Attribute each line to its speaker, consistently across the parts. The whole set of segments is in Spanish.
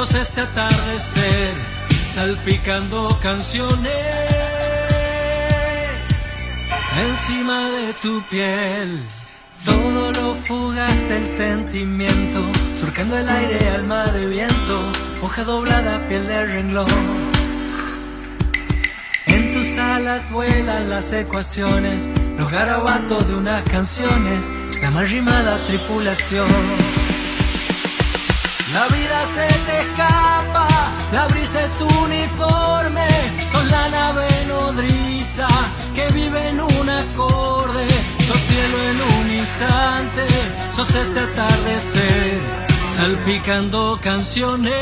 Speaker 1: este atardecer, salpicando canciones encima de tu piel. Todo lo fugaz del sentimiento, surcando el aire, alma de viento, hoja doblada, piel de renglón. En tus alas vuelan las ecuaciones, los garabatos de unas canciones, la más rimada tripulación. La vida se te escapa, la brisa es uniforme, sos la nave nodriza que vive en un acorde, sos cielo en un instante, sos este atardecer, salpicando canciones.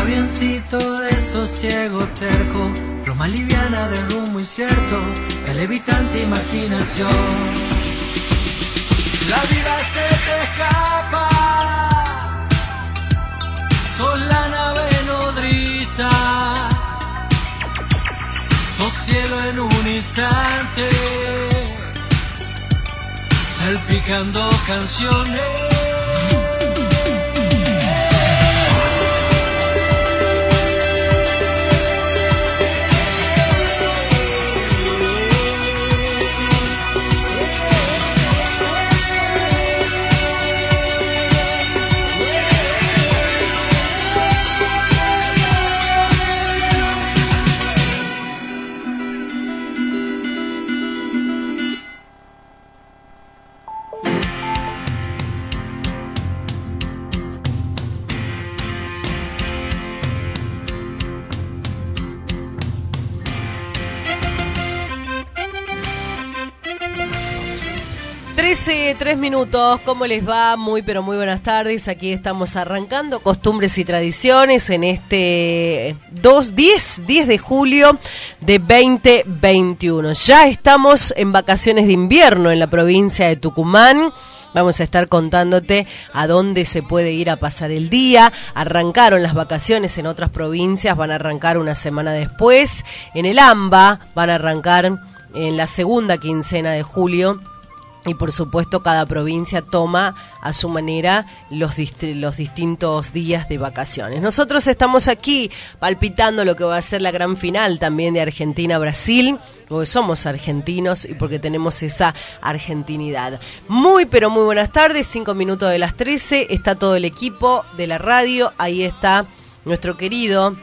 Speaker 1: Avioncito de sosiego terco, pluma liviana de rumbo incierto, de levitante imaginación. La vida se te escapa, sos la nave nodriza, sos cielo en un instante, salpicando canciones.
Speaker 2: Trece, tres minutos, ¿cómo les va? Muy pero muy buenas tardes. Aquí estamos arrancando costumbres y tradiciones en este 2, 10, 10 de julio de 2021. Ya estamos en vacaciones de invierno en la provincia de Tucumán. Vamos a estar contándote a dónde se puede ir a pasar el día. Arrancaron las vacaciones en otras provincias, van a arrancar una semana después. En el AMBA van a arrancar en la segunda quincena de julio y por supuesto cada provincia toma a su manera los, los distintos días de vacaciones. Nosotros estamos aquí palpitando lo que va a ser la gran final también de Argentina-Brasil, porque somos argentinos y porque tenemos esa argentinidad. Muy pero muy buenas tardes, cinco minutos de las 13, está todo el equipo de la radio, ahí está nuestro querido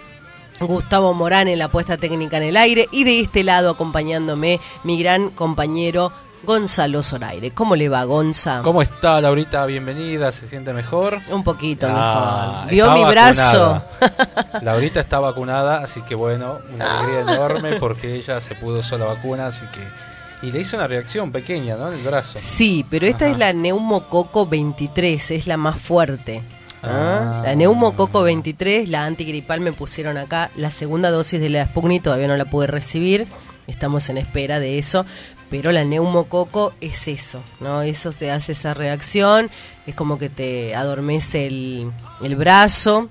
Speaker 2: Gustavo Morán en la puesta técnica en el aire y de este lado acompañándome mi gran compañero Gonzalo Zoraire. ¿Cómo le va, Gonza?
Speaker 3: ¿Cómo está, Laurita? Bienvenida, ¿se siente mejor?
Speaker 2: Un poquito ah, mejor. ¿Vio mi brazo?
Speaker 3: Laurita está vacunada, así que bueno, una alegría enorme porque ella se pudo sola vacuna, así que... Y le hizo una reacción pequeña, ¿no? En el brazo.
Speaker 2: Sí, pero esta es la neumococo 23, es la más fuerte. ¿Ah? La neumococo 23, la antigripal me pusieron acá. La segunda dosis de la Sputnik todavía no la pude recibir. Estamos en espera de eso pero la neumococo es eso, ¿no? Eso te hace esa reacción, es como que te adormece el, el brazo,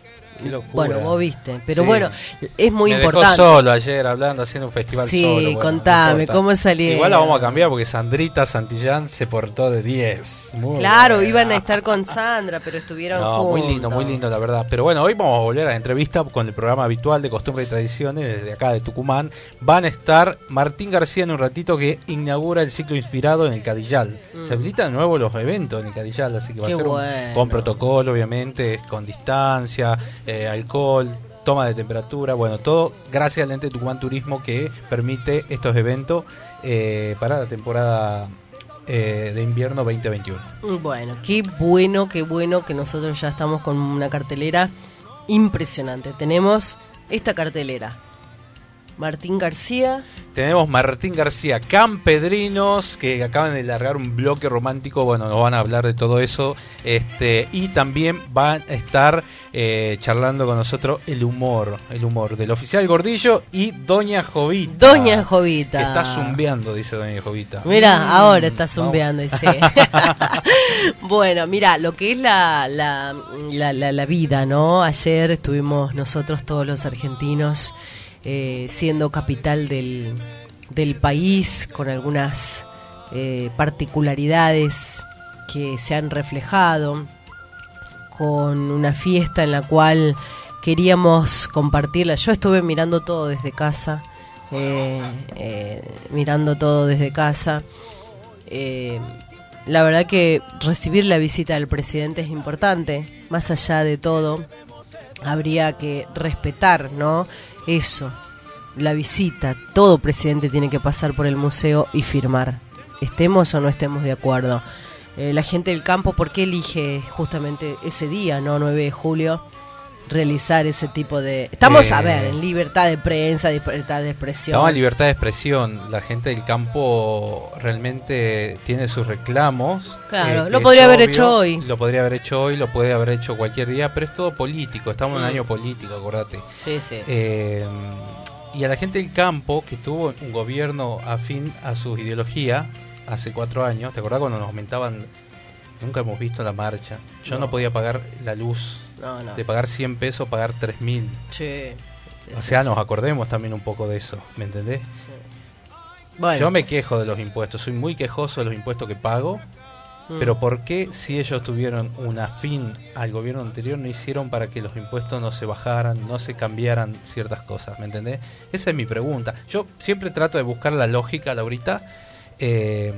Speaker 2: bueno, vos viste. Pero bueno, es muy
Speaker 3: Me
Speaker 2: importante.
Speaker 3: Dejó solo ayer hablando, haciendo un festival
Speaker 2: sí,
Speaker 3: solo.
Speaker 2: Sí, contame, ¿cómo salió?
Speaker 3: Igual la vamos a cambiar porque Sandrita Santillán se portó de 10.
Speaker 2: claro, iban a estar con Sandra, pero estuvieron no,
Speaker 3: muy lindo, muy lindo, la verdad. Pero bueno, hoy vamos a volver a la entrevista con el programa habitual de Costumbre y Tradiciones desde acá de Tucumán. Van a estar Martín García en un ratito que inaugura el ciclo inspirado en el Cadillal. Mm. Se habilitan de nuevo los eventos en el Cadillal, así que va a ser con protocolo, obviamente, con distancia, eh, alcohol, toma de temperatura, bueno, todo gracias al ente Tucumán Turismo que permite estos eventos eh, para la temporada eh, de invierno 2021.
Speaker 2: Bueno, qué bueno, qué bueno que nosotros ya estamos con una cartelera impresionante. Tenemos esta cartelera. Martín García.
Speaker 3: Tenemos Martín García, Campedrinos, que acaban de largar un bloque romántico. Bueno, nos van a hablar de todo eso. Este, y también van a estar eh, charlando con nosotros el humor, el humor del oficial Gordillo y Doña Jovita.
Speaker 2: Doña Jovita.
Speaker 3: Que está zumbeando, dice Doña Jovita.
Speaker 2: Mira, mm, ahora está zumbeando, dice. bueno, mira, lo que es la, la, la, la vida, ¿no? Ayer estuvimos nosotros, todos los argentinos, eh, siendo capital del, del, país, con algunas eh, particularidades que se han reflejado. con una fiesta en la cual queríamos compartirla. Yo estuve mirando todo desde casa, eh, mirando todo desde casa. La verdad que recibir la visita del presidente es importante, más allá de todo, habría que respetar, ¿no? Eso, la visita, todo presidente tiene que pasar por el museo y firmar, estemos o no estemos de acuerdo. Eh, la gente del campo, ¿por qué elige justamente ese día, no 9 de julio? Realizar ese tipo de... Estamos, a
Speaker 3: Eh,
Speaker 2: ver, en libertad de prensa, libertad de expresión.
Speaker 3: Estamos en libertad de expresión. La gente del campo realmente tiene sus reclamos.
Speaker 2: Claro,
Speaker 3: que
Speaker 2: lo podría haber hecho hoy.
Speaker 3: Lo podría haber hecho hoy, lo puede haber hecho cualquier día, pero es todo político. Estamos en un
Speaker 2: Mm.
Speaker 3: año político, acordate.
Speaker 2: Sí, sí.
Speaker 3: Eh, y a la gente del campo que tuvo un gobierno afín a su ideología hace cuatro años, ¿te acordás cuando nos aumentaban? Nunca hemos visto la marcha. Yo no,
Speaker 2: No.
Speaker 3: podía pagar la luz.
Speaker 2: No, no.
Speaker 3: De pagar 100 pesos, pagar 3 mil.
Speaker 2: Sí.
Speaker 3: O sea, nos acordemos también un poco de eso, ¿me entendés?
Speaker 2: Bueno,
Speaker 3: Yo me quejo de los impuestos, soy muy quejoso de los impuestos que pago,
Speaker 2: mm.
Speaker 3: pero ¿por qué si ellos tuvieron un afín al gobierno anterior no hicieron para que los impuestos no se bajaran, no se cambiaran ciertas cosas? ¿Me entendés? Esa es mi pregunta. Yo siempre trato de buscar la lógica, Laurita. Eh,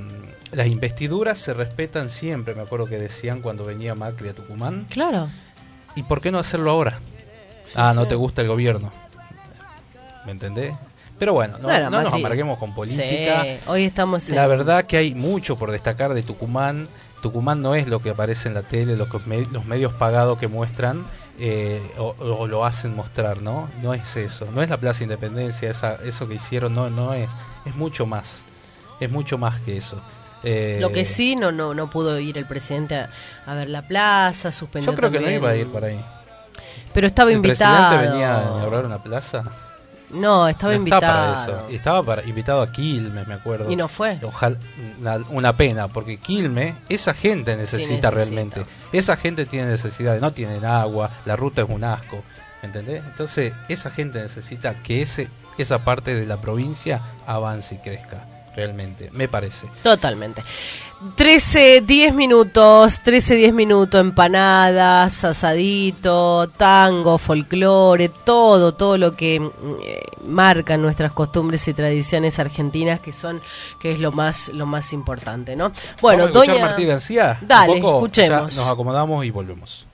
Speaker 3: las investiduras se respetan siempre, me acuerdo que decían cuando venía Macri a Tucumán.
Speaker 2: Claro.
Speaker 3: ¿Y por qué no hacerlo ahora? ah, no te gusta el gobierno. ¿Me entendés? Pero bueno, no,
Speaker 2: Bueno,
Speaker 3: no nos amarguemos con política.
Speaker 2: Sí, hoy estamos en...
Speaker 3: La verdad que hay mucho por destacar de Tucumán. Tucumán no es lo que aparece en la tele, lo que me- los medios pagados que muestran eh, o, o lo hacen mostrar, ¿no? No es eso, no es la Plaza Independencia, esa, eso que hicieron no, no es, es mucho más, es mucho más que eso. Eh,
Speaker 2: Lo que sí, no no no pudo ir el presidente a, a ver la plaza, suspendió
Speaker 3: Yo creo que no iba a ir para ahí.
Speaker 2: Pero estaba
Speaker 3: ¿El
Speaker 2: invitado.
Speaker 3: presidente venía a inaugurar una plaza?
Speaker 2: No, estaba
Speaker 3: no
Speaker 2: invitado.
Speaker 3: para eso. Estaba para, invitado a Quilmes, me acuerdo.
Speaker 2: Y no fue.
Speaker 3: Ojalá, una, una pena, porque Quilmes, esa gente necesita,
Speaker 2: necesita.
Speaker 3: realmente. Esa gente tiene necesidades, no tienen agua, la ruta es un asco, ¿entendés? Entonces, esa gente necesita que ese esa parte de la provincia avance y crezca, realmente, me parece.
Speaker 2: Totalmente. 13, 10 minutos, 13, 10 minutos, empanadas, asadito, tango, folclore, todo, todo lo que mm, eh, marcan nuestras costumbres y tradiciones argentinas que son, que es lo más, lo más importante, ¿no? Bueno,
Speaker 3: ¿Vamos a escuchar
Speaker 2: doña.
Speaker 3: Martí García?
Speaker 2: Dale,
Speaker 3: Un poco,
Speaker 2: escuchemos.
Speaker 3: ya nos acomodamos y volvemos.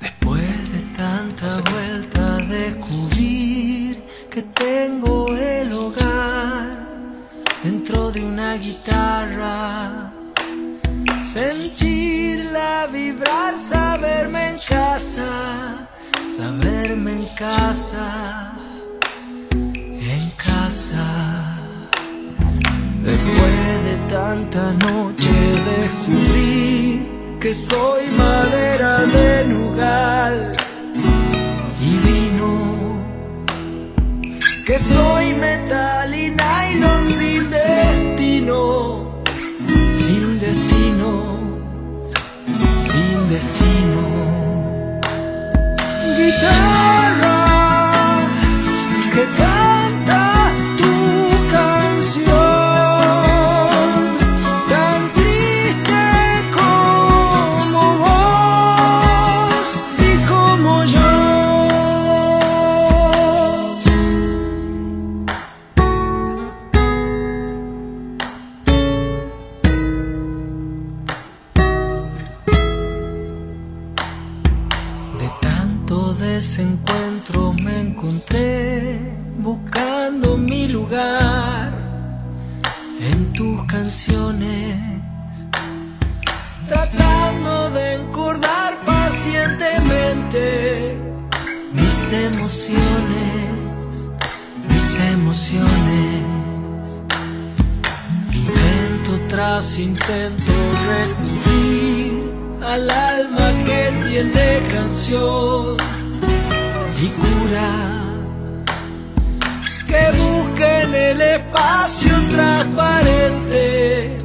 Speaker 1: Después de tanta vuelta descubrir que tengo de una guitarra. Sentirla vibrar, saberme en casa, saberme en casa, en casa. Después de tanta noche descubrí que soy madera de nugal que soy metal y nylon sin destino, sin destino, sin destino. Intento tras intento recurrir al alma que tiene canción y cura. Que busque en el espacio transparente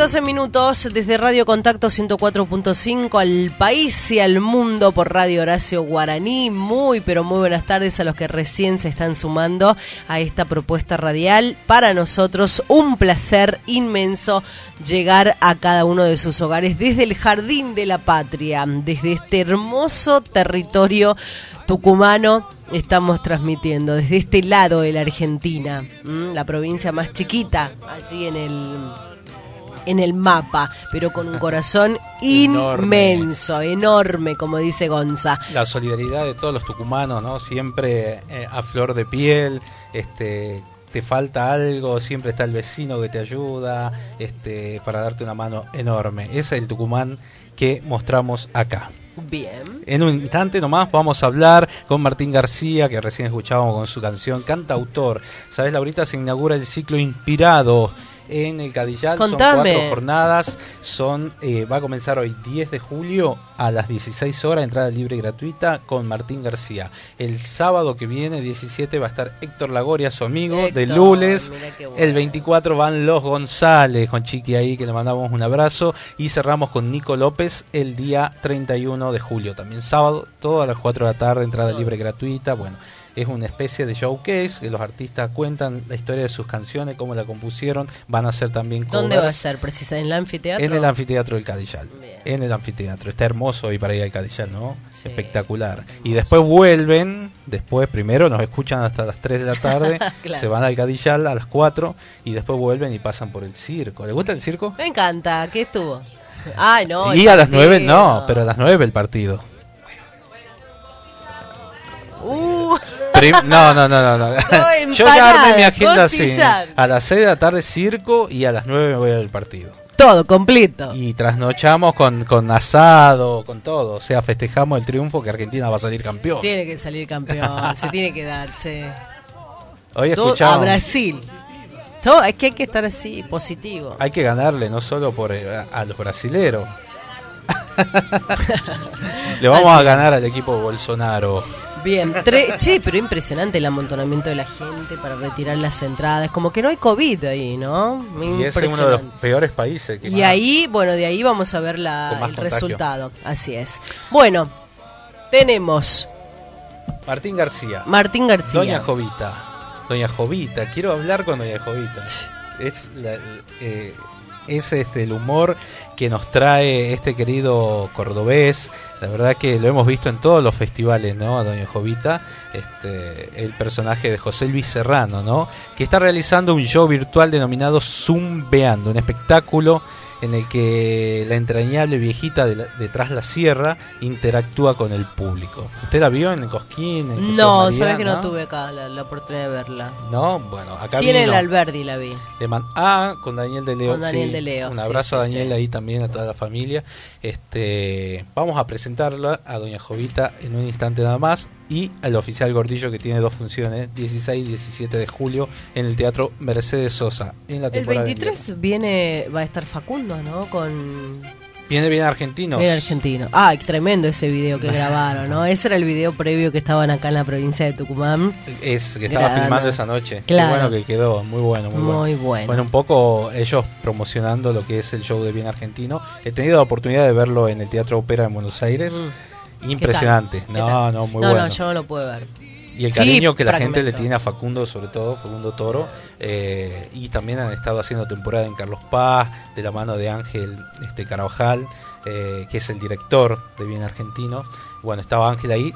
Speaker 2: 13-12 minutos desde Radio Contacto 104.5 al país y al mundo por Radio Horacio Guaraní. Muy, pero muy buenas tardes a los que recién se están sumando a esta propuesta radial. Para nosotros un placer inmenso llegar a cada uno de sus hogares desde el Jardín de la Patria, desde este hermoso territorio tucumano estamos transmitiendo desde este lado de la Argentina, la provincia más chiquita, allí en el en el mapa, pero con un corazón inmenso, enorme, como dice Gonza.
Speaker 3: La solidaridad de todos los tucumanos, ¿no? Siempre eh, a flor de piel, este te falta algo, siempre está el vecino que te ayuda, este para darte una mano enorme. Ese es el Tucumán que mostramos acá.
Speaker 2: Bien.
Speaker 3: En un instante nomás vamos a hablar con Martín García, que recién escuchábamos con su canción Cantautor. Sabes, Laurita, se inaugura el ciclo Inspirado en el Cadillal. Son cuatro jornadas. Son, eh, va a comenzar hoy 10 de julio a las 16 horas, entrada libre y gratuita con Martín García. El sábado que viene, 17, va a estar Héctor Lagoria, su amigo, de Lules. El 24 van los González, con Chiqui ahí, que le mandamos un abrazo. Y cerramos con Nico López el día 31 de julio. También sábado, todo a las 4 de la tarde, entrada libre y gratuita. Bueno es una especie de showcase que los artistas cuentan la historia de sus canciones, cómo la compusieron, van a ser también
Speaker 2: covers. ¿Dónde va a ser? ¿Precisa en el anfiteatro?
Speaker 3: En el anfiteatro del Cadillal. En el anfiteatro. Está hermoso hoy para ir al Cadillal, ¿no? Espectacular. Y después vuelven, después primero nos escuchan hasta las 3 de la tarde, se van al Cadillal a las 4 y después vuelven y pasan por el circo. ¿Le gusta el circo?
Speaker 2: Me encanta, ¿qué estuvo? Ay, no.
Speaker 3: Y a las 9 no, pero a las 9 el partido.
Speaker 2: Uh.
Speaker 3: No, no, no, no. Yo ya armé mi agenda así. A las 6 de la tarde circo y a las 9 me voy al partido.
Speaker 2: Todo, completo.
Speaker 3: Y trasnochamos con, con asado, con todo. O sea, festejamos el triunfo que Argentina va a salir campeón.
Speaker 2: Tiene que salir campeón, se tiene que dar, che.
Speaker 3: Hoy escuchamos.
Speaker 2: A Brasil. Todo, es que hay que estar así, positivo.
Speaker 3: Hay que ganarle, no solo por eh, a los brasileros. Le vamos a ganar al equipo Bolsonaro.
Speaker 2: Bien, che, pero impresionante el amontonamiento de la gente para retirar las entradas. Como que no hay COVID ahí, ¿no?
Speaker 3: Y es uno de los peores países.
Speaker 2: y ahí, bueno, de ahí vamos a ver la, el resultado. Así es. Bueno, tenemos...
Speaker 3: Martín García.
Speaker 2: Martín García.
Speaker 3: Doña Jovita. Doña Jovita. Quiero hablar con Doña Jovita. Es la, eh, es este el humor que nos trae este querido cordobés. La verdad que lo hemos visto en todos los festivales, ¿no? A Doña Jovita, este, el personaje de José Luis Serrano, ¿no? Que está realizando un show virtual denominado Zumbeando, un espectáculo en el que la entrañable viejita de, detrás la sierra interactúa con el público. ¿Usted la vio en el Cosquín?
Speaker 2: En no, sabes que no, tuve acá la, oportunidad de verla.
Speaker 3: No, bueno, acá
Speaker 2: Sí, en el Alberdi la vi.
Speaker 3: ah, con Daniel de Leo.
Speaker 2: Con Daniel de Leo.
Speaker 3: Un abrazo a Daniel ahí también, a toda la familia. Este, vamos a presentarla a Doña Jovita en un instante nada más y al oficial Gordillo que tiene dos funciones, 16 y 17 de julio en el Teatro Mercedes Sosa en la temporada.
Speaker 2: El 23 viene va a estar Facundo, ¿no? Con
Speaker 3: Viene bien argentino.
Speaker 2: Bien argentino. Ah, tremendo ese video que grabaron, ¿no? Ese era el video previo que estaban acá en la provincia de Tucumán.
Speaker 3: Es que estaba filmando esa noche. Claro. Qué bueno que quedó, muy bueno, muy,
Speaker 2: muy
Speaker 3: bueno. bueno. un poco ellos promocionando lo que es el show de bien argentino. He tenido la oportunidad de verlo en el Teatro Ópera en Buenos Aires. Mm. Impresionante. No, no, muy bueno. No,
Speaker 2: yo no lo puedo ver.
Speaker 3: Y el cariño que la gente le tiene a Facundo, sobre todo, Facundo Toro. Eh, y también han estado haciendo temporada en Carlos Paz, de la mano de Ángel este, Carabajal, eh, que es el director de Bien Argentino. Bueno, estaba Ángel ahí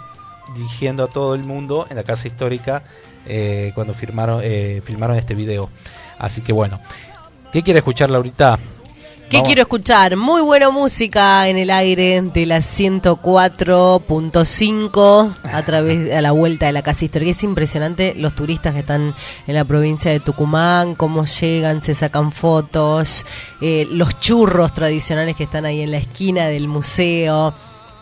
Speaker 3: dirigiendo a todo el mundo en la casa histórica eh, cuando firmaron, filmaron este video. Así que bueno, ¿qué quiere escuchar Laurita?
Speaker 2: ¿Qué quiero escuchar? Muy buena música en el aire de la 104.5 a través a la vuelta de la casa histórica. Es impresionante los turistas que están en la provincia de Tucumán, cómo llegan, se sacan fotos, eh, los churros tradicionales que están ahí en la esquina del museo.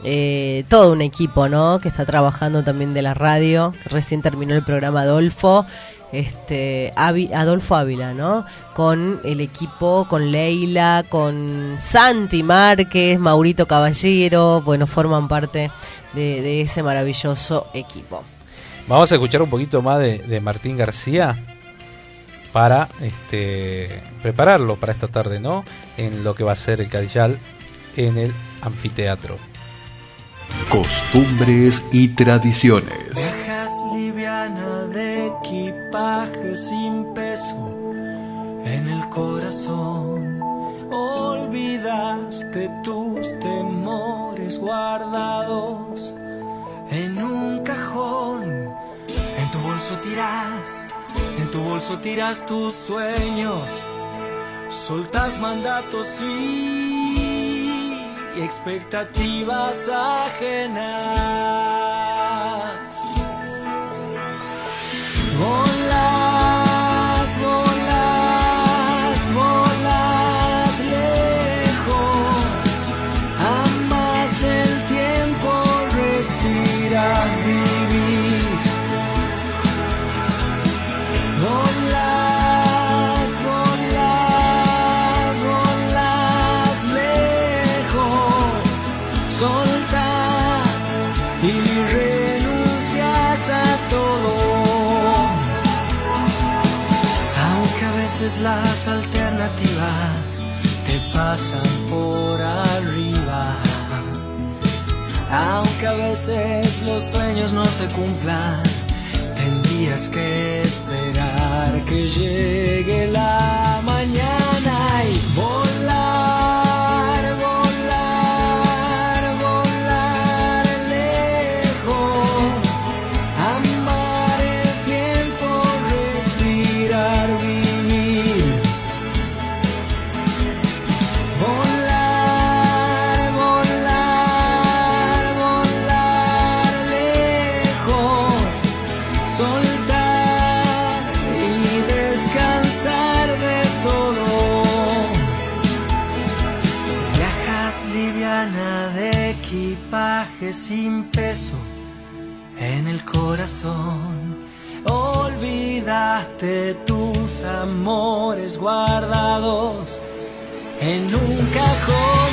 Speaker 2: Eh, todo un equipo, ¿no? Que está trabajando también de la radio. Recién terminó el programa Adolfo este Adolfo Ávila, ¿no? Con el equipo, con Leila, con Santi Márquez, Maurito Caballero, bueno, forman parte de, ese maravilloso equipo.
Speaker 3: Vamos a escuchar un poquito más de, Martín García. para este, prepararlo para esta tarde, ¿no? En lo que va a ser el Cadillal en el anfiteatro.
Speaker 4: Costumbres y tradiciones.
Speaker 1: Dejas liviana de equipaje sin peso en el corazón. Olvidaste tus temores guardados en un cajón. En tu bolso tiras, en tu bolso tiras tus sueños. Soltas mandatos y expectativas ajenas. more. Pasan por arriba. Aunque a veces los sueños no se cumplan, tendrías que esperar que llegue la mañana y volar, corazón. Olvidaste tus amores guardados en un cajón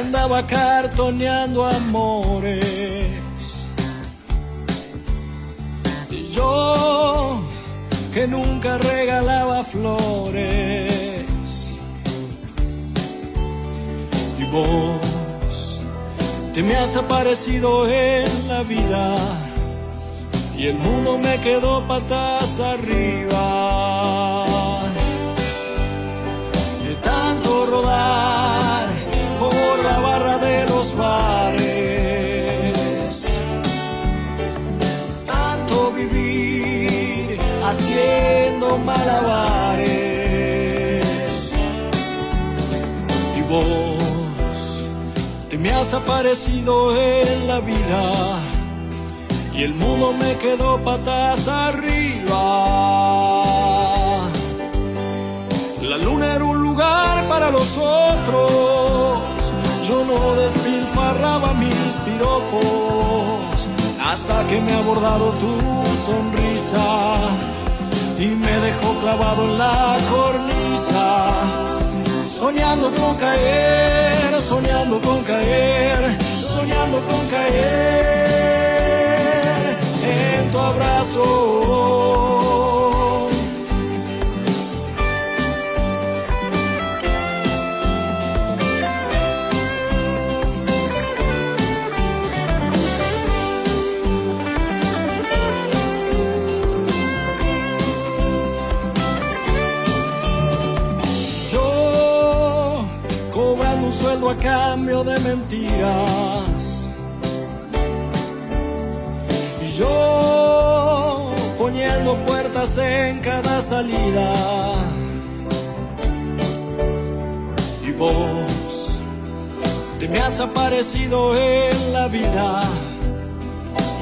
Speaker 1: andaba cartoneando amores. Yo que nunca regalaba flores. Y vos te me has aparecido en la vida. Y el mundo me quedó patas arriba Y vos te me has aparecido en la vida y el mundo me quedó patas arriba. La luna era un lugar para los otros. Yo no despilfarraba mis piropos hasta que me ha abordado tu sonrisa y me dejó clavado en la cornisa. Soñando con caer, soñando con caer, soñando con caer en tu abrazo. A cambio de mentiras. Yo poniendo puertas en cada salida. Y vos te me has aparecido en la vida.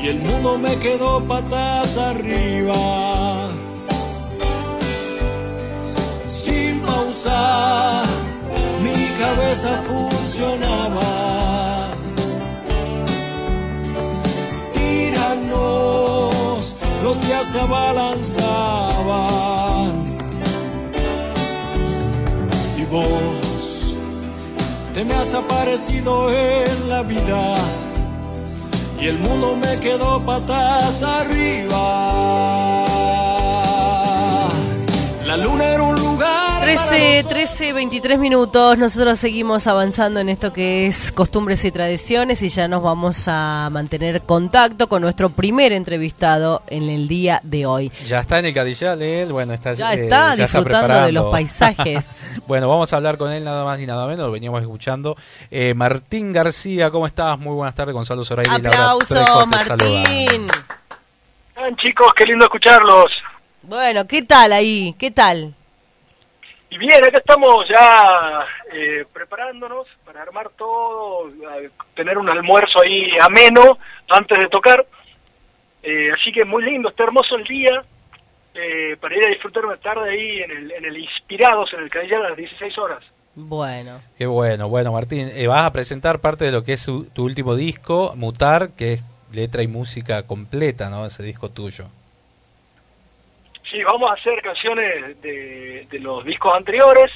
Speaker 1: Y el mundo me quedó patas arriba. sin pausar, cabeza funcionaba. Tiranos, los días se abalanzaban. Y vos te me has aparecido en la vida. Y el mundo me quedó patas arriba. La luna era un.
Speaker 2: 13, 13, 23 minutos. Nosotros seguimos avanzando en esto que es costumbres y tradiciones y ya nos vamos a mantener contacto con nuestro primer entrevistado en el día de hoy.
Speaker 3: Ya está en el Cadillal él, bueno, está,
Speaker 2: Ya
Speaker 3: eh,
Speaker 2: está
Speaker 3: ya
Speaker 2: disfrutando de los paisajes.
Speaker 3: bueno, vamos a hablar con él nada más y nada menos, lo veníamos escuchando. Eh, Martín García, ¿cómo estás? Muy buenas tardes, Gonzalo Zoraida y Laura Trejo te.
Speaker 2: Martín.
Speaker 5: Bien, chicos, qué lindo escucharlos.
Speaker 2: Bueno, ¿qué tal ahí? ¿Qué tal?
Speaker 5: Y bien, acá estamos ya eh, preparándonos para armar todo, tener un almuerzo ahí ameno antes de tocar. Eh, así que muy lindo, está hermoso el día eh, para ir a disfrutar una tarde ahí en el, en el Inspirados, en el Cadillán a las 16 horas.
Speaker 2: Bueno,
Speaker 3: Qué bueno, bueno Martín, eh, vas a presentar parte de lo que es su- tu último disco, Mutar, que es letra y música completa, ¿no? Ese disco tuyo.
Speaker 5: Sí, vamos a hacer canciones de, de los discos anteriores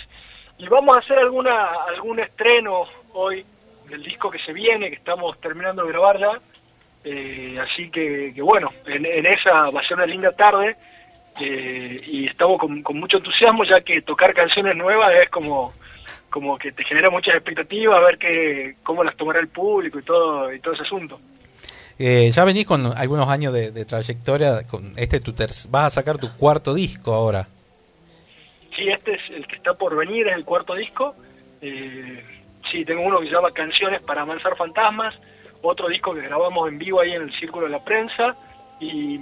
Speaker 5: y vamos a hacer alguna algún estreno hoy del disco que se viene, que estamos terminando de grabar ya. Eh, así que, que bueno, en, esa va a ser una linda tarde eh, y estamos con, con mucho entusiasmo ya que tocar canciones nuevas es como como que te genera muchas expectativas a ver que, cómo las tomará el público y todo y todo ese asunto.
Speaker 3: Eh, ya venís con algunos años de, trayectoria, con este tu vas a sacar tu cuarto disco ahora.
Speaker 5: Sí, este es el que está por venir, es el cuarto disco. Eh, sí, tengo uno que se llama Canciones para Amansar Fantasmas, otro disco que grabamos en vivo ahí en el Círculo de la Prensa, y,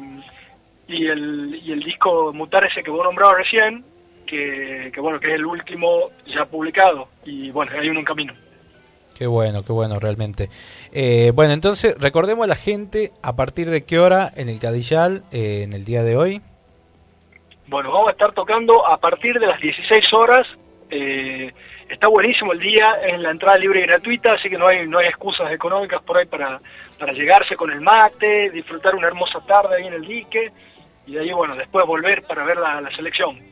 Speaker 5: y, el, y el disco Mutar ese que vos nombrabas recién, que, que bueno, que es el último ya publicado, y bueno, hay uno en camino.
Speaker 3: Qué bueno, qué bueno realmente. Eh, bueno, entonces recordemos a la gente a partir de qué hora en el Cadillal eh, en el día de hoy.
Speaker 5: Bueno, vamos a estar tocando a partir de las 16 horas. eh, está buenísimo el día, es la entrada libre y gratuita, así que no hay no hay excusas económicas por ahí para, para llegarse con el mate, disfrutar una hermosa tarde ahí en el dique y de ahí, bueno, después volver para ver la, la selección.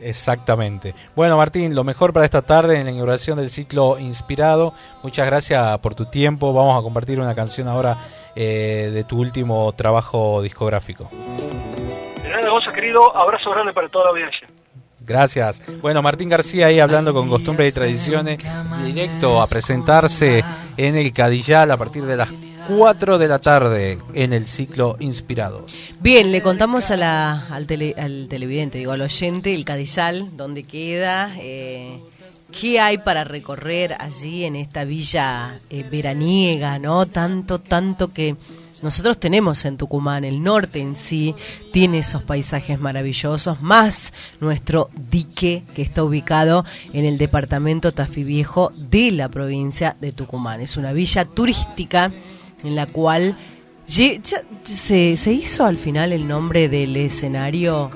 Speaker 3: Exactamente. Bueno, Martín, lo mejor para esta tarde en la inauguración del ciclo Inspirado. Muchas gracias por tu tiempo. Vamos a compartir una canción ahora eh, de tu último trabajo discográfico.
Speaker 5: De nada, Gonza, querido, abrazo grande para toda la audiencia.
Speaker 3: Gracias. Bueno, Martín García ahí hablando con costumbres y tradiciones, directo a presentarse en el Cadillal a partir de las 4 de la tarde en el ciclo Inspirados.
Speaker 2: Bien, le contamos a la, al, tele- al televidente, digo, al oyente, el Cadillal, dónde queda, eh, qué hay para recorrer allí en esta villa eh, veraniega, ¿no? Tanto, tanto que nosotros tenemos en Tucumán, el norte en sí tiene esos paisajes maravillosos, más nuestro dique que está ubicado en el departamento Tafí Viejo de la provincia de Tucumán. Es una villa turística en la cual se, se hizo al final el nombre del escenario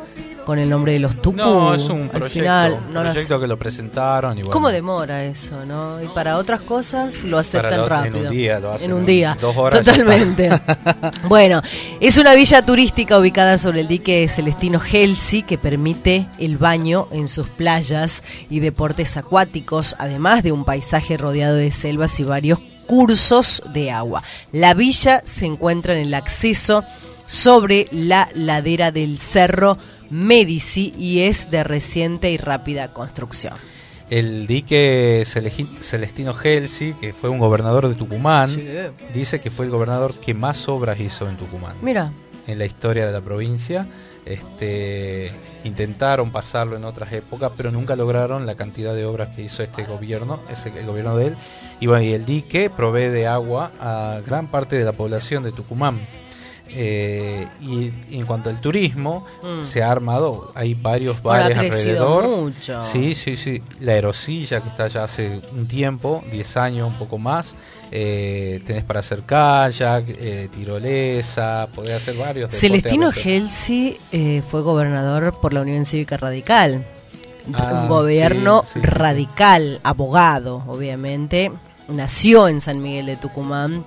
Speaker 2: con el nombre de los Tucu.
Speaker 3: No, es un proyecto,
Speaker 2: final,
Speaker 3: un
Speaker 2: no las-
Speaker 3: proyecto que lo presentaron. Y bueno,
Speaker 2: ¿Cómo demora eso, no? Y para otras cosas lo aceptan
Speaker 3: lo- en
Speaker 2: rápido.
Speaker 3: un día lo hacen,
Speaker 2: En un día.
Speaker 3: dos horas
Speaker 2: Totalmente. bueno, es una villa turística ubicada sobre el dique Celestino Helsi que permite el baño en sus playas y deportes acuáticos, además de un paisaje rodeado de selvas y varios cursos de agua. La villa se encuentra en el acceso sobre la ladera del cerro Medici y es de reciente y rápida construcción.
Speaker 3: El dique Celestino Gelsi, que fue un gobernador de Tucumán, dice que fue el gobernador que más obras hizo en Tucumán.
Speaker 2: Mira,
Speaker 3: en la historia de la provincia. Este, intentaron pasarlo en otras épocas, pero nunca lograron la cantidad de obras que hizo este gobierno, ese, el gobierno de él. Y, bueno, y el dique provee de agua a gran parte de la población de Tucumán. Eh, y, y en cuanto al turismo,
Speaker 2: Mm.
Speaker 3: se ha armado, hay varios
Speaker 2: Bueno, ha
Speaker 3: bares alrededor.
Speaker 2: mucho.
Speaker 3: Sí, sí, sí. La Aerosilla, que está ya hace un tiempo, 10 años, un poco más. Eh, tenés para hacer kayak, eh, tirolesa, podés hacer varios.
Speaker 2: Celestino. Gelsi eh, fue gobernador por la Unión Cívica Radical.
Speaker 3: Ah,
Speaker 2: un gobierno
Speaker 3: sí, sí, sí, sí.
Speaker 2: radical, abogado, obviamente. Nació en San Miguel de Tucumán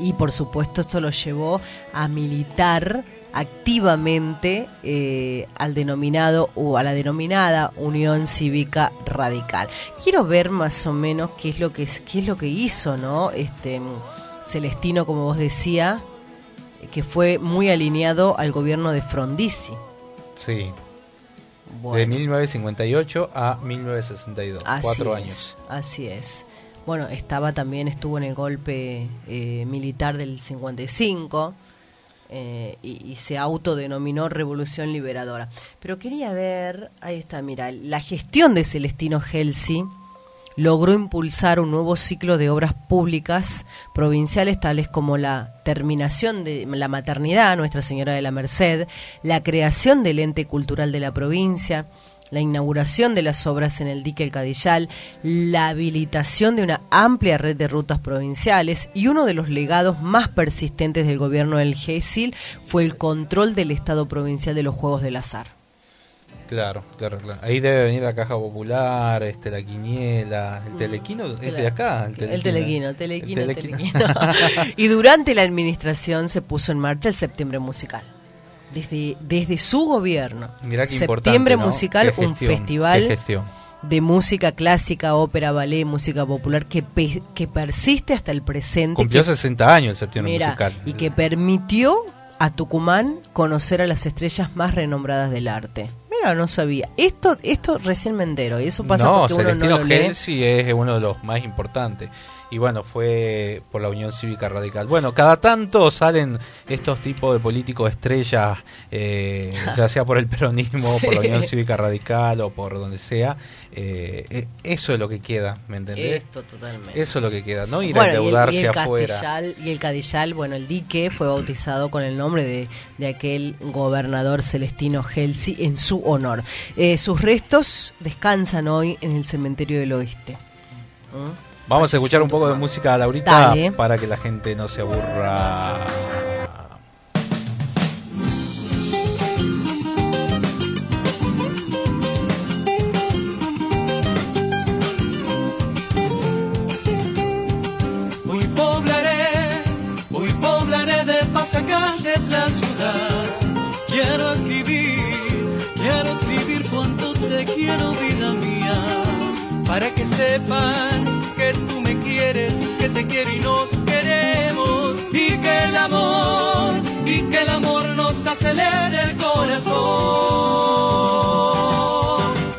Speaker 2: y por supuesto esto lo llevó a militar activamente eh, al denominado o a la denominada Unión Cívica Radical. Quiero ver más o menos qué es lo que es, qué es lo que hizo, ¿no? Este Celestino, como vos decía, que fue muy alineado al gobierno de Frondizi.
Speaker 3: Sí,
Speaker 2: Bueno.
Speaker 3: de 1958 a 1962,
Speaker 2: Así
Speaker 3: cuatro
Speaker 2: es,
Speaker 3: años.
Speaker 2: Así es. Bueno, estaba también, estuvo en el golpe eh, militar del 55 eh, y, y se autodenominó Revolución Liberadora. Pero quería ver, ahí está, mira, la gestión de Celestino Gelsi logró impulsar un nuevo ciclo de obras públicas provinciales tales como la terminación de la maternidad, Nuestra Señora de la Merced, la creación del ente cultural de la provincia, la inauguración de las obras en el dique El Cadillal, la habilitación de una amplia red de rutas provinciales y uno de los legados más persistentes del gobierno del GESIL fue el control del Estado provincial de los Juegos del Azar.
Speaker 3: Claro, claro, claro. Ahí debe venir la caja popular, este, la quiniela, el telequino es de acá.
Speaker 2: Mm. El telequino, telequino,
Speaker 3: El
Speaker 2: telequino. y durante la administración se puso en marcha el septiembre musical. Desde, desde su gobierno.
Speaker 3: Mirá qué
Speaker 2: septiembre
Speaker 3: ¿no?
Speaker 2: musical, un festival de música clásica, ópera, ballet, música popular que, pe- que persiste hasta el presente.
Speaker 3: Cumplió
Speaker 2: que-
Speaker 3: 60 años el septiembre musical.
Speaker 2: y que permitió a Tucumán conocer a las estrellas más renombradas del arte. Mira, no sabía. Esto, esto recién me entero. Y eso pasa
Speaker 3: no,
Speaker 2: porque uno no lo lee.
Speaker 3: Es uno de los más importantes. Y bueno, fue por la Unión Cívica Radical. Bueno, cada tanto salen estos tipos de políticos estrellas, eh, ya sea por el peronismo, por la. Unión Cívica Radical o por donde sea. Eh, eh, eso es lo que queda, ¿me entendés?
Speaker 2: Esto totalmente.
Speaker 3: Eso es lo que queda, no ir
Speaker 2: Bueno,
Speaker 3: a
Speaker 2: y el-
Speaker 3: endeudarse
Speaker 2: y el,
Speaker 3: afuera.
Speaker 2: Castillal, y el Cadillal, bueno, el dique fue bautizado con el nombre de, de aquel gobernador Celestino Gelsi en su honor. Eh, sus restos descansan hoy en el cementerio del oeste. ¿Mm?
Speaker 3: Vamos a escuchar un poco de música Laurita
Speaker 2: Dale.
Speaker 3: para que la gente no se aburra.
Speaker 6: Hoy poblaré, hoy poblaré de pasacalles la ciudad. Quiero escribir, quiero escribir cuánto te quiero, mía. Para que sepan que tú me quieres, que te quiero y nos queremos. Y que el amor, y que el amor nos acelere el corazón.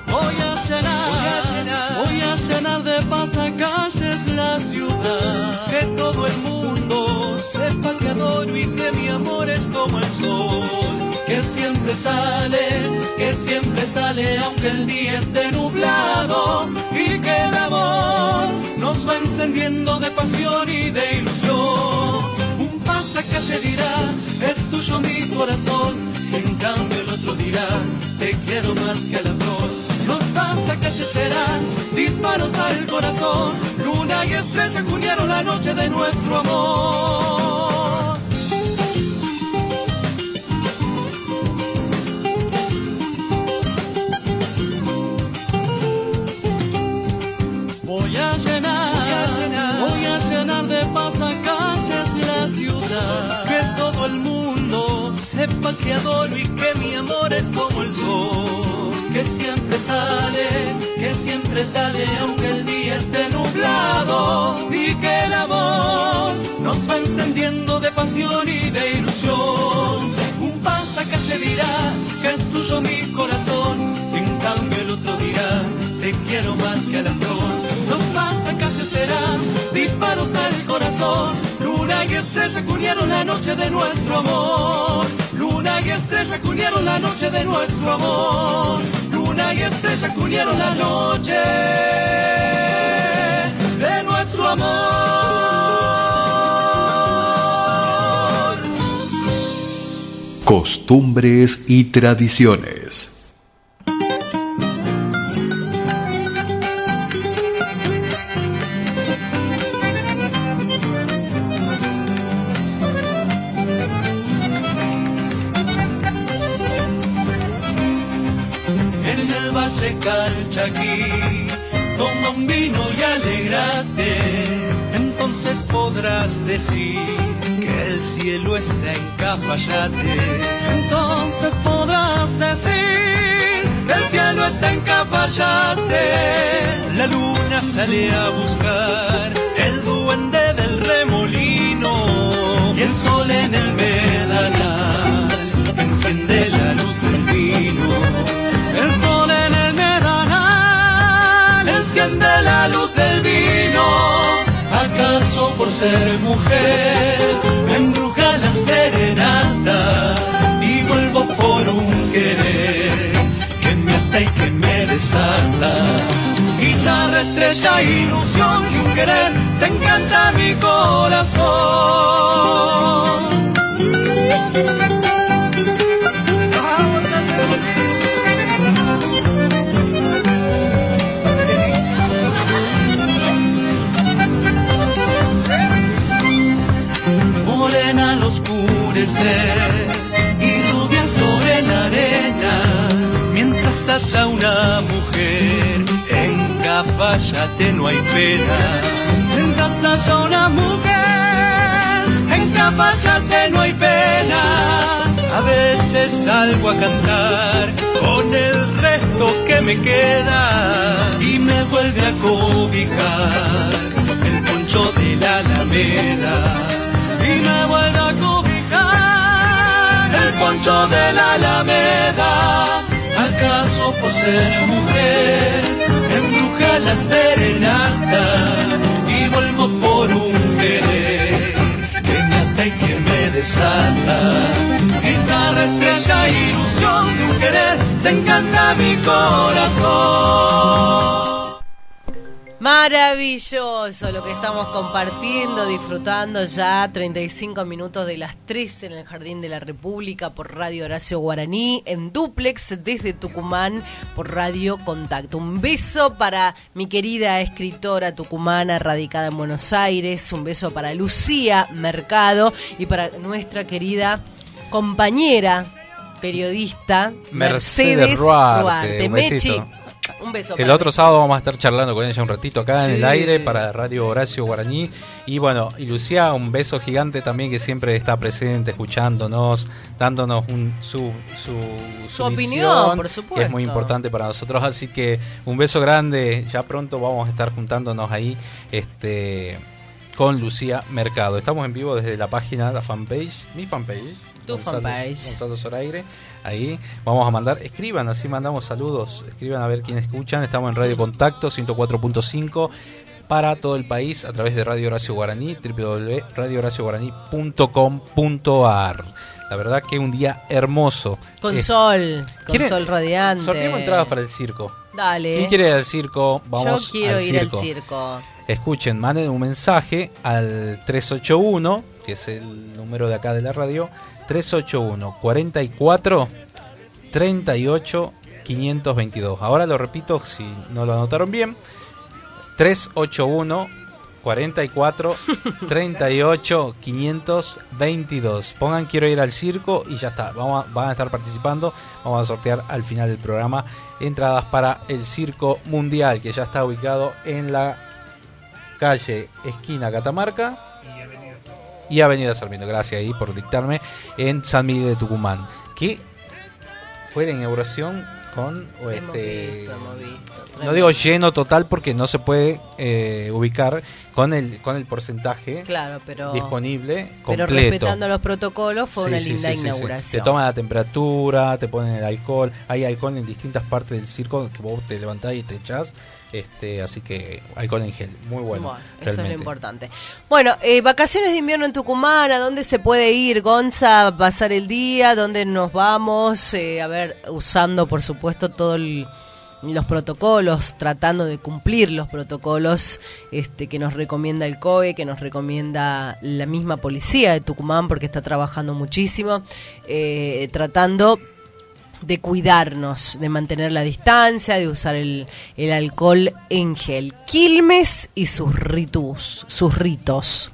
Speaker 6: Voy a llenar, voy a llenar, de pasacalles la ciudad. Que todo el mundo sepa que adoro y que mi sale, que siempre sale aunque el día esté nublado. Y que el amor nos va encendiendo de pasión y de ilusión. Un pasacalle dirá, es tuyo mi corazón. En cambio el otro dirá, te quiero más que a la flor. Los pasacalles serán disparos al corazón. Luna y estrella cuñaron la noche de nuestro amor. Siempre sale, aunque el día esté nublado y que el amor nos va encendiendo de pasión y de ilusión. Un pasacalle dirá que es tuyo mi corazón, en cambio el otro dirá te quiero más que a la flor. Los pasacalles serán disparos al corazón, luna y estrella cunieron la noche de nuestro amor. Luna y estrella cunieron la noche de nuestro amor. Y estrella cunieron la noche de nuestro amor.
Speaker 7: Costumbres y tradiciones.
Speaker 6: A buscar Estrella, ilusión y un querer se encanta mi corazón. Vamos a hacer morena al oscurecer y rubia sobre la arena, mientras haya una mujer en Cafayate no hay pena. Mientras haya una mujer en Cafayate no hay penas. A veces salgo a cantar con el resto que me queda y me vuelve a cobijar el poncho de la Alameda y me vuelve a cobijar el poncho de la Alameda. ¿Acaso por ser mujer embruja la serenata y vuelvo por un querer que me y que me desata? Guitarra, estrella, ilusión de un querer se encanta mi corazón.
Speaker 2: Maravilloso lo que estamos compartiendo, disfrutando ya 35 minutos de las 3 en el Jardín de la República por Radio Horacio Guaraní, en duplex desde Tucumán por Radio Contacto. Un beso para mi querida escritora tucumana radicada en Buenos Aires, un beso para Lucía Mercado y para nuestra querida compañera periodista
Speaker 3: Mercedes
Speaker 2: Mercedes,
Speaker 3: Ruarte,
Speaker 2: Ruarte. Mechi. Un beso.
Speaker 3: El otro sábado vamos a estar charlando con ella un ratito acá en el aire para Radio Horacio Guaraní. Y bueno, y Lucía, un beso gigante también que siempre está presente, escuchándonos, dándonos un, su, su,
Speaker 2: Su opinión, por
Speaker 3: que es
Speaker 2: supuesto.
Speaker 3: muy importante para nosotros. Así que un beso grande. Ya pronto vamos a estar juntándonos ahí este con Lucía Mercado. Estamos en vivo desde la página, la fanpage, mi fanpage.
Speaker 2: Tu fanpage.
Speaker 3: Gonzalo Zoraire. Ahí vamos a mandar, escriban, así mandamos saludos, escriban a ver quién escuchan. Estamos en Radio Contacto 104.5 para todo el país a través de Radio Horacio Guaraní, www.radiohoracioguaraní.com.ar. La verdad que un día hermoso.
Speaker 2: Con
Speaker 3: Eh,
Speaker 2: sol, con
Speaker 3: ¿quieren-
Speaker 2: sol radiante.
Speaker 3: Sorteamos entradas para el circo.
Speaker 2: Dale.
Speaker 3: ¿Quién quiere ir al circo? Vamos
Speaker 2: Yo quiero
Speaker 3: al
Speaker 2: ir
Speaker 3: circo.
Speaker 2: al circo.
Speaker 3: Escuchen, manden un mensaje al 381, que es el número de acá de la radio, 381 44 38 522. Ahora lo repito si no lo anotaron bien. 381 44 38 522. Pongan quiero ir al circo y ya está. Vamos van a estar participando. Vamos a sortear al final del programa entradas para el circo mundial que ya está ubicado en la calle esquina Catamarca y Avenida Sarmiento. Gracias ahí por dictarme en San Miguel de Tucumán. Que fue la inauguración. O
Speaker 2: Hemos
Speaker 3: este,
Speaker 2: visto,
Speaker 3: no digo lleno total porque no se puede eh, ubicar con el con el porcentaje
Speaker 2: Claro, pero,
Speaker 3: disponible
Speaker 2: pero respetando los protocolos fue
Speaker 3: Sí,
Speaker 2: una
Speaker 3: sí,
Speaker 2: linda
Speaker 3: sí.
Speaker 2: inauguración.
Speaker 3: Te toman la temperatura, te ponen el alcohol. Hay alcohol en distintas partes del circo que vos te levantás y te echás. Este, así que alcohol en gel, muy bueno.
Speaker 2: Bueno, eso es lo importante. Bueno, eh, vacaciones de invierno en Tucumán, ¿a dónde se puede ir, Gonza, a pasar el día? ¿Dónde nos vamos? Eh, a ver, usando, por supuesto, todos los protocolos, tratando de cumplir los protocolos este, que nos recomienda el COE, que nos recomienda la misma policía de Tucumán, porque está trabajando muchísimo, eh, tratando de cuidarnos, de mantener la distancia, de usar el, el alcohol en gel. Quilmes y sus ritus, sus ritos.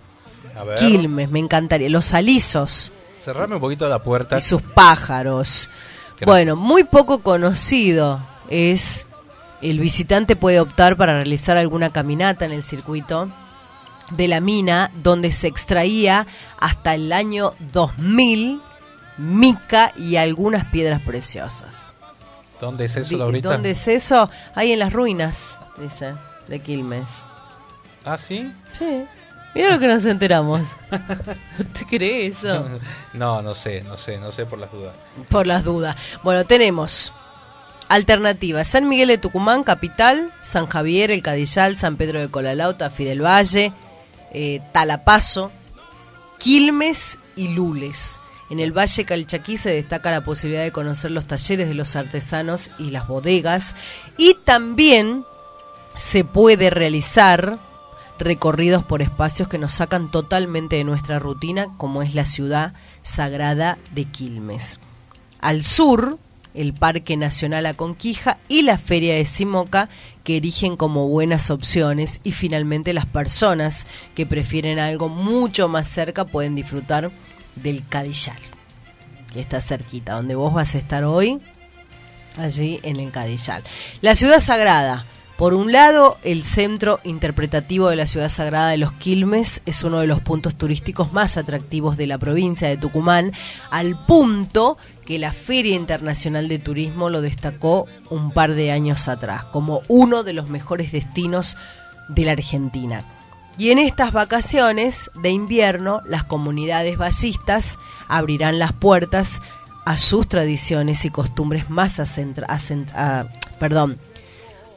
Speaker 3: A ver,
Speaker 2: Quilmes, me encantaría. Los alisos
Speaker 3: cerrame un poquito la puerta.
Speaker 2: y sus pájaros.
Speaker 3: Gracias.
Speaker 2: Bueno, muy poco conocido es el visitante puede optar para realizar alguna caminata en el circuito de la mina donde se extraía hasta el año 2000 mica y algunas piedras preciosas.
Speaker 3: ¿Dónde es eso, Laurita?
Speaker 2: ¿Dónde es eso? Ahí en las ruinas, dice, de Quilmes.
Speaker 3: Ah, sí.
Speaker 2: Sí. Mira lo que nos enteramos. ¿Te crees eso?
Speaker 3: No, no sé, no sé, no sé por las dudas.
Speaker 2: Por las dudas. Bueno, tenemos alternativas. San Miguel de Tucumán, capital. San Javier, El Cadillal, San Pedro de Colalao, Tafí del Valle, eh, Talapazo, Quilmes y Lules. En el Valle Calchaquí se destaca la posibilidad de conocer los talleres de los artesanos y las bodegas. Y también se puede realizar recorridos por espacios que nos sacan totalmente de nuestra rutina, como es la ciudad sagrada de Quilmes. Al sur, el Parque Nacional Aconquija y la Feria de Simoca, que erigen como buenas opciones, y finalmente las personas que prefieren algo mucho más cerca pueden disfrutar del Cadillal, que está cerquita, donde vos vas a estar hoy, allí en el Cadillal. La ciudad sagrada. Por un lado, el centro interpretativo de la ciudad sagrada de los Quilmes es uno de los puntos turísticos más atractivos de la provincia de Tucumán, al punto que la Feria Internacional de Turismo lo destacó un par de años atrás como uno de los mejores destinos de la Argentina. Y en estas vacaciones de invierno, las comunidades vallistas abrirán las puertas a sus tradiciones y costumbres más ah, perdón,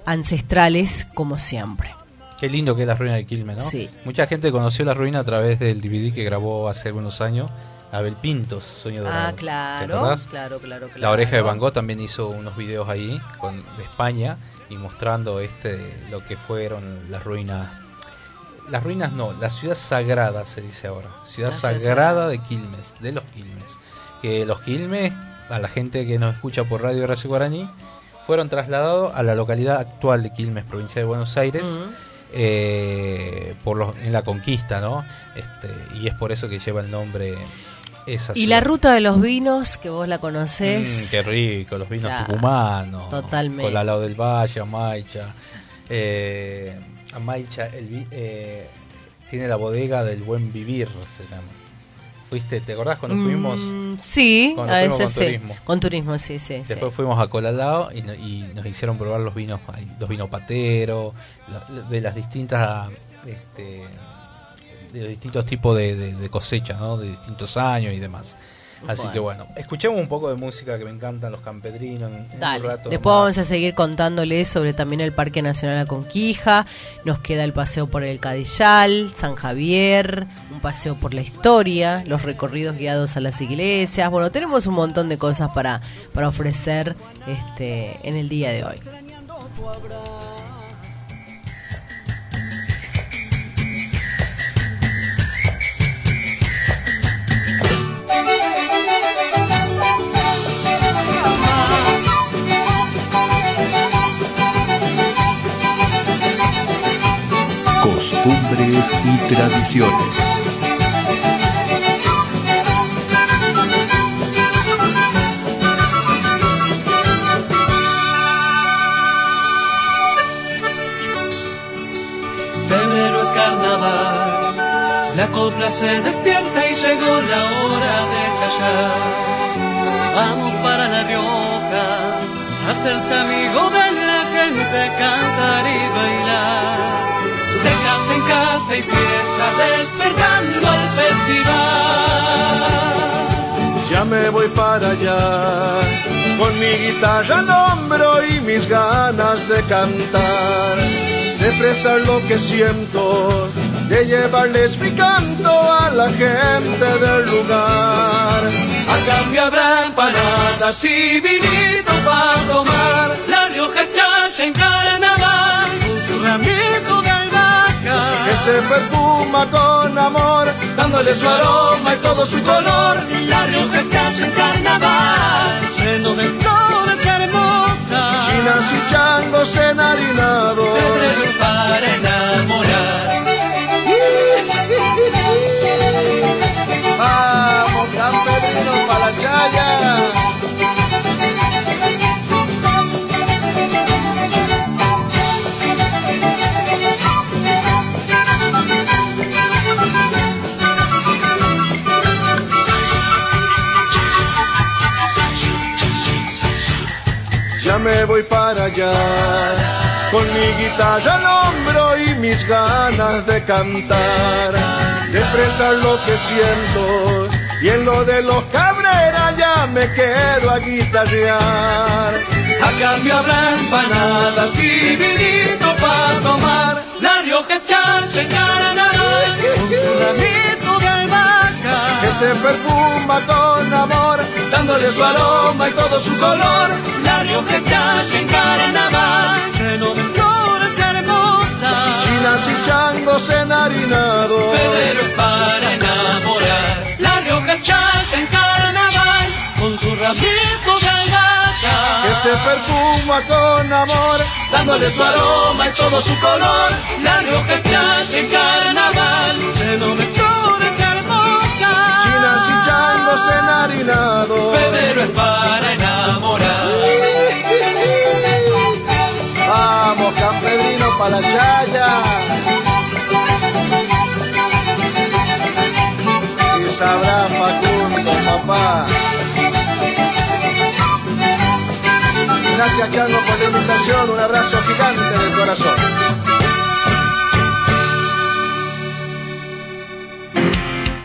Speaker 2: ancestrales como siempre.
Speaker 3: Qué lindo que es la ruina de Quilmes, ¿no?
Speaker 2: Sí.
Speaker 3: Mucha gente conoció la ruina a través del DVD que grabó hace algunos años Abel Pintos, Sueño Dorado.
Speaker 2: Ah,
Speaker 3: ¿Te
Speaker 2: claro, claro, claro, claro.
Speaker 3: La oreja de Van Gogh también hizo unos videos ahí con, de España y mostrando este lo que fueron las ruinas. Las ruinas no, la ciudad sagrada se dice ahora. Ciudad sagrada de Quilmes, de los Quilmes. Que los Quilmes, a la gente que nos escucha por Radio Horacio Guaraní, fueron trasladados a la localidad actual de Quilmes, provincia de Buenos Aires. Eh, por los, en la conquista, ¿no? Este, y es por eso que lleva el nombre esa
Speaker 2: Y la ruta de los vinos, que vos la conocés.
Speaker 3: Mm, qué rico, los vinos
Speaker 2: Claro,
Speaker 3: tucumanos.
Speaker 2: totalmente.
Speaker 3: Colalao del Valle, Amaicha. Eh, Amaicha el vi- eh, tiene la bodega del buen vivir, se llama. Fuiste, ¿te acordás cuando fuimos?
Speaker 2: Mm, sí,
Speaker 3: cuando
Speaker 2: a
Speaker 3: fuimos
Speaker 2: veces
Speaker 3: con
Speaker 2: sí.
Speaker 3: turismo.
Speaker 2: Con turismo, sí, sí. sí.
Speaker 3: Después fuimos a Colalao y, no- y nos hicieron probar los vinos, los vinos pateros, de las distintas, este, de los distintos tipos de, de- de cosecha, ¿no? De distintos años y demás. Así
Speaker 2: Bueno.
Speaker 3: que bueno, escuchemos un poco de música que me encantan los campedrinos. en- en
Speaker 2: Dale.
Speaker 3: un rato
Speaker 2: Después
Speaker 3: más.
Speaker 2: vamos a seguir contándoles sobre también el Parque Nacional Aconquija. Nos queda el paseo por el Cadillal, San Javier, un paseo por la historia, los recorridos guiados a las iglesias. Bueno, tenemos un montón de cosas para, para ofrecer este, en el día de hoy.
Speaker 4: Costumbres y tradiciones.
Speaker 1: Febrero es carnaval, la copla se despierta y llegó la hora de chayar. Vamos para La Rioja
Speaker 6: hacerse amigo de la gente, cantar y bailar. Casa y fiesta, despertando al festival.
Speaker 8: Ya me voy para allá, con mi guitarra al hombro y mis ganas de cantar, de expresar lo que siento, de llevarles mi canto a la gente del lugar.
Speaker 6: A cambio habrá empanadas y vinito para tomar, la Rioja chacha en carnaval, su ramito.
Speaker 8: Que se perfuma con amor,
Speaker 6: dándole su aroma y todo su color. La Rioja chacha en carnaval, lleno de flores hermosas.
Speaker 8: chinas y changos enharinados.
Speaker 6: Para enamorar.
Speaker 8: Vamos, San Pedrino para la chaya. Ya me voy para allá, con mi guitarra al hombro y mis ganas de cantar, de expresar lo que siento. Y en lo de los cabreras ya me quedo a guitarrear.
Speaker 6: A cambio habrá empanadas y vinito para tomar. La Rioja chacha en carnaval, con su ramito de
Speaker 8: que se perfuma con amor,
Speaker 6: dándole su aroma y todo su color. La Rioja en carnaval, de flores hermosas.
Speaker 8: chinas y changos enharinados.
Speaker 6: Pedreros para enamorar. La Rioja en carnaval, con su ramito de
Speaker 8: Que se perfuma con amor,
Speaker 6: dándole su aroma y todo su color. La Rioja en carnaval, lleno de
Speaker 8: y changos enharinados.
Speaker 6: Febrero es para enamorar.
Speaker 8: Vamos, Campedrino para la chaya. Y sabrá Facundo, papá. Gracias, Chango, por la invitación. Un abrazo gigante del corazón.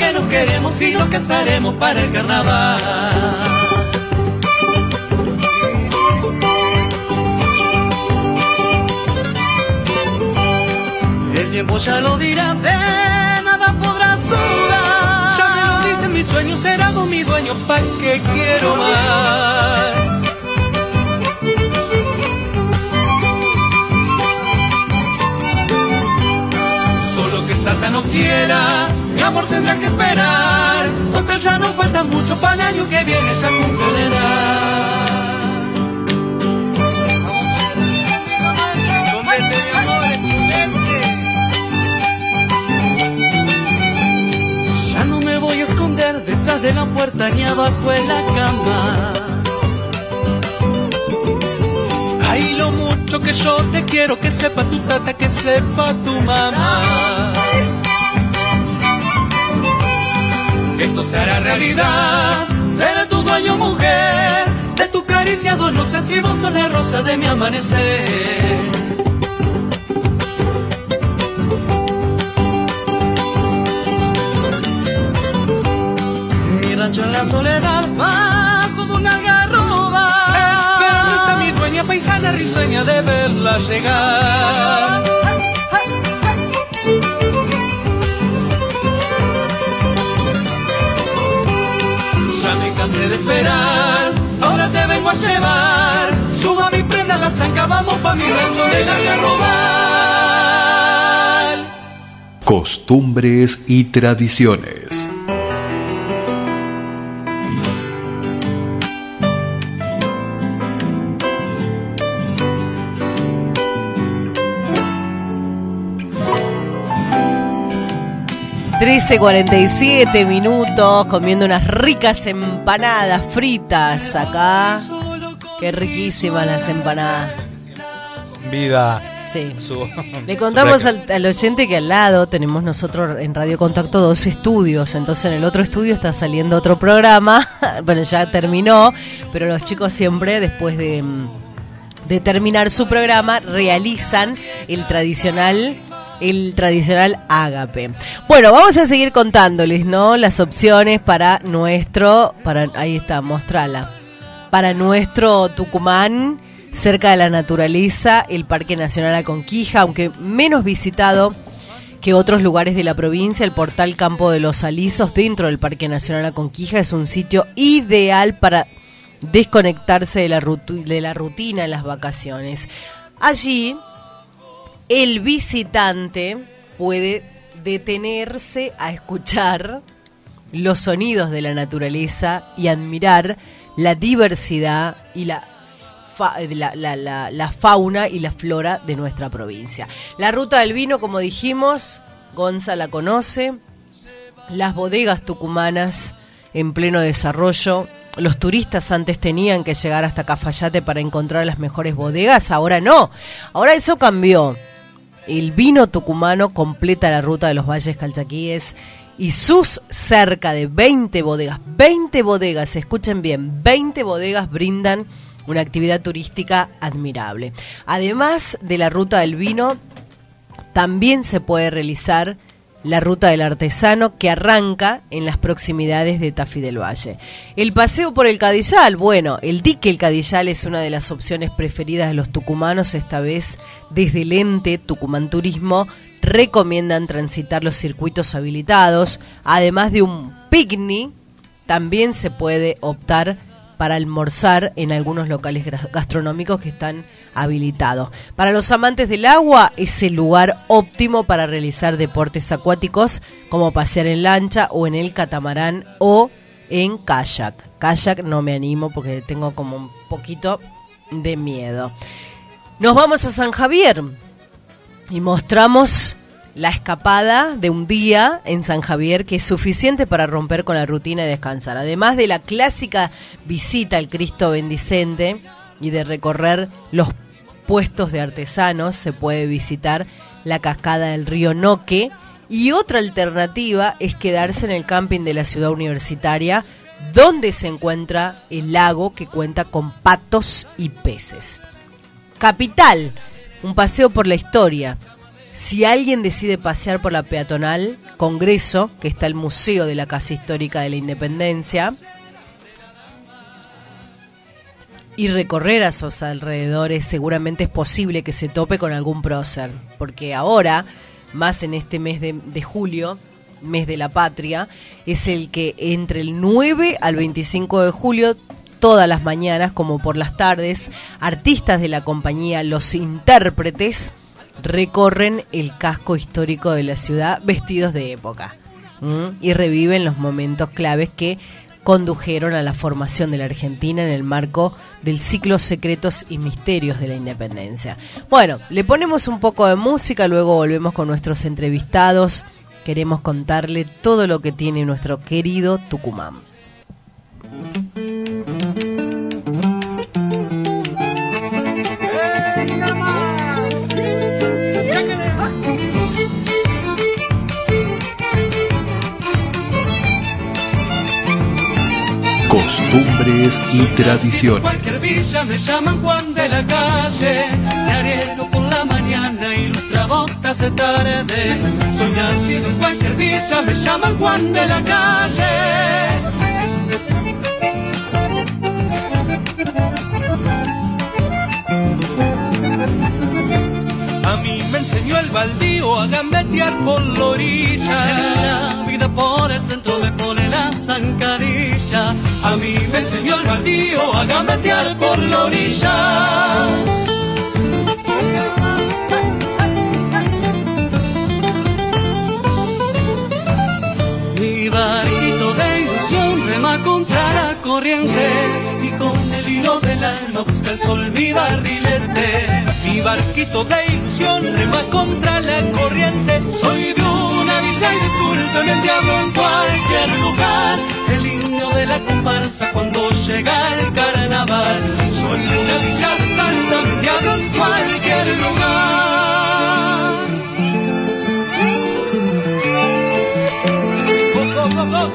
Speaker 6: que nos queremos y nos casaremos para el carnaval. El tiempo ya lo dirá, de nada podrás dudar. Ya me lo dicen mis sueños, será vos mi dueño, pa' que quiero más. Solo que Tata no quiera, mi amor tendrá que esperar. Total ya no falta mucho para el año que viene, ya escondete. Ya no me voy a esconder detrás de la puerta ni abajo en la cama. Ay, lo mucho que yo te quiero, que sepa tu tata, que sepa tu mamá. esto se hará realidad. Seré tu dueño, mujer, de tu caricia dos luces y vos sos la rosa de mi amanecer.
Speaker 1: rancho en la soledad, bajo de una garroba,
Speaker 7: Esperando está mi dueña paisana risueña de verla llegar.
Speaker 1: A llevar. Suba mi prenda la zanca, vamos pa' mi rancho de la garrobal.
Speaker 4: Costumbres y tradiciones.
Speaker 2: ...13.47 minutos... ...comiendo unas ricas empanadas fritas acá... ...qué riquísimas las empanadas...
Speaker 3: Vida.
Speaker 2: Sí.
Speaker 3: Su-
Speaker 2: Le contamos al, al oyente que al lado tenemos nosotros en Radio Contacto dos estudios, entonces en el otro estudio está saliendo otro programa, bueno ya terminó, pero los chicos siempre después de, mm, de terminar su programa realizan el tradicional el tradicional ágape. Bueno, vamos a seguir contándoles, ¿no? Las opciones para nuestro, para ahí está, mostrala. Para nuestro Tucumán, cerca de la naturaleza, el Parque Nacional Aconquija, aunque menos visitado que otros lugares de la provincia, el portal Campo de los Alisos dentro del Parque Nacional Aconquija es un sitio ideal para desconectarse de la, de la rutina en las vacaciones. Allí el visitante puede detenerse a escuchar los sonidos de la naturaleza y admirar la diversidad y la, la- la fauna y la flora de nuestra provincia. La ruta del vino, como dijimos, Gonza la conoce, las bodegas tucumanas en pleno desarrollo. Los turistas antes tenían que llegar hasta Cafayate para encontrar las mejores bodegas, ahora no. Ahora eso cambió. El vino tucumano completa la ruta de los valles calchaquíes y sus cerca de 20 bodegas, 20 bodegas, escuchen bien, 20 bodegas brindan una actividad turística admirable. Además de la ruta del vino, también se puede realizar la ruta del artesano que arranca en las proximidades de Tafí del Valle. El paseo por el Cadillal, bueno, el dique El Cadillal es una de las opciones preferidas de los tucumanos, esta vez desde el ente Tucumán Turismo recomiendan transitar los circuitos habilitados, además de un picnic, también se puede optar para almorzar en algunos locales gastronómicos que están habilitados. Para los amantes del agua es el lugar óptimo para realizar deportes acuáticos como pasear en lancha o en el catamarán o en kayak. Kayak no me animo porque tengo como un poquito de miedo. Nos vamos a San Javier y mostramos la escapada de un día en San Javier que es suficiente para romper con la rutina y descansar. Además de la clásica visita al Cristo Bendicente y de recorrer los puestos de artesanos, se puede visitar la cascada del río Noque y otra alternativa es quedarse en el camping de la ciudad universitaria donde se encuentra el lago que cuenta con patos y peces. Capital, un paseo por la historia. Si alguien decide pasear por la peatonal, Congreso, que está el Museo de la Casa Histórica de la Independencia, y recorrer a sus alrededores, seguramente es posible que se tope con algún prócer, porque ahora, más en este mes de, de julio, mes de la patria, es el que entre el 9 al 25 de julio, todas las mañanas como por las tardes, artistas de la compañía Los Intérpretes recorren el casco histórico de la ciudad vestidos de época y reviven los momentos claves que condujeron a la formación de la Argentina en el marco del ciclo Secretos y Misterios de la Independencia. Bueno, le ponemos un poco de música, luego volvemos con nuestros entrevistados. Queremos contarle todo lo que tiene nuestro querido Tucumán.
Speaker 4: Costumbres y tradiciones.
Speaker 7: Cualquier villa me llaman Juan de la calle, diariero por la mañana y lustrabotas de tarde. Soy nacido en cualquier villa, me llaman Juan de la calle.
Speaker 6: A mí me enseñó el baldío a gambetear por la orilla. En la vida por el centro me pone la zancadilla. A mí me enseñó el baldío a gambetear por la orilla. Mi barquito de ilusión rema contra la corriente y con el hilo del alma busca el sol mi barrilete. Mi barquito de ilusión rema contra la corriente. Soy y discúlpeme el diablo en cualquier lugar. El niño de la comparsa cuando llega el carnaval. Soy una villa de Salta, diablo en cualquier lugar. Go, go, go, go,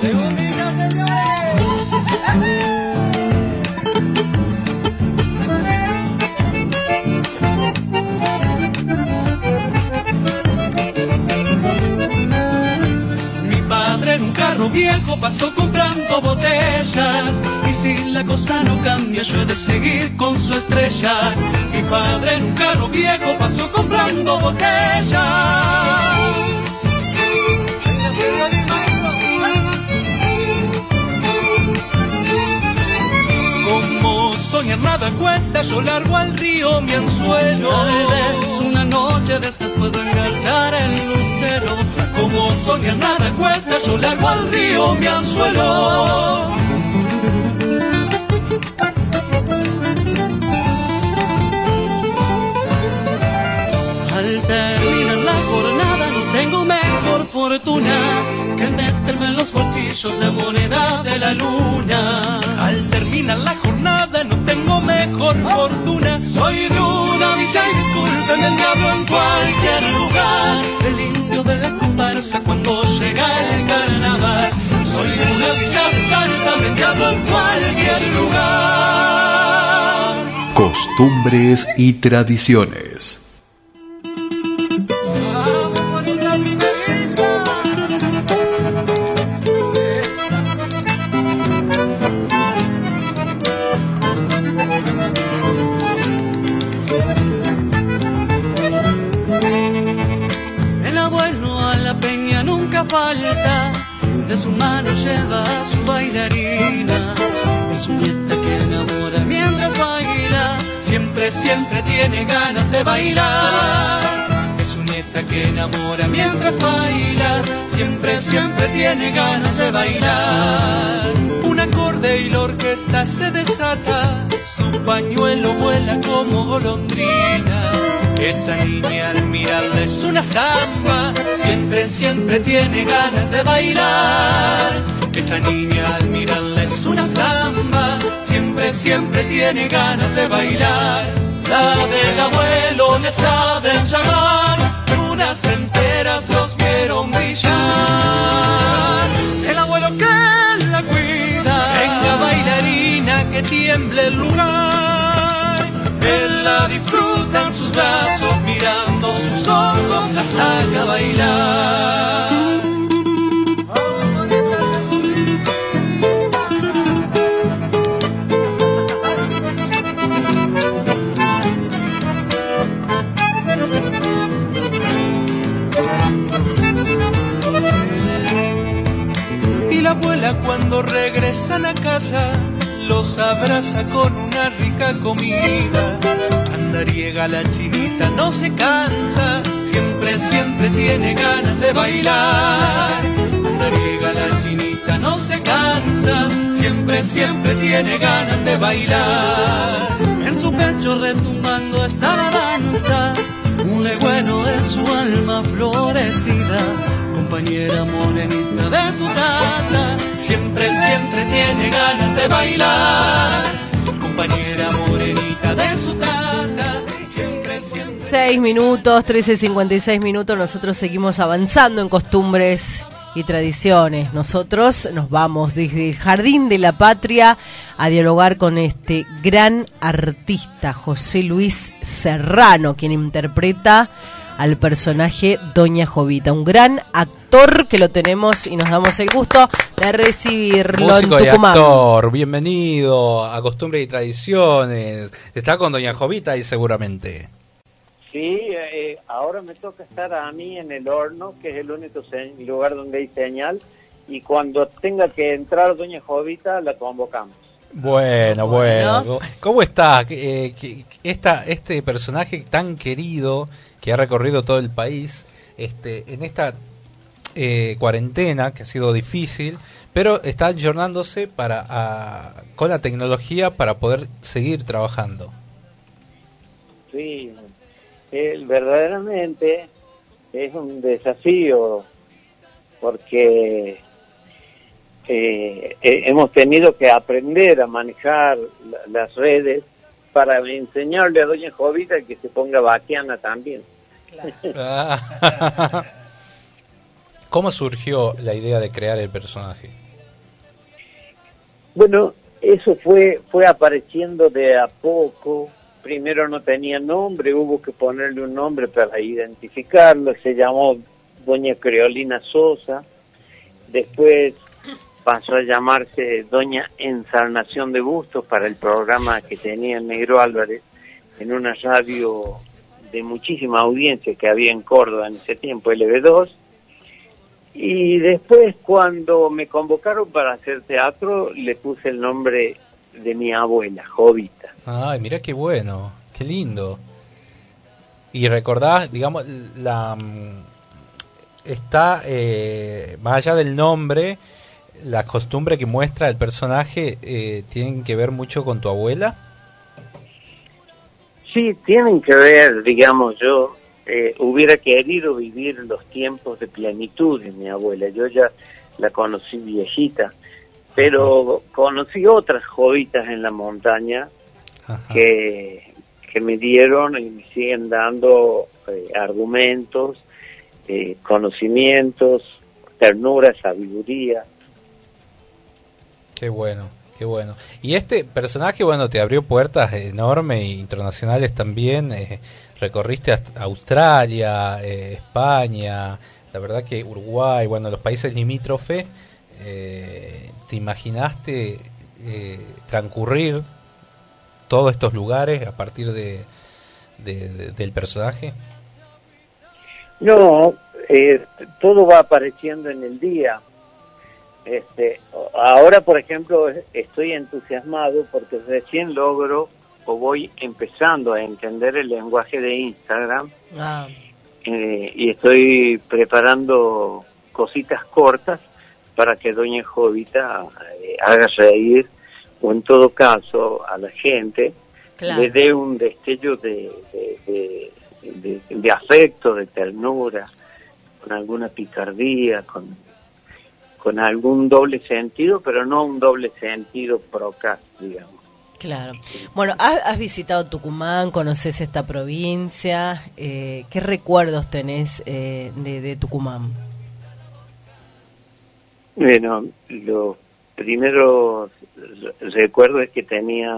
Speaker 6: carro viejo pasó comprando botellas y si la cosa no cambia yo he de seguir con su estrella. Mi padre en un carro viejo pasó comprando botellas. Como soñar nada cuesta, yo largo al río mi anzuelo. Noche de estas puedo enganchar el lucero. Como soñar nada cuesta, yo largo al río mi anzuelo. Al terminar la jornada no tengo mejor fortuna que meterme en los bolsillos la moneda de la luna. Al terminar la jornada no tengo mejor fortuna. Soy de una villa y discúlpeme el diablo en cualquier lugar. El indio de la comparsa cuando llega el carnaval. Soy una villa de Salta, el diablo en cualquier lugar.
Speaker 4: Costumbres y tradiciones.
Speaker 6: Tiene ganas de bailar. Un acorde y la orquesta se desata, su pañuelo vuela como golondrina. Esa niña al mirarla es una samba, siempre, siempre tiene ganas de bailar. Esa niña al mirarla es una samba, siempre, siempre tiene ganas de bailar. La del abuelo le saben llamar, que tiemble el lugar. Él la disfruta en sus brazos, mirando sus ojos, la saca a bailar. Cuando regresan a casa los abraza con una rica comida. Andariega la chinita no se cansa, siempre, siempre tiene ganas de bailar. Andariega la chinita no se cansa, siempre, siempre tiene ganas de bailar. En su pecho retumbando está la danza, un legüeno de su alma florecida compañera morenita de su tata, siempre, siempre tiene ganas de bailar. Compañera morenita de su tata, siempre, siempre.
Speaker 2: 6 minutos, 13.56 minutos, nosotros seguimos avanzando en costumbres y tradiciones. Nosotros nos vamos desde el Jardín de la Patria a dialogar con este gran artista, José Luis Serrano, quien interpreta al personaje Doña Jovita, un gran actor que lo tenemos y nos damos el gusto de recibirlo
Speaker 3: Músico
Speaker 2: en
Speaker 3: y
Speaker 2: Tucumán.
Speaker 3: actor, bienvenido a Costumbres y Tradiciones. Está con Doña Jovita ahí seguramente.
Speaker 9: Sí, eh, ahora me toca estar a mí en el horno, que es el único se- lugar donde hay señal, y cuando tenga que entrar Doña Jovita, la convocamos.
Speaker 3: Bueno,
Speaker 2: Bueno.
Speaker 3: bueno. ¿Cómo está eh, esta, este personaje tan querido que ha recorrido todo el país este, en esta eh, cuarentena que ha sido difícil, pero está ayornándose para, a- con la tecnología para poder seguir trabajando?
Speaker 9: Sí, él verdaderamente es un desafío porque eh, eh, hemos tenido que aprender a manejar la- las redes para enseñarle a Doña Jovita que se ponga vaquiana también.
Speaker 3: ¿Cómo surgió la idea de crear el personaje?
Speaker 9: Bueno, eso fue fue apareciendo de a poco. Primero no tenía nombre, hubo que ponerle un nombre para identificarlo. Se llamó Doña Creolina Sosa. Después pasó a llamarse Doña Ensalnación de Bustos para el programa que tenía Negro Álvarez en una radio de muchísima audiencia que había en Córdoba en ese tiempo, LB2. Y después cuando me convocaron para hacer teatro, le puse el nombre de mi abuela, Jovita.
Speaker 3: Ay, mira qué bueno, qué lindo. Y recordás, digamos, la mm, está eh, más allá del nombre, la costumbre que muestra el personaje eh, tienen que ver mucho con tu abuela.
Speaker 9: Sí, tienen que ver, digamos, yo eh, hubiera querido vivir los tiempos de plenitud de mi abuela. Yo ya la conocí viejita, pero conocí otras jovitas en la montaña
Speaker 3: Ajá.
Speaker 9: que, que me dieron y me siguen dando eh, argumentos, eh, conocimientos, ternura, sabiduría.
Speaker 3: Qué bueno, qué bueno. Y este personaje, bueno, te abrió puertas enormes internacionales también. eh, recorriste Australia, eh, España, la verdad que Uruguay, bueno, los países limítrofes. eh, ¿Te imaginaste eh, transcurrir todos estos lugares a partir de, de- de- del personaje?
Speaker 9: No, todo va apareciendo en el día. Este, ahora, por ejemplo, estoy entusiasmado porque recién logro o voy empezando a entender el lenguaje de Instagram
Speaker 2: Ah,
Speaker 9: eh, y estoy preparando cositas cortas para que Doña Jovita eh, haga reír o en todo caso a la gente
Speaker 2: claro.
Speaker 9: le dé un destello de, de, de- de- de afecto, de ternura, con alguna picardía, con, con algún doble sentido, pero no un doble sentido procas, digamos.
Speaker 2: Claro. Bueno, has, has visitado Tucumán, conoces esta provincia. eh, ¿Qué recuerdos tenés eh, de, de Tucumán?
Speaker 9: Bueno, los primeros re- recuerdos que tenía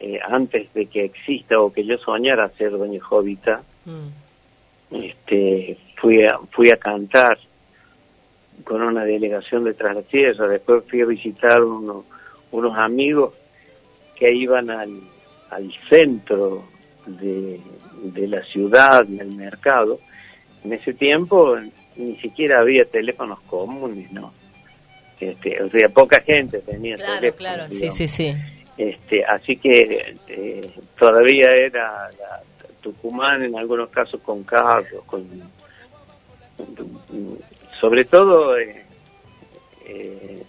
Speaker 9: eh, antes de que exista o que yo soñara ser Doña Jovita,
Speaker 2: Mm,
Speaker 9: este, fui a, fui a cantar con una delegación de Tras la Tierra, después fui a visitar uno- unos amigos que iban al, al centro de, de la ciudad, del mercado. En ese tiempo ni siquiera había teléfonos comunes, ¿no? Este, o sea, poca gente tenía
Speaker 2: Claro,
Speaker 9: teléfono.
Speaker 2: claro, sí, sí, sí.
Speaker 9: Este, así que eh, todavía era la- Tucumán en algunos casos con carros, con, sobre todo eh, eh,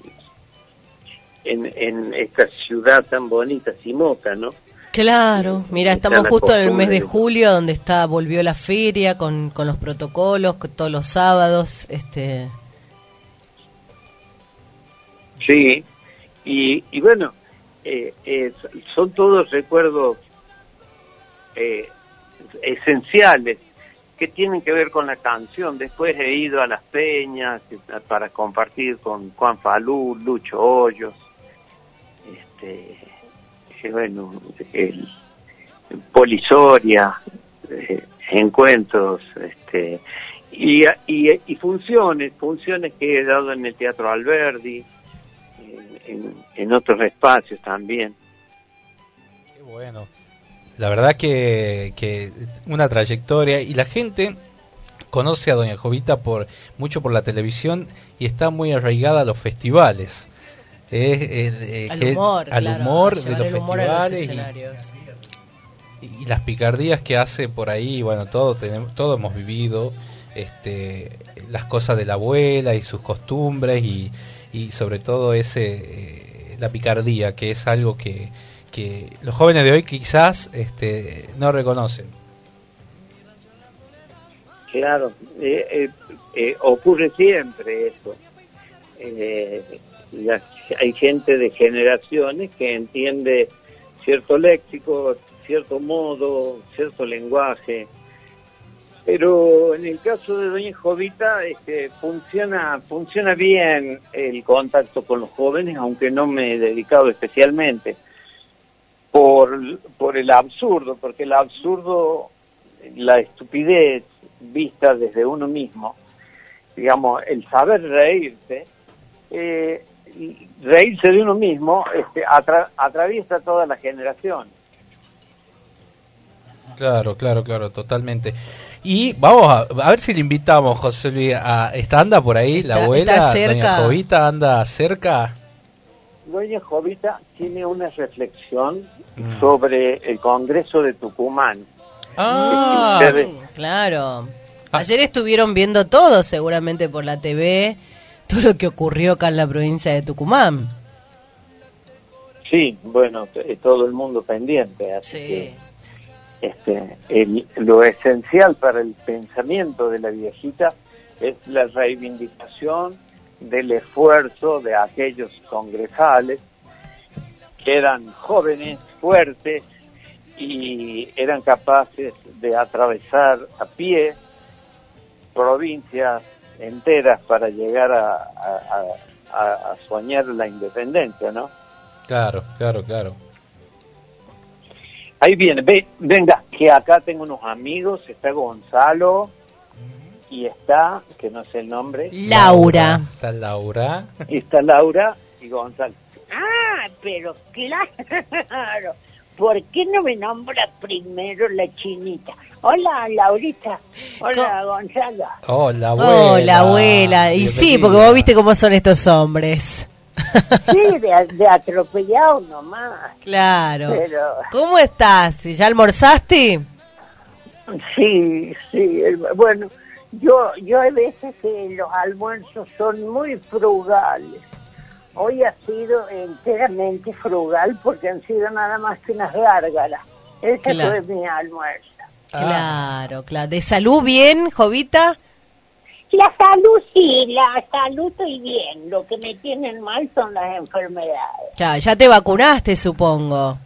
Speaker 9: en, en esta ciudad tan bonita, Simoca, ¿no?
Speaker 2: Claro, mira,
Speaker 9: Está
Speaker 2: estamos justo en el mes de julio donde está volvió la feria con, con los protocolos, con todos los sábados, este
Speaker 9: Sí, y, y bueno, eh, eh, son todos recuerdos eh, esenciales que tienen que ver con la canción. Después he ido a las peñas eh, para compartir con Juan Falú, Lucho Hoyos, este, eh, bueno, el, Polisoria, eh, encuentros, este, y, y, y funciones, funciones que he dado en el Teatro Alberdi, en, en otros espacios también.
Speaker 3: Qué bueno. La verdad que, que una trayectoria y la gente conoce a Doña Jovita por mucho por la televisión y está muy arraigada a los festivales. Es, es, eh,
Speaker 2: Al
Speaker 3: que-
Speaker 2: humor,
Speaker 3: al
Speaker 2: claro,
Speaker 3: humor de los
Speaker 2: humor
Speaker 3: festivales y las picardías que hace por ahí, bueno, todo tenemos, todo hemos vivido, este, las cosas de la abuela y sus costumbres y, y sobre todo ese eh, la picardía que es algo que, que los jóvenes de hoy quizás este, no reconocen.
Speaker 9: Claro, eh, eh, eh, ocurre siempre eso. Hay gente de generaciones que entiende cierto léxico, cierto modo, cierto lenguaje. Pero en el caso de Doña Jovita este, funciona, funciona bien el contacto con los jóvenes, aunque no me he dedicado especialmente por, por el absurdo, porque el absurdo, la estupidez vista desde uno mismo, digamos, el saber reírse, eh, y reírse de uno mismo este, atra- atraviesa toda la generación.
Speaker 3: Claro, claro, claro, totalmente. Y vamos a, a ver si le invitamos, José Luis, a, ¿está anda por ahí la abuela?
Speaker 2: está cerca.
Speaker 3: Doña Jovita anda cerca.
Speaker 9: Doña Jovita tiene una reflexión
Speaker 3: Mm.
Speaker 9: sobre el Congreso de Tucumán.
Speaker 3: Ah,
Speaker 2: Claro.
Speaker 3: Ah.
Speaker 2: Ayer estuvieron viendo todo, seguramente por la TV, todo lo que ocurrió acá en la provincia de Tucumán.
Speaker 9: Sí, bueno, t- todo el mundo pendiente. Así
Speaker 2: Sí.
Speaker 9: que, este, el- lo esencial para el pensamiento de la viejita es la reivindicación del esfuerzo de aquellos congresales que eran jóvenes, fuertes y eran capaces de atravesar a pie provincias enteras para llegar a, a- a- a- a soñar la independencia, ¿no?
Speaker 3: claro, claro, claro.
Speaker 9: Ahí viene, ve, venga, que acá tengo unos amigos, está Gonzalo y está, que no sé el nombre,
Speaker 2: Laura.
Speaker 3: Está Laura.
Speaker 9: y está Laura y Gonzalo.
Speaker 10: Ah, pero claro. ¿Por qué no me nombra primero la chinita? Hola, Laurita. Hola, Gonzalo.
Speaker 3: Hola, abuela.
Speaker 2: Hola, abuela. Y sí, porque vos viste cómo son estos hombres.
Speaker 10: Sí, de, de atropellado nomás.
Speaker 2: Claro.
Speaker 10: Pero
Speaker 2: ¿Cómo estás? ¿Ya almorzaste?
Speaker 10: sí, sí. bueno, yo, yo hay veces que los almuerzos son muy frugales. Hoy ha sido enteramente frugal porque han sido nada más que unas gárgaras. Ese
Speaker 2: Claro.
Speaker 10: fue mi almuerzo.
Speaker 2: Claro, claro. ¿De salud bien, Jovita?
Speaker 10: La salud sí, la salud estoy bien. Lo que me tienen mal son las enfermedades.
Speaker 2: Ya, ya te vacunaste, supongo.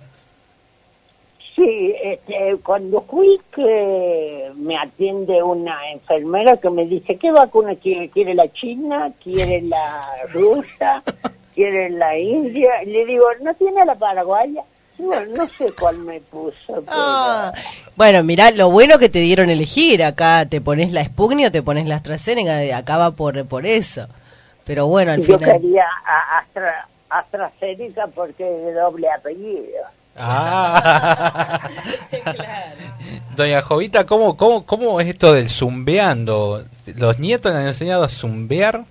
Speaker 10: Sí, este, cuando fui que me atiende una enfermera que me dice, ¿qué vacuna quiere? ¿Quiere la china? ¿Quiere la rusa? ¿Quiere la india? Le digo, ¿no tiene la paraguaya? Y Bueno, no sé cuál me puso. pero-
Speaker 2: Ah, bueno, mirá, lo bueno que te dieron elegir. Acá te pones la Sputnik o te pones la AstraZeneca. Acá va por, por eso. Pero bueno, al
Speaker 10: yo
Speaker 2: final...
Speaker 10: quería a Astra, AstraZeneca porque es de doble apellido.
Speaker 3: Ah. Doña Jovita, ¿cómo, cómo, ¿cómo es esto del zumbeando? ¿Los nietos le han enseñado a zumbear?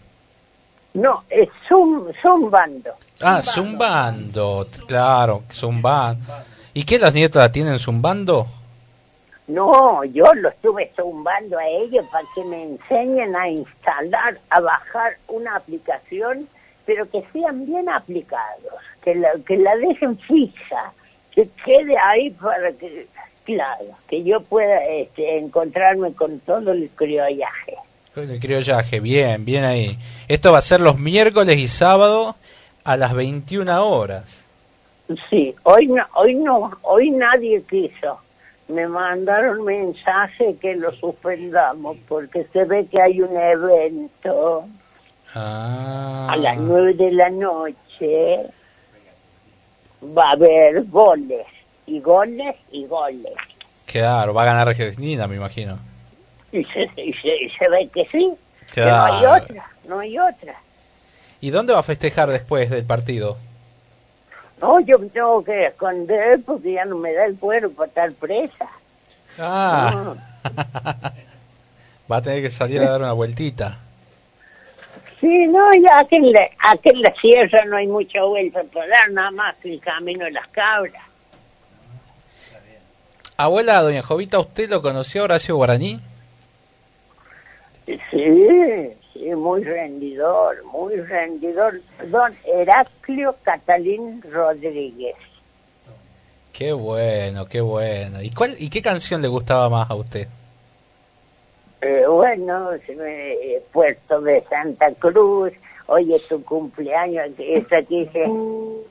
Speaker 10: No, es zum, zumbando.
Speaker 3: Ah, zumbando, claro, zumbando. ¿Y qué los nietos la tienen zumbando?
Speaker 10: No, yo lo estuve zumbando a ellos para que me enseñen a instalar, a bajar una aplicación, pero que sean bien aplicados, que la, que la dejen fija, que quede ahí para que, claro, que yo pueda este, encontrarme con todo el criollaje.
Speaker 3: Con El criollaje, bien, bien ahí. Esto va a ser los miércoles y sábado a las 21 horas.
Speaker 10: Sí, hoy no, hoy no, hoy nadie quiso. Me mandaron mensaje que lo suspendamos porque se ve que hay un evento
Speaker 3: Ah.
Speaker 10: a las nueve de la noche. Va a haber goles y goles y goles.
Speaker 3: Claro, va a ganar Argentina, me imagino.
Speaker 10: Y se, y se, y se ve que sí, que no hay otra, no hay otra.
Speaker 3: ¿Y dónde va a festejar después del partido?
Speaker 10: No, yo me tengo que esconder porque ya no me da el cuero para estar presa.
Speaker 3: Ah, va a tener que salir a dar una vueltita.
Speaker 10: Sí, no, ya aquí en, la, aquí en la sierra no hay mucha vuelta para dar, nada más que el camino de las cabras.
Speaker 3: Abuela, doña Jovita, ¿usted lo conoció Horacio Guaraní?
Speaker 10: Sí, sí, muy rendidor, muy rendidor. Don Heraclio Catalín Rodríguez.
Speaker 3: Qué bueno, qué bueno. ¿Y, cuál, ¿Y qué canción le gustaba más a usted?
Speaker 10: Eh, bueno, eh, Puerto de Santa Cruz, hoy es tu cumpleaños, esa que dice... "Oh,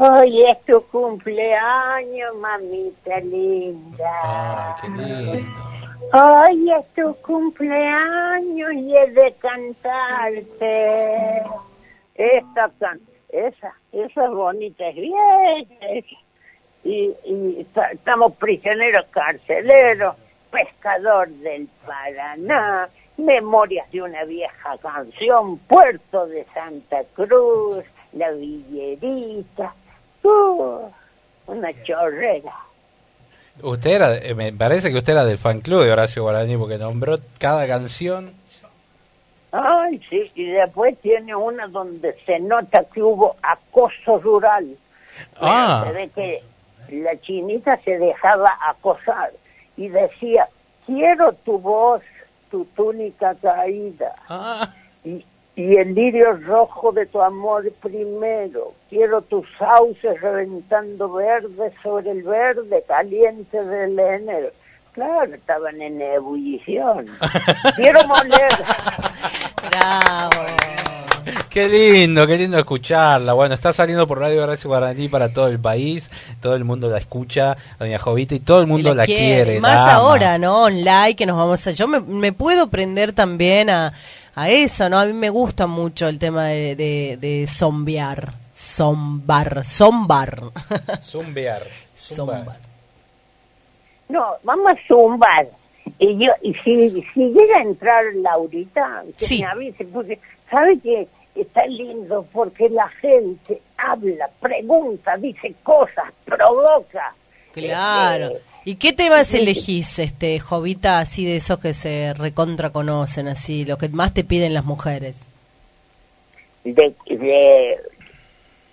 Speaker 10: hoy es tu cumpleaños, mamita linda.
Speaker 3: Ay, qué lindo.
Speaker 10: Hoy es tu cumpleaños y es de cantarte. Esta can esa, esa es bonita, es bien. Y, y ta- estamos prisioneros carceleros, pescador del Paraná, memorias de una vieja canción, Puerto de Santa Cruz, la Villerita, uh, una chorrera.
Speaker 3: Usted era, me parece que usted era del fan club de Horacio Guaraní porque nombró cada canción.
Speaker 10: Ay, sí, y después tiene una donde se nota que hubo acoso rural.
Speaker 3: Ah.
Speaker 10: Se ve que la chinita se dejaba acosar y decía, quiero tu voz, tu túnica caída
Speaker 3: Ah,
Speaker 10: y, y el lirio rojo de tu amor primero. Quiero tus sauces reventando verde sobre el verde caliente del enero. Claro, estaban en ebullición. Quiero moler.
Speaker 2: Bravo.
Speaker 3: Qué lindo, qué lindo escucharla. Bueno, está saliendo por Radio Horacio Guaraní para todo el país, todo el mundo la escucha, doña Jovita, y todo el mundo la, quiere.
Speaker 2: Más
Speaker 3: la
Speaker 2: ahora, ¿no? Online, que nos vamos a... Yo me, me puedo prender también a, a eso, ¿no? A mí me gusta mucho el tema de, de, de zombiar. Zombar. Zombar.
Speaker 3: Zumbar.
Speaker 2: Zombar.
Speaker 10: No, vamos a zumbar. Y yo, y si, si llega a entrar Laurita, que
Speaker 2: Sí.
Speaker 10: me avise, porque sabe que está lindo porque la gente habla, pregunta, dice cosas, provoca.
Speaker 2: Claro.
Speaker 10: Este,
Speaker 2: ¿Y qué temas elegís, este, Jovita, así de esos que se recontra conocen, así, lo que más te piden las mujeres?
Speaker 10: de, de-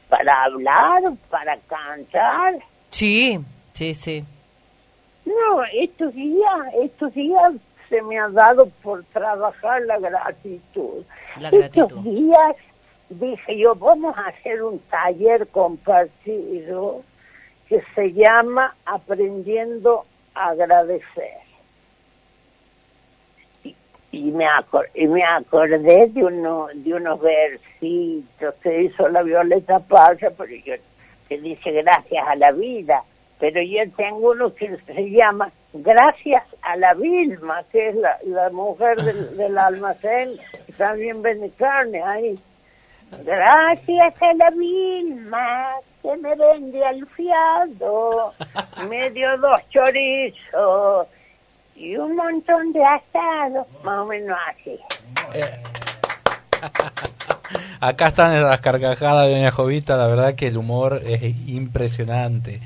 Speaker 10: para hablar, para cantar.
Speaker 2: Sí, sí, sí.
Speaker 10: No, estos días, estos días se me ha dado por trabajar la gratitud.
Speaker 2: La
Speaker 10: estos
Speaker 2: gratitud.
Speaker 10: días dije yo, vamos a hacer un taller compartido que se llama Aprendiendo a Agradecer. Y, y me, acor- y me acordé de, uno, de unos versitos que hizo la Violeta Parra, pero yo, que dice gracias a la vida. Pero yo tengo uno que se llama Gracias a la Vilma, que es la, la mujer del, del almacén, que también vende carne ahí. Gracias a la Vilma, que me vende al fiado, me dio dos chorizos y un montón de asado, más o menos así.
Speaker 3: Acá están las carcajadas de doña Jovita, la verdad que el humor es impresionante.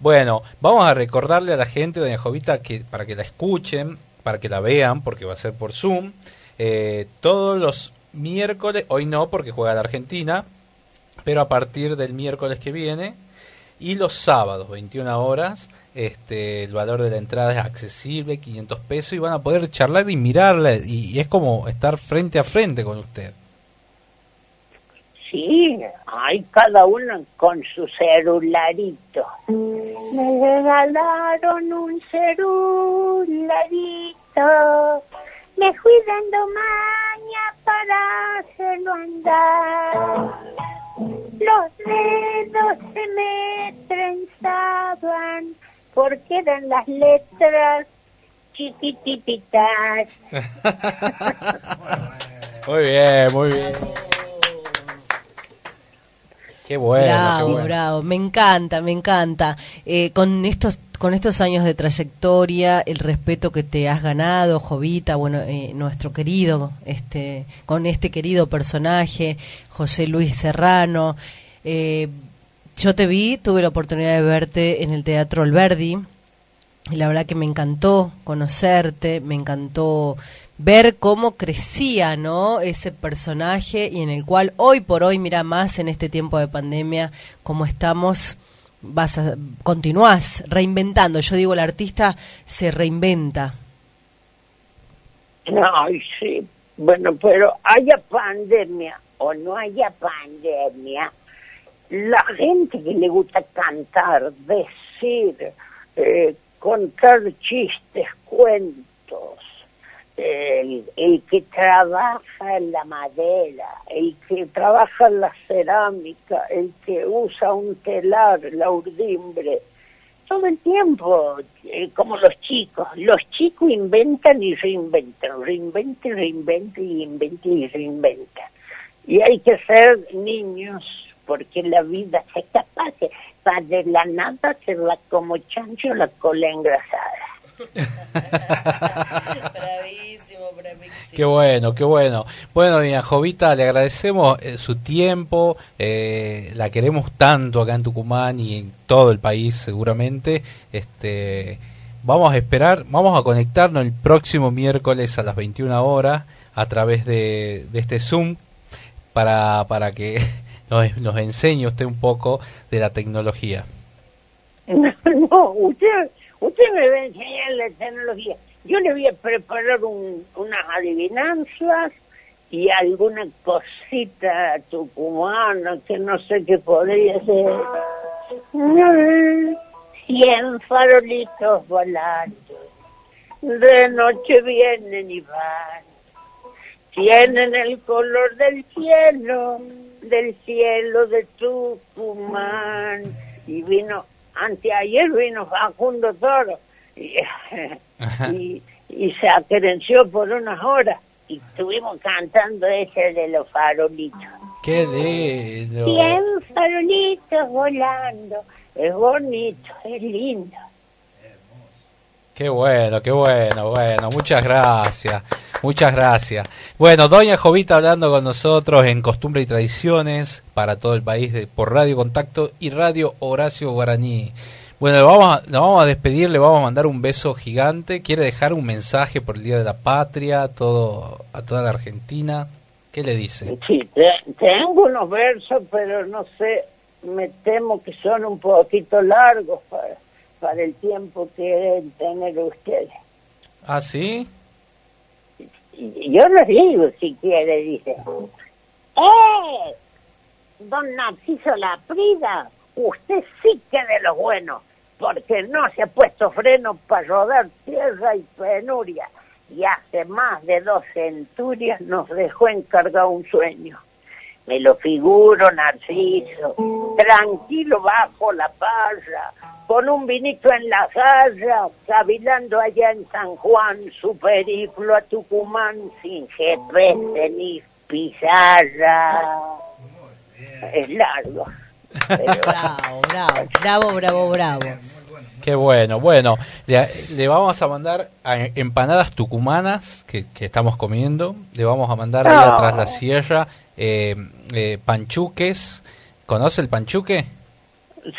Speaker 3: Bueno, vamos a recordarle a la gente, doña Jovita, que para que la escuchen, para que la vean, porque va a ser por Zoom, eh, todos los miércoles, hoy no porque juega la Argentina, pero a partir del miércoles que viene, y los sábados, 21 horas, este, el valor de la entrada es accesible, 500 pesos, y van a poder charlar y mirarla, y, y es como estar frente a frente con usted.
Speaker 10: Sí, hay cada uno con su celularito. Me regalaron un celularito. Me fui dando maña para hacerlo andar. Los dedos se me trenzaban porque eran las letras chiquititas.
Speaker 3: Muy bien, muy bien. Qué bueno, qué
Speaker 2: bravo,
Speaker 3: bueno.
Speaker 2: bravo. Me encanta, me encanta. Eh, con estos con estos años de trayectoria, el respeto que te has ganado, Jovita, bueno, eh, nuestro querido, este, con este querido personaje, José Luis Serrano. Eh, yo te vi, tuve la oportunidad de verte en el Teatro Alberdi, y la verdad que me encantó conocerte, me encantó ver cómo crecía, ¿no? Ese personaje y en el cual hoy por hoy, mira más en este tiempo de pandemia, cómo estamos, vas a, continúas reinventando. Yo digo, el artista se reinventa.
Speaker 10: Ay, sí. Bueno, pero haya pandemia o no haya pandemia, la gente que le gusta cantar, decir, eh, contar chistes, cuentos, el, el, que trabaja en la madera, el que trabaja en la cerámica, el que usa un telar, la urdimbre, todo el tiempo, eh, como los chicos. Los chicos inventan y reinventan, reinventan, reinventan y inventan y reinventan. Y hay que ser niños porque la vida se capaz para de la nada se va como chancho la cola engrasada.
Speaker 2: bravísimo, bravísimo.
Speaker 3: Qué bueno, qué bueno. Bueno, doña Jovita, le agradecemos eh, su tiempo, eh, la queremos tanto acá en Tucumán y en todo el país seguramente. Este, vamos a esperar, vamos a conectarnos el próximo miércoles a las 21 horas a través de, de este Zoom para, para que nos, nos enseñe usted un poco de la tecnología.
Speaker 10: No, usted, usted me va a enseñar la tecnología. Yo le voy a preparar un, unas adivinanzas y alguna cosita tucumana que no sé qué podría ser. Cien farolitos volando, de noche vienen y van, tienen el color del cielo, del cielo de Tucumán. Y vino, anteayer vino Facundo Toro y, y, y se acerenció por unas horas y estuvimos cantando ese de los farolitos.
Speaker 3: Qué lindo.
Speaker 10: Cien farolitos volando, es bonito, es lindo.
Speaker 3: Qué bueno, qué bueno, bueno, muchas gracias, muchas gracias. Bueno, doña Jovita hablando con nosotros en Costumbre y Tradiciones para todo el país de, por Radio Contacto y Radio Horacio Guaraní. Bueno, vamos a, nos vamos a despedir, le vamos a mandar un beso gigante. ¿Quiere dejar un mensaje por el Día de la Patria a, todo, a toda la Argentina? ¿Qué le dice?
Speaker 10: Sí, te- tengo unos versos, pero no sé, me temo que son un poquito largos para, para el tiempo que deben tener ustedes.
Speaker 3: ¿Ah, sí?
Speaker 10: Yo les digo si quiere, dice. ¡Eh! Don Narciso Laprida, usted sí que de lo bueno, porque no se ha puesto freno para rodar tierra y penuria, y hace más de dos centurias nos dejó encargado un sueño. Me lo figuro, Narciso, tranquilo bajo la parra, con un vinito en la jarra, cavilando allá en San Juan, su periplo a Tucumán, sin GPS ni pizarra. Es largo. pero-
Speaker 2: Bravo, bravo, bravo, bravo, bravo.
Speaker 3: Qué bueno. Bueno, le, le vamos a mandar a empanadas tucumanas que, que estamos comiendo. Le vamos a mandar ahí
Speaker 10: Ah.
Speaker 3: atrás la sierra eh, eh, panchuques. ¿Conoce el panchuque?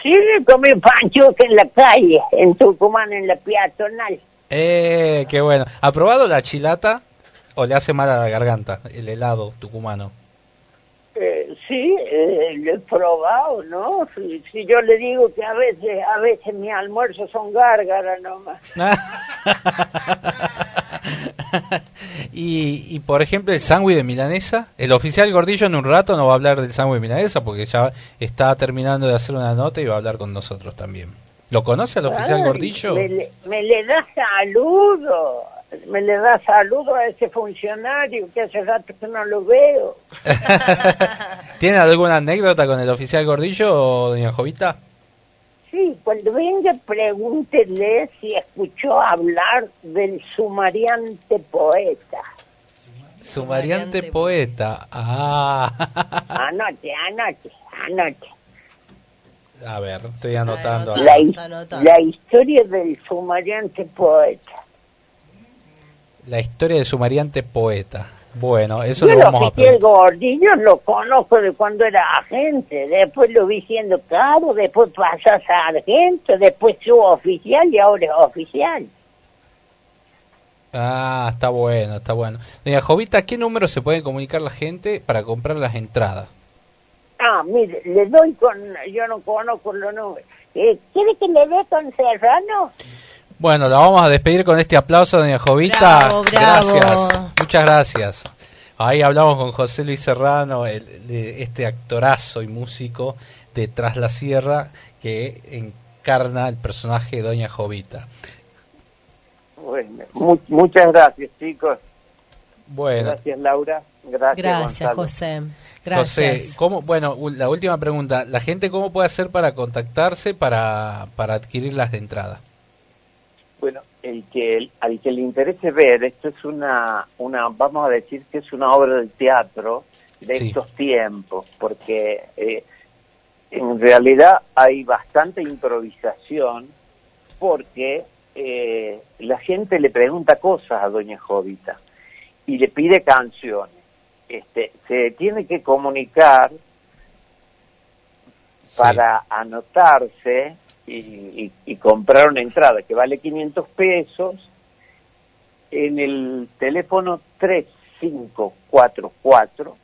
Speaker 10: Sí, comí panchuque en la calle, en Tucumán, en la peatonal.
Speaker 3: Eh, qué bueno. ¿Ha probado la chilata o le hace mal a la garganta el helado tucumano?
Speaker 10: Eh, sí, eh, lo he probado, ¿no? Si, si yo le digo que a veces, a veces mi almuerzo son gárgaras nomás.
Speaker 3: y, y por ejemplo el sándwich de milanesa, el oficial Gordillo en un rato no va a hablar del sándwich de milanesa porque ya está terminando de hacer una nota y va a hablar con nosotros también. ¿Lo conoce al oficial
Speaker 10: Ay,
Speaker 3: Gordillo?
Speaker 10: Me, le- me le da saludo, me le da saludo a ese funcionario que hace rato que no lo veo.
Speaker 3: ¿Tiene alguna anécdota con el oficial Gordillo, doña Jovita?
Speaker 10: Sí, cuando venga pregúntele si escuchó hablar del sumariante poeta.
Speaker 3: Su variante poeta. Ah.
Speaker 10: Anoche, anoche, anoche.
Speaker 3: A ver, estoy anotando.
Speaker 10: La, la historia del sumariante poeta.
Speaker 3: La historia de su mariante poeta. Bueno, eso
Speaker 10: Yo
Speaker 3: lo
Speaker 10: lo
Speaker 3: vamos a
Speaker 10: que el
Speaker 3: preguntar.
Speaker 10: gordillo lo conozco de cuando era agente, después lo vi siendo caro, después pasó a sargento, después suboficial y ahora es oficial.
Speaker 3: Ah, está bueno, está bueno. Doña Jovita, ¿a ¿qué número se puede comunicar la gente para comprar las entradas?
Speaker 10: Ah, mire, le doy con, yo no conozco los números. Eh, ¿Quiere que le dé con Serrano?
Speaker 3: Bueno, la vamos a despedir con este aplauso, doña Jovita.
Speaker 2: Bravo, bravo.
Speaker 3: Gracias, muchas gracias. Ahí hablamos con José Luis Serrano, el- de este actorazo y músico de Tras la Sierra que encarna el personaje de doña Jovita.
Speaker 9: Bueno, mu- muchas gracias, chicos.
Speaker 3: Bueno,
Speaker 9: Gracias, Laura. Gracias.
Speaker 2: José. Gracias.
Speaker 3: José, ¿cómo, bueno, la última pregunta. ¿La gente cómo puede hacer para contactarse para, para adquirir las entradas?
Speaker 9: Bueno, el que al que le interese ver, esto es una, una, vamos a decir que es una obra de teatro de
Speaker 3: Sí.
Speaker 9: estos tiempos, porque eh, en realidad hay bastante improvisación, porque eh, la gente le pregunta cosas a Doña Jovita y le pide canciones. Este, se tiene que comunicar
Speaker 3: Sí.
Speaker 9: para anotarse y, y- y comprar una entrada que vale 500 pesos en el teléfono 3544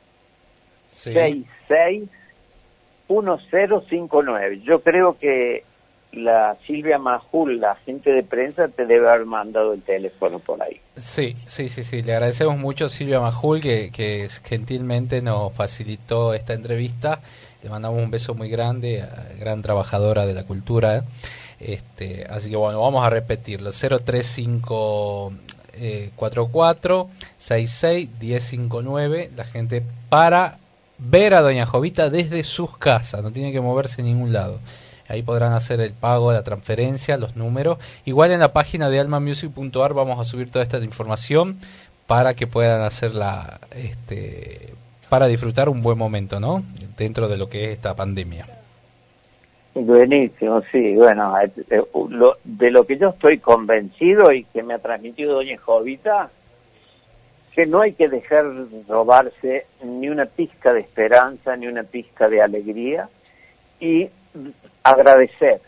Speaker 3: Sí.
Speaker 9: 66 1059. Yo creo que la Silvia Majul, la agente de prensa, te debe haber mandado el teléfono por ahí.
Speaker 3: Sí, sí, sí, sí. Le agradecemos mucho a Silvia Majul que, que gentilmente nos facilitó esta entrevista. Le mandamos un beso muy grande, gran trabajadora de la cultura. ¿eh? Este, así que bueno, vamos a repetirlo. 03544 66 1059. La gente para ver a Doña Jovita desde sus casas. No tiene que moverse en ningún lado. Ahí podrán hacer el pago, la transferencia, los números. Igual en la página de almamusic.ar vamos a subir toda esta información para que puedan hacerla, este, para disfrutar un buen momento, ¿no? Dentro de lo que es esta pandemia.
Speaker 9: Buenísimo, sí, bueno, eh, eh, de lo que yo estoy convencido y que me ha transmitido Doña Jovita, que no hay que dejar robarse ni una pizca de esperanza, ni una pizca de alegría, y agradecer,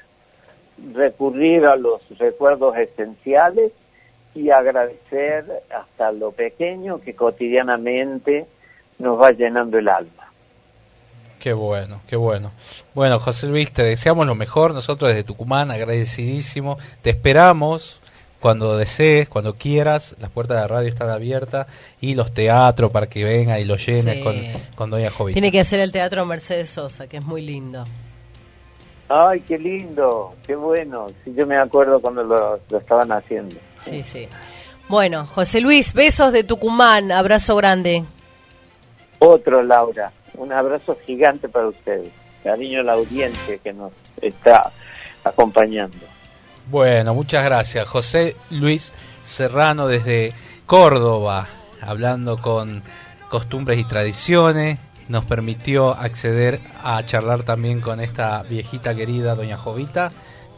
Speaker 9: recurrir a los recuerdos esenciales y agradecer hasta lo pequeño que cotidianamente nos va llenando el alma.
Speaker 3: Qué bueno, qué bueno. Bueno, José Luis, te deseamos lo mejor. Nosotros desde Tucumán, agradecidísimo. Te esperamos cuando desees, cuando quieras. Las puertas de la radio están abiertas y los teatros para que venga y lo llenes
Speaker 2: Sí.
Speaker 3: con, con Doña Jovita.
Speaker 2: Tiene que hacer el teatro Mercedes Sosa, que es muy lindo.
Speaker 9: Ay, qué lindo, qué bueno. Sí, yo me acuerdo cuando lo, lo estaban haciendo.
Speaker 2: Sí, sí. Bueno, José Luis, besos de Tucumán, abrazo grande.
Speaker 9: Otro, Laura. Un abrazo gigante para ustedes. Cariño a la audiencia que nos está acompañando.
Speaker 3: Bueno, muchas gracias. José Luis Serrano desde Córdoba, hablando con costumbres y tradiciones. Nos permitió acceder a charlar también con esta viejita querida, doña Jovita,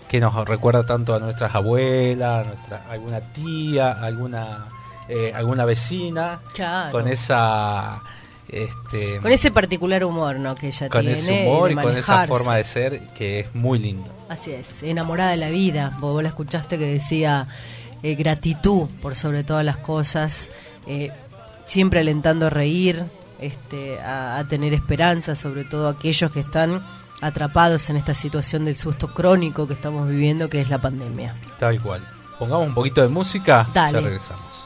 Speaker 3: que nos recuerda tanto a nuestras abuelas, a nuestra, alguna tía, alguna, eh, alguna vecina,
Speaker 2: Claro.
Speaker 3: con esa... Este,
Speaker 2: Con ese particular humor, ¿no? Que ella
Speaker 3: con
Speaker 2: tiene.
Speaker 3: ese humor y con esa forma de ser que es muy lindo.
Speaker 2: Así es, enamorada de la vida. Vos, vos la escuchaste que decía eh, gratitud por sobre todas las cosas, eh, siempre alentando a reír, este, a, a tener esperanza, sobre todo aquellos que están atrapados en esta situación del susto crónico que estamos viviendo, que es la pandemia.
Speaker 3: Tal cual. Pongamos un poquito de música,
Speaker 2: Dale.
Speaker 3: ya regresamos.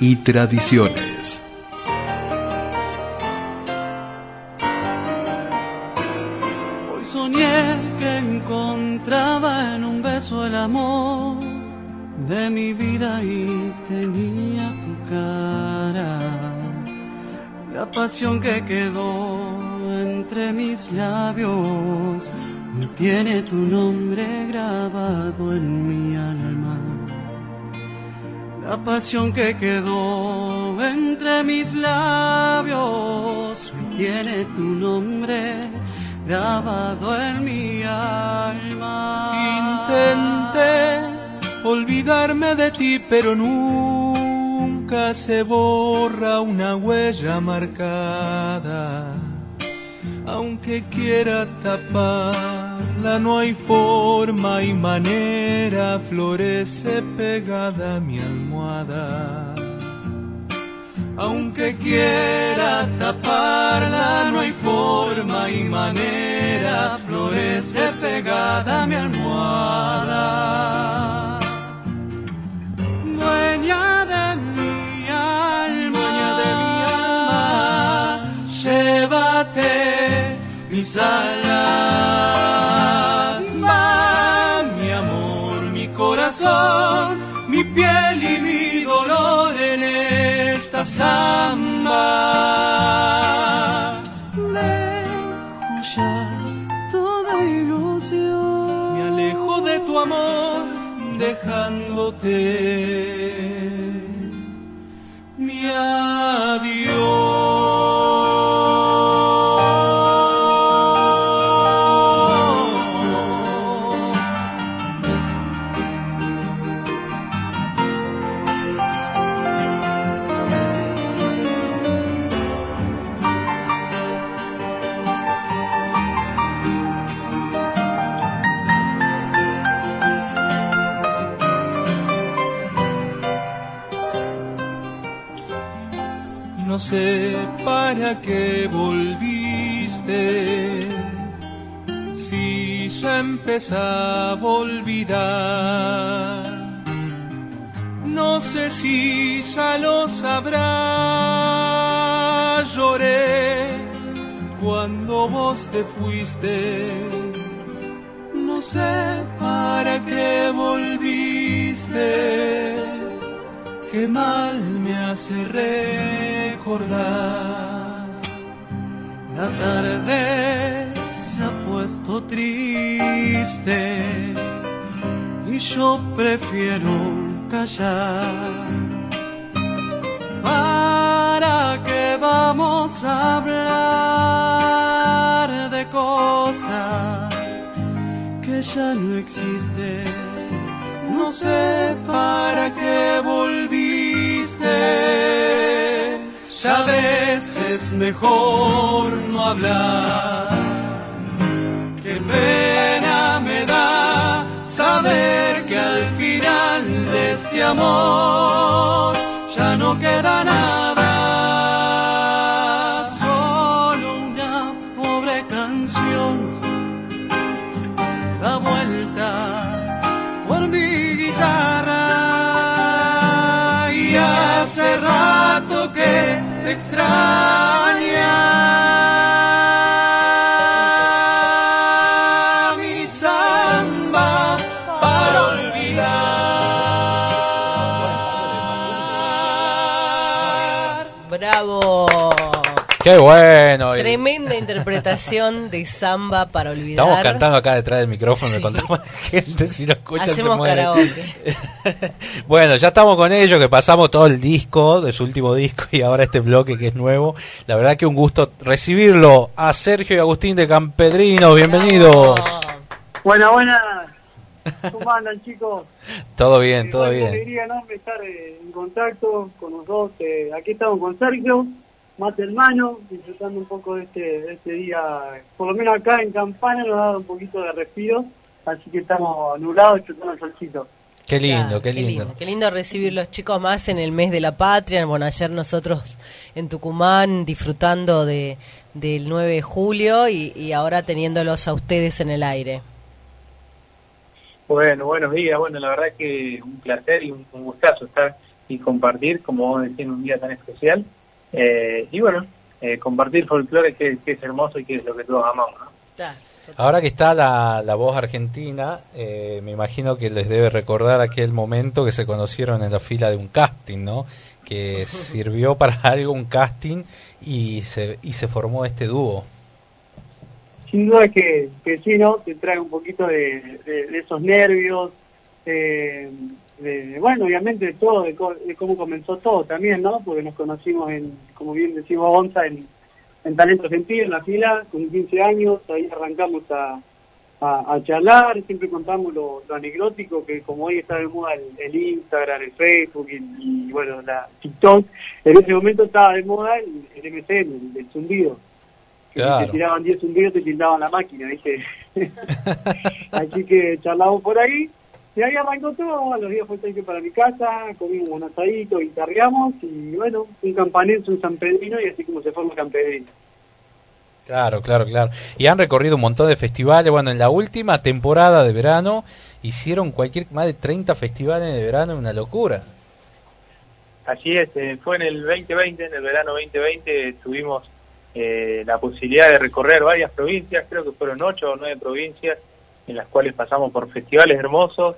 Speaker 7: y
Speaker 6: tradiciones.
Speaker 11: que quedó entre mis labios tiene tu nombre grabado en mi alma.
Speaker 7: Intenté olvidarme de ti, pero nunca se borra una huella marcada, aunque quiera tapar no hay forma y manera, florece pegada mi almohada. Aunque quiera taparla, no hay forma y manera, florece pegada mi almohada.
Speaker 11: Dueña de mi alma,
Speaker 7: dueña de mi alma, mis alas. samba.
Speaker 11: Lejos ya toda ilusión,
Speaker 7: me alejo de tu amor dejándote mi adiós.
Speaker 6: Sé para qué volviste. Si ya empezaba a olvidar, no sé si ya lo sabrás. Lloré cuando vos te fuiste. No sé para qué volviste qué mal me hace recordar. La tarde se ha puesto triste y yo prefiero callar. ¿Para qué vamos a hablar de cosas que ya no existen? no sé para qué Ya ves, es mejor no hablar. Qué pena me da saber que al final de este amor ya no queda nada. Extraña mi samba para olvidar.
Speaker 2: Bravo.
Speaker 3: Qué bueno.
Speaker 2: Tremenda interpretación de samba para olvidar.
Speaker 3: Estamos cantando acá detrás del micrófono,
Speaker 2: Sí.
Speaker 3: le contamos a la gente, si lo escuchan se
Speaker 2: Hacemos
Speaker 3: muere.
Speaker 2: karaoke.
Speaker 3: bueno, ya estamos con ellos, que pasamos todo el disco, de su último disco, y ahora este bloque que es nuevo. La verdad que un gusto recibirlo a Sergio y Agustín de Campedrino, bienvenidos.
Speaker 12: Buena, buena. ¿Cómo andan, chicos?
Speaker 3: Todo bien,
Speaker 12: Eh,
Speaker 3: todo bien.
Speaker 12: alegría enorme estar eh, en contacto con los dos. eh, aquí estamos con Sergio, más hermano, disfrutando un poco de este, de este día. Por lo menos acá en Campana nos ha dado un poquito de respiro, así que estamos nublados chutando el solcito.
Speaker 3: Qué lindo, qué lindo.
Speaker 2: Qué lindo recibir los chicos más en el mes de la patria. Bueno, ayer nosotros en Tucumán disfrutando de del 9 de julio y, y ahora teniéndolos a ustedes en el aire.
Speaker 13: Bueno, buenos días. Bueno, la verdad que un placer y un, un gustazo estar y compartir, como vos decís, en un día tan especial. Eh, y bueno, eh, compartir folclore que, que es hermoso y que es lo que todos amamos. ¿no?
Speaker 3: Ahora que está la, la voz argentina, eh, me imagino que les debe recordar aquel momento que se conocieron en la fila de un casting, ¿no? Que sirvió para algo un casting y se, y se formó este dúo.
Speaker 12: Sin duda que, que sí, ¿no? Te trae un poquito de, de- de esos nervios, eh, de, bueno, obviamente de todo, de, co- de cómo comenzó todo también, ¿no? Porque nos conocimos, en, como bien decimos Gonza, en, en Talento Argentino, en la fila, con 15 años, ahí arrancamos a, a, a charlar, siempre contamos lo, lo anecdótico, que como hoy está de moda el, el Instagram, el Facebook y, y, bueno, la TikTok, en ese momento estaba de moda el, el MCN, el, el zumbido. Que
Speaker 3: Claro.
Speaker 12: te tiraban 10 zumbidos te tildaban la máquina, ¿viste? Así que charlamos por ahí. Y ahí arrancó todo, a los días fue Sergio para mi casa, comimos un asadito, guitarreamos y bueno, un campanense, un San Pedrino y así como se forma Campedrino.
Speaker 3: Claro, claro, claro. Y han recorrido un montón de festivales. Bueno, en la última temporada de verano hicieron cualquier más de 30 festivales de verano, una locura.
Speaker 13: Así es, eh, fue en el 2020, en el verano 2020, tuvimos eh, la posibilidad de recorrer varias provincias, creo que fueron ocho o nueve provincias, en las cuales pasamos por festivales hermosos,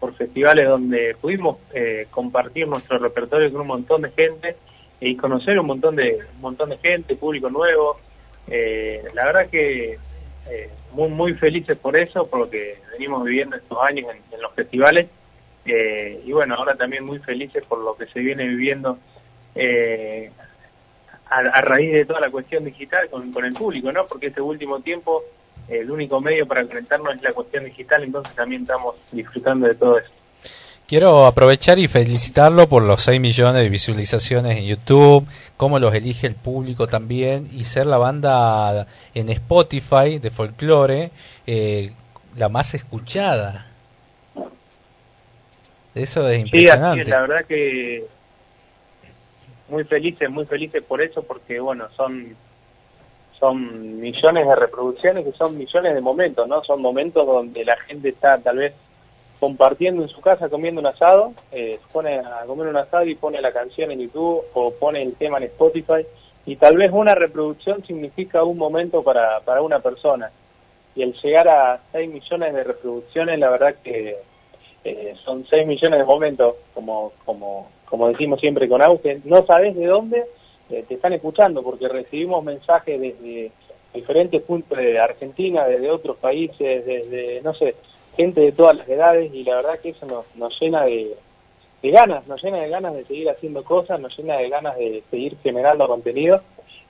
Speaker 13: por festivales donde pudimos eh, compartir nuestro repertorio con un montón de gente y conocer un montón de un montón de gente, público nuevo. Eh, la verdad que eh, muy muy felices por eso, por lo que venimos viviendo estos años en, en los festivales. Eh, y bueno, ahora también muy felices por lo que se viene viviendo eh, a, a raíz de toda la cuestión digital con, con el público, ¿no? Porque este último tiempo el único medio para conectarnos es la cuestión digital, entonces también estamos disfrutando de todo eso.
Speaker 3: Quiero aprovechar y felicitarlo por los 6 millones de visualizaciones en YouTube, cómo los elige el público también, y ser la banda en Spotify de folclore eh, la más escuchada. Eso es
Speaker 13: Sí, así
Speaker 3: impresionante.
Speaker 13: es, la verdad que muy felices, muy felices por eso, porque bueno, son son millones de reproducciones que son millones de momentos, ¿no? Son momentos donde la gente está tal vez compartiendo en su casa comiendo un asado, eh, pone a comer un asado y pone la canción en YouTube o pone el tema en Spotify y tal vez una reproducción significa un momento para, para una persona y el llegar a 6 millones de reproducciones la verdad que eh, son 6 millones de momentos como, como, como decimos siempre con auge, no sabes de dónde eh, te están escuchando porque recibimos mensajes desde diferentes puntos de Argentina, desde otros países, desde, no sé, gente de todas las edades y la verdad que eso nos, nos llena de, ganas, nos llena de ganas de seguir haciendo cosas, nos llena de ganas de seguir generando contenido.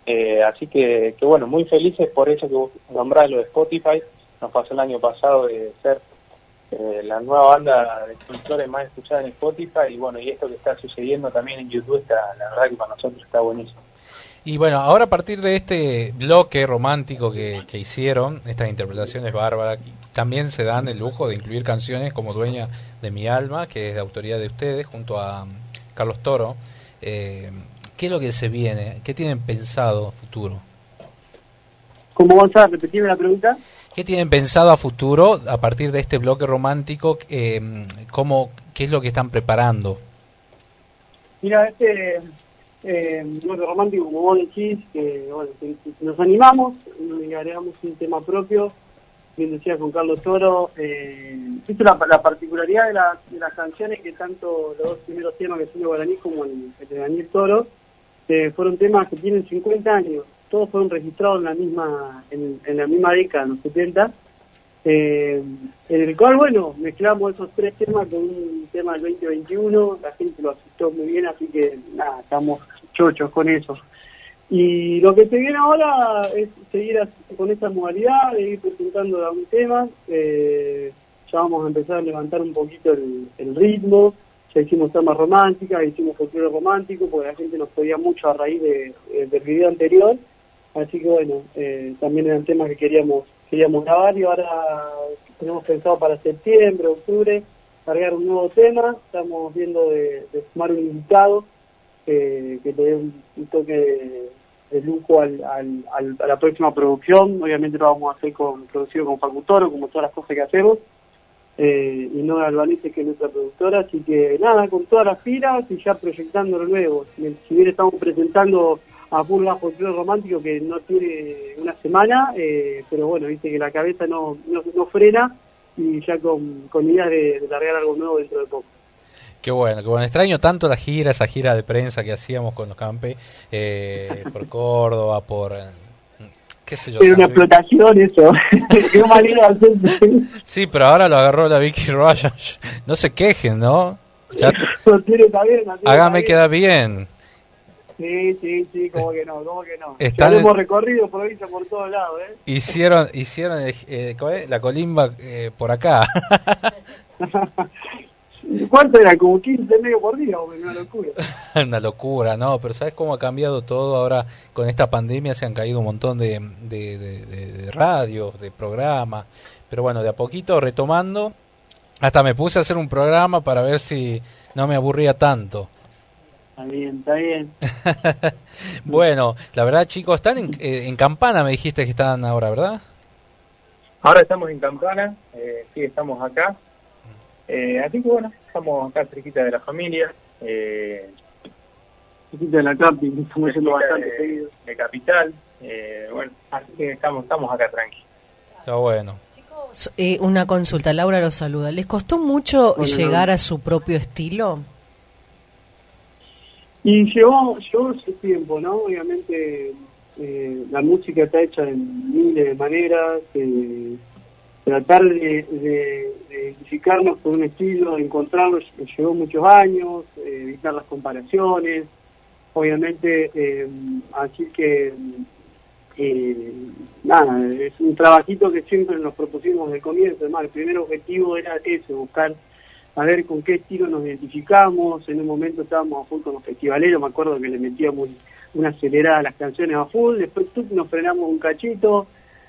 Speaker 13: Eh, así que, que, bueno, muy felices por eso que vos nombrás lo de Spotify. Nos pasó el año pasado de ser eh, la nueva banda de productores más escuchada en Spotify y bueno, y esto que está sucediendo también en YouTube, está, la verdad que para nosotros está buenísimo.
Speaker 3: Y bueno, ahora a partir de este bloque romántico que, que hicieron, estas interpretaciones bárbaras, también se dan el lujo de incluir canciones como Dueña de mi alma, que es de autoría de ustedes, junto a um, Carlos Toro. Eh, ¿Qué es lo que se viene? ¿Qué tienen pensado futuro?
Speaker 12: ¿Cómo vas a repetir la pregunta?
Speaker 3: ¿Qué tienen pensado a futuro a partir de este bloque romántico? Eh, ¿cómo, ¿Qué es lo que están preparando?
Speaker 12: Mira, este eh, bloque romántico, como vos decís, que bueno, nos animamos y agregamos un tema propio bien decía con Carlos Toro, eh, la, la, particularidad de, la, de, las canciones que tanto los dos primeros temas que son Guaraní como el, el, de Daniel Toro, eh, fueron temas que tienen 50 años, todos fueron registrados en la misma en, en la misma década, en los 70, eh, en el cual, bueno, mezclamos esos tres temas con un tema del 2021, la gente lo aceptó muy bien, así que nada, estamos chochos con eso. Y lo que se viene ahora es seguir con esta modalidad de ir presentando algún tema. Eh, ya vamos a empezar a levantar un poquito el, ritmo. Ya hicimos temas románticas, hicimos folclore romántico, porque la gente nos pedía mucho a raíz de, del video anterior. Así que bueno, eh, también eran temas que queríamos queríamos grabar y ahora tenemos pensado para septiembre, octubre, cargar un nuevo tema. Estamos viendo de, sumar un invitado eh, que le dé un, toque de, lujo al, a la próxima producción. Obviamente lo vamos a hacer con producido con Facutoro, como todas las cosas que hacemos. Eh, y no Albanese, que es nuestra productora. Así que nada, con todas las filas y ya proyectando lo nuevo. Si bien estamos presentando a bajo el romántico que no tiene una semana, eh, pero bueno, viste que la cabeza no, no, no frena y ya con, con ideas de, de largar algo nuevo dentro de poco.
Speaker 3: Qué bueno, qué bueno. Extraño tanto la gira, esa gira de prensa que hacíamos con los Campe, eh, por Córdoba, por... qué sé yo.
Speaker 12: Era una explotación eso. qué
Speaker 3: Sí, pero ahora lo agarró la Vicky Ryan. No se quejen, ¿no? Ya...
Speaker 12: no tiene, bien, no tiene,
Speaker 3: Hágame quedar bien.
Speaker 12: Sí, sí, sí, como que no, como que no.
Speaker 3: Están
Speaker 12: ya hemos recorrido provincia por todos lados, ¿eh?
Speaker 3: Hicieron, hicieron eh, la colimba eh, por acá.
Speaker 12: ¿Cuánto era? Como 15 medio por día, hombre, una locura.
Speaker 3: una locura, no, pero ¿sabes cómo ha cambiado todo ahora? Con esta pandemia se han caído un montón de, de, de, de, de radios, de programas, pero bueno, de a poquito retomando, hasta me puse a hacer un programa para ver si no me aburría tanto.
Speaker 12: Está bien, está bien.
Speaker 3: bueno, la verdad chicos, están en, eh, en, Campana, me dijiste que están ahora, ¿verdad?
Speaker 13: Ahora estamos en Campana, eh, sí, estamos acá. Eh, así que bueno, estamos acá cerquita de la familia. Eh,
Speaker 12: cerquita de la capi, estamos yendo bastante
Speaker 13: de,
Speaker 12: seguido.
Speaker 13: De capital. Eh, bueno, así que estamos, estamos acá tranqui.
Speaker 3: Está bueno.
Speaker 2: Chicos, eh, una consulta, Laura los saluda. ¿Les costó mucho bueno, llegar no. a su propio estilo?
Speaker 12: Y llevó, llevó su tiempo, ¿no? Obviamente eh, la música está hecha en miles de maneras. Eh, tratar de, de, de, identificarnos con un estilo, de encontrarlo, llevó muchos años, eh, evitar las comparaciones, obviamente, así que, nada, es un trabajito que siempre nos propusimos desde el comienzo, además, el primer objetivo era eso, buscar a ver con qué estilo nos identificamos, en un momento estábamos a full con los festivaleros, me acuerdo que le metíamos una acelerada a las canciones a full, después nos frenamos un cachito,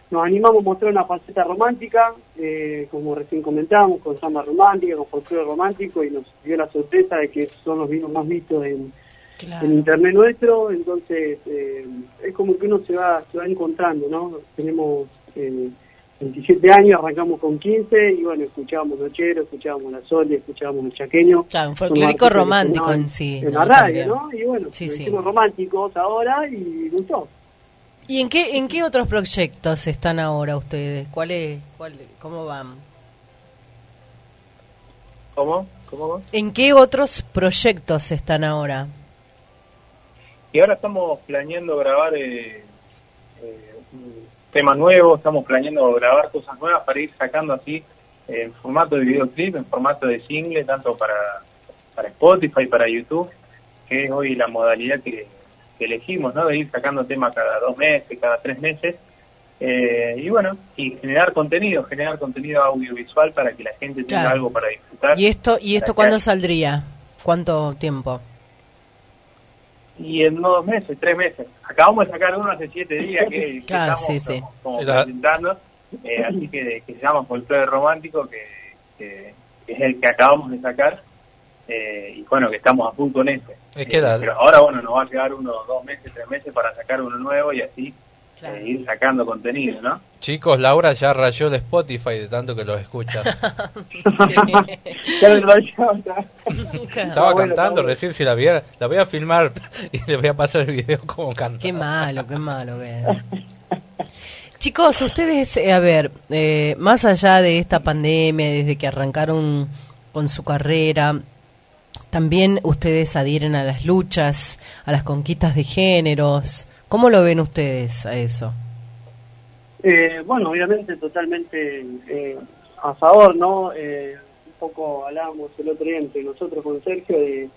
Speaker 12: nos animamos a mostrar una faceta romántica, eh, como recién comentábamos, con samba romántica, con folclore romántico, y nos dio la sorpresa de que son los vinos más vistos en, en internet nuestro, entonces eh, es como que uno se va, se va encontrando, ¿no? Tenemos eh, 27 años, arrancamos con 15 y bueno, escuchábamos Nochero, escuchábamos La Sole, escuchábamos El Chaqueño.
Speaker 2: Claro, un folclórico romántico en sí.
Speaker 12: En la radio, ¿no? Y bueno, sí, románticos ahora y gustó.
Speaker 2: ¿Y en qué, en qué otros proyectos están ahora ustedes? ¿Cuál es, cuál, ¿Cómo van?
Speaker 13: ¿Cómo? ¿Cómo?
Speaker 2: ¿En qué otros proyectos están ahora?
Speaker 13: Y ahora estamos planeando grabar eh, eh, temas nuevos, estamos planeando grabar cosas nuevas para ir sacando así en formato de videoclip, en formato de single, tanto para, para Spotify, para YouTube, que es hoy la modalidad que, elegimos, ¿no? De ir sacando temas cada dos meses, cada tres meses. Eh, y bueno, y generar contenido, generar contenido audiovisual para que la gente tenga algo para disfrutar.
Speaker 2: ¿Y esto, y esto cuándo saldría? ¿Cuánto tiempo?
Speaker 13: Y en dos meses, tres meses. Acabamos de sacar uno hace siete días que, estamos Como, presentando, eh, así que, que se llama Folclore Romántico, que, es el que acabamos de sacar, eh, y bueno, que estamos a punto en ese. pero ahora, bueno, nos va a llegar uno, dos meses, tres meses para sacar uno nuevo y así eh, ir sacando contenido, ¿no?
Speaker 3: Chicos, Laura ya rayó el Spotify de tanto que los escucha. Estaba cantando recién, si la vi, la voy a filmar y le voy a pasar el video como canta.
Speaker 2: Qué malo, qué malo. Chicos, ustedes, eh, a ver, eh, más allá de esta pandemia, desde que arrancaron con su carrera, también ustedes adhieren a las luchas, a las conquistas de géneros. ¿Cómo lo ven ustedes a eso?
Speaker 12: Eh, bueno, obviamente totalmente eh, a favor, ¿no? Eh, un poco hablábamos el otro día entre nosotros con Sergio de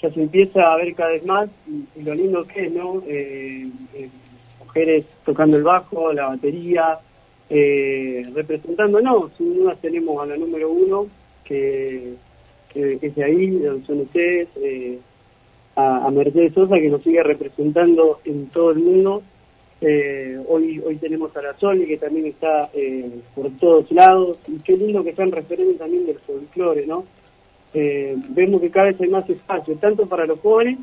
Speaker 12: ya se empieza a ver cada vez más y, lo lindo que es, ¿no? mujeres tocando el bajo, la batería, representándonos. Unas tenemos a la número uno, que, que, es de ahí, son ustedes, a, Mercedes Sosa que nos sigue representando en todo el mundo. Eh, hoy hoy tenemos a la Soli que también está eh, por todos lados y qué lindo que sean referentes también del folclore, ¿no? Eh, vemos que cada vez hay más espacio, tanto para los jóvenes,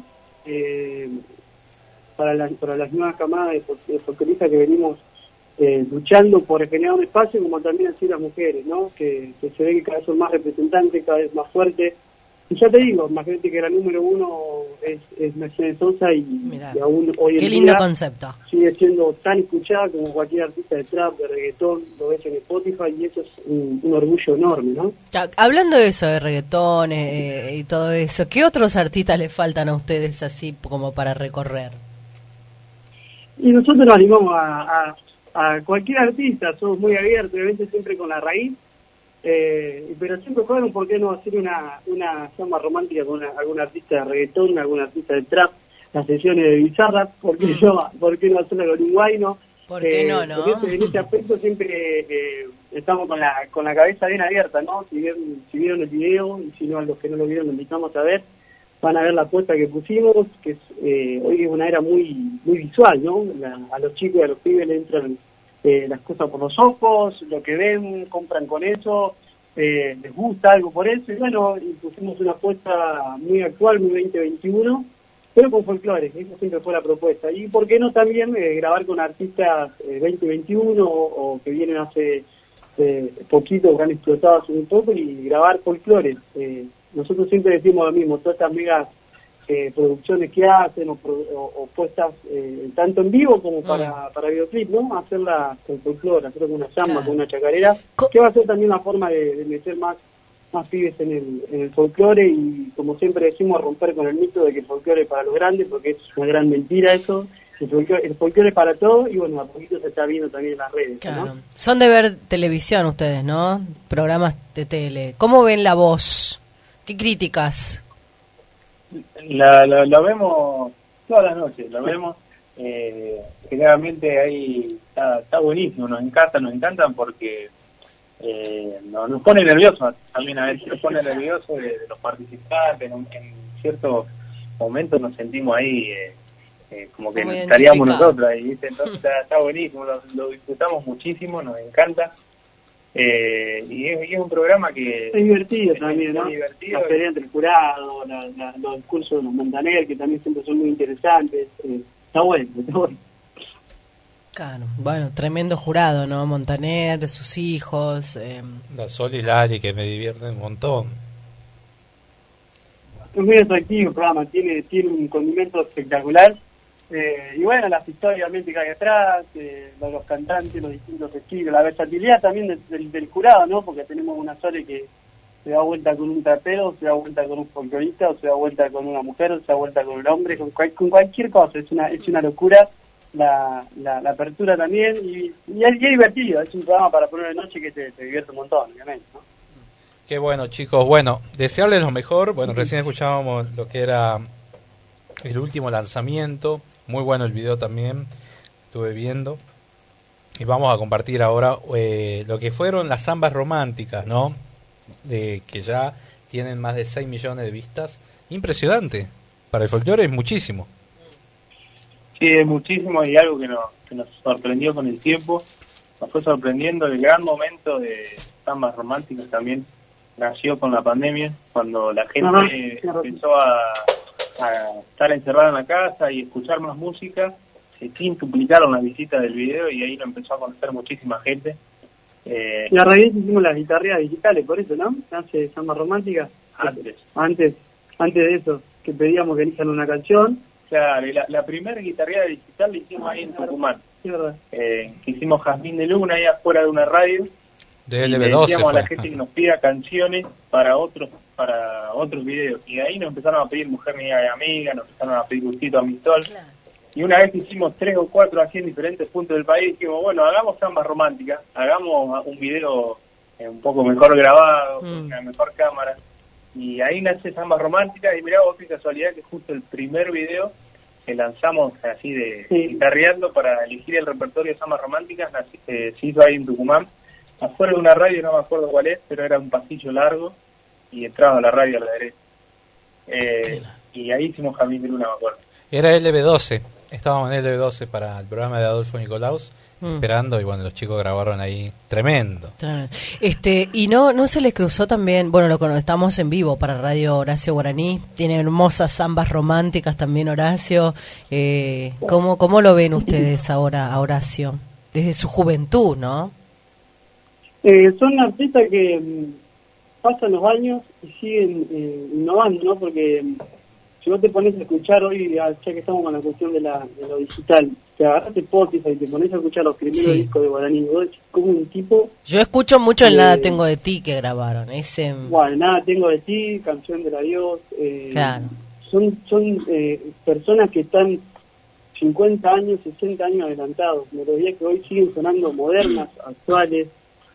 Speaker 12: para, para las nuevas camadas de, folcloristas que venimos luchando por generar un espacio, como también así las mujeres, ¿no? Que se ve que cada vez son más representantes, cada vez más fuertes, y ya te digo, imagínate que la número uno es, es Mercedes Sosa y, aún hoy
Speaker 2: en lindo concepto.
Speaker 12: sigue siendo tan escuchada como cualquier artista de trap, de reggaetón, lo ves en Spotify y eso es un, orgullo enorme, ¿no?
Speaker 2: Hablando de eso, de reggaetón eh, y todo eso, ¿qué otros artistas le faltan a ustedes así como para recorrer?
Speaker 12: Y nosotros nos animamos a, a, a cualquier artista, somos muy abiertos, obviamente siempre con la raíz, eh, pero siempre fueron, ¿por qué no hacer una, una romántica con algún artista de reggaetón, algún artista de trap, las sesiones de Bizarra? ¿Por qué, no, ¿por qué no hacerlo con Uruguayno?
Speaker 2: ¿Por qué no, eh, no?
Speaker 12: en este aspecto siempre eh, estamos con la, con la cabeza bien abierta, ¿no? Si, si vieron el video y si no, a los que no lo vieron, lo invitamos a ver, van a ver la apuesta que pusimos, que es, eh, hoy es una era muy muy visual, ¿no? a los chicos y a los pibes le entran eh, las cosas por los ojos, lo que ven, compran con eso, eh, les gusta algo por eso, y bueno, pusimos una apuesta muy actual, muy 2021, pero con folclore, esa siempre fue la propuesta. Y por qué no también eh, grabar con artistas 2021 o, que vienen hace poquito, que han explotado hace un poco, y grabar folclore. nosotros siempre decimos lo mismo, todas estas megas eh, producciones que hacen o, puestas eh, tanto en vivo como mm. para, para videoclip, ¿no? Hacerla con folclore, hacerlo con una llama, con una chacarera, que va a ser también una forma de, meter más más pibes en el, en el folclore y como siempre decimos romper con el mito de que el folclore es para los grandes porque es una gran mentira eso. El folclore, es para todos y bueno a poquito se está viendo también en las redes
Speaker 2: son de ver televisión ustedes no programas de tele. Cómo ven la voz qué críticas
Speaker 13: la, la, vemos todas las noches, lo vemos. Eh, generalmente ahí está, está, buenísimo, nos encanta, nos encantan porque eh, nos, pone nerviosos también a veces, nos pone nerviosos de, los participantes, en, en, ciertos momentos nos sentimos ahí eh, eh como que estaríamos nosotros ahí, entonces está, buenísimo, lo, disfrutamos muchísimo, nos encanta. Eh, y, es, y es un programa que...
Speaker 12: Es divertido
Speaker 13: es-
Speaker 12: también, ¿no?
Speaker 13: divertido.
Speaker 12: La pelea entre el jurado, la- la- los discursos de los Montaner, que también siempre son muy interesantes. eh, está bueno, está bueno.
Speaker 2: Claro, bueno, tremendo jurado, ¿no? Montaner, sus hijos. eh,
Speaker 3: La Sol y Lali que me divierten un montón.
Speaker 12: Es muy atractivo el programa, tiene, tiene un condimento espectacular. Eh, y bueno, las historias obviamente que hay atrás, eh, los, cantantes, los distintos estilos, la versatilidad también del, del, del jurado, ¿no? Porque tenemos una Sole que se da vuelta con un trapero, se da vuelta con un folclorista, o se da vuelta con una mujer, o se da vuelta con un hombre, con, cual- con cualquier cosa. Es una, es una locura la, la, la apertura también. Y, y, es, y es divertido, es un programa para poner de noche que te, te divierte un montón, obviamente. ¿no?
Speaker 3: Qué bueno, chicos. Bueno, desearles lo mejor. Bueno, recién escuchábamos lo que era el último lanzamiento. Muy bueno el video también. Estuve viendo. Y vamos a compartir ahora eh, lo que fueron las zambas románticas, ¿no? De, que ya tienen más de 6 millones de vistas. Impresionante. Para el folclore es muchísimo.
Speaker 13: Sí, es muchísimo y algo que nos, que nos sorprendió con el tiempo. Nos fue sorprendiendo el gran momento de zambas románticas también. Nació con la pandemia, cuando la gente empezó a, a estar encerrada en la casa y escuchar más música. Se quintuplicaron las visitas del video y ahí lo empezó a conocer muchísima gente. Eh,
Speaker 12: Y a raíz de eso hicimos las guitarreas digitales, por eso, ¿no? Hace samba romántica.
Speaker 13: antes.
Speaker 12: Antes, antes de eso, que pedíamos que elijan una canción.
Speaker 13: Claro, y la, la primera guitarreada digital la hicimos ahí en Tucumán.
Speaker 12: Sí, verdad.
Speaker 13: Eh, que hicimos Jazmín de Luna ahí afuera de una radio.
Speaker 3: De
Speaker 13: y le
Speaker 3: LB12
Speaker 13: decíamos a la gente que nos pida canciones para otros para otros videos. Y ahí nos empezaron a pedir Mujer Mía de Amiga, nos empezaron a pedir Gustito Amistol. Y una vez que hicimos tres o cuatro así en diferentes puntos del país, dijimos, bueno, hagamos samba romántica, hagamos un video eh, un poco mejor grabado, con una mejor cámara. Y ahí nace Samba Romántica y mirá vos qué casualidad que justo el primer video que lanzamos así de guitarreando para elegir el repertorio de Samba Románticas eh, se hizo ahí en Tucumán, afuera de una radio, no me acuerdo cuál es, pero era un pasillo largo y entraba a la radio a la derecha. Eh, y ahí hicimos Jamín de Luna, me acuerdo.
Speaker 3: Era LB12. Estábamos en LB12 para el programa de Adolfo Nicolaus.
Speaker 2: Mm.
Speaker 3: Esperando y bueno, los chicos grabaron ahí. Tremendo.
Speaker 2: Tremendo. Este, y no, no se les cruzó también, bueno, lo cono- estamos en vivo para Radio Horacio Guaraní, tiene hermosas zambas románticas también Horacio. Eh, ¿cómo, ¿Cómo lo ven ustedes ahora a Horacio? Desde su juventud, ¿no?
Speaker 12: Eh, son artistas que mm, pasan los años y siguen eh, innovando, ¿no? Porque mm, si vos te pones a escuchar hoy, ya que estamos con la cuestión de, la, de lo digital, te agarras Spotify y te pones a escuchar los primeros
Speaker 2: Sí.
Speaker 12: discos de Guaraní, vos como un tipo,
Speaker 2: Yo escucho mucho el Nada Tengo de Ti que grabaron. Ese,
Speaker 12: bueno, nada, tengo de ti, canción del adiós, eh,
Speaker 2: Claro.
Speaker 12: son, son eh, personas que están 50 años, 60 años adelantados, melodías que hoy siguen sonando modernas, actuales.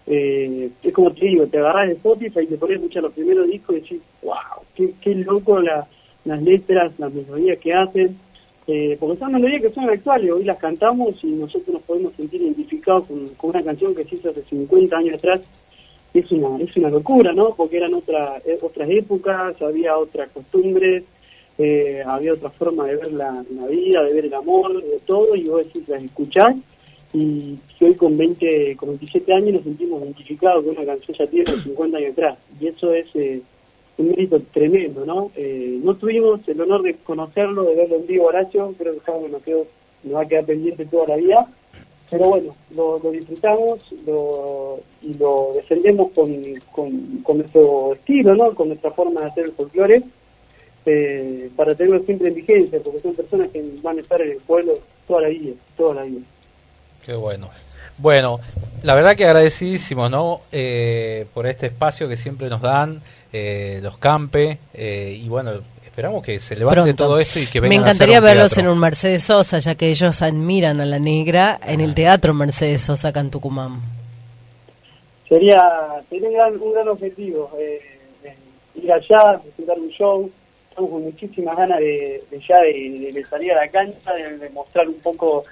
Speaker 12: Eh, es como te digo, te agarras de Spotify y te pones a escuchar los primeros discos y decís, wow, qué, qué loco la- las letras, las melodías que hacen. Eh, porque son melodías que son actuales, hoy las cantamos y nosotros nos podemos sentir identificados con, con una canción que se hizo hace 50 años atrás. Es una, es una locura, ¿no? Porque eran otra, eh, otras épocas, había otras costumbres, eh, había otra forma de ver la, la vida, de ver el amor, de todo, y vos decís, las escuchás, y hoy con 20, con 27 años nos sentimos identificados con una canción ya tiene 50 años atrás, y eso es eh, un mérito tremendo, ¿no? Eh, no tuvimos el honor de conocerlo, de verlo en vivo, Horacio, creo que algo nos, quedó, nos va a quedar pendiente toda la vida, pero bueno, lo, lo disfrutamos lo, y lo defendemos con, con, con nuestro estilo, ¿no? Con nuestra forma de hacer el folclore, eh, para tenerlo siempre en vigencia, porque son personas que van a estar en el pueblo toda la vida, toda la vida.
Speaker 3: Qué bueno. Bueno, la verdad que agradecidísimos, ¿no? Eh, por este espacio que siempre nos dan, eh, los campe, eh, y bueno, esperamos que se levante
Speaker 2: Pronto.
Speaker 3: todo esto y que
Speaker 2: Me
Speaker 3: vengan a hacer
Speaker 2: encantaría
Speaker 3: un
Speaker 2: verlos
Speaker 3: teatro.
Speaker 2: en un Mercedes Sosa, ya que ellos admiran a la negra en el teatro Mercedes Sosa acá en Tucumán.
Speaker 12: Sería, sería un, gran, un gran objetivo, eh, eh, ir allá, presentar un show, estamos con muchísimas ganas de, de ya de, de salir a la cancha, de, de mostrar un poco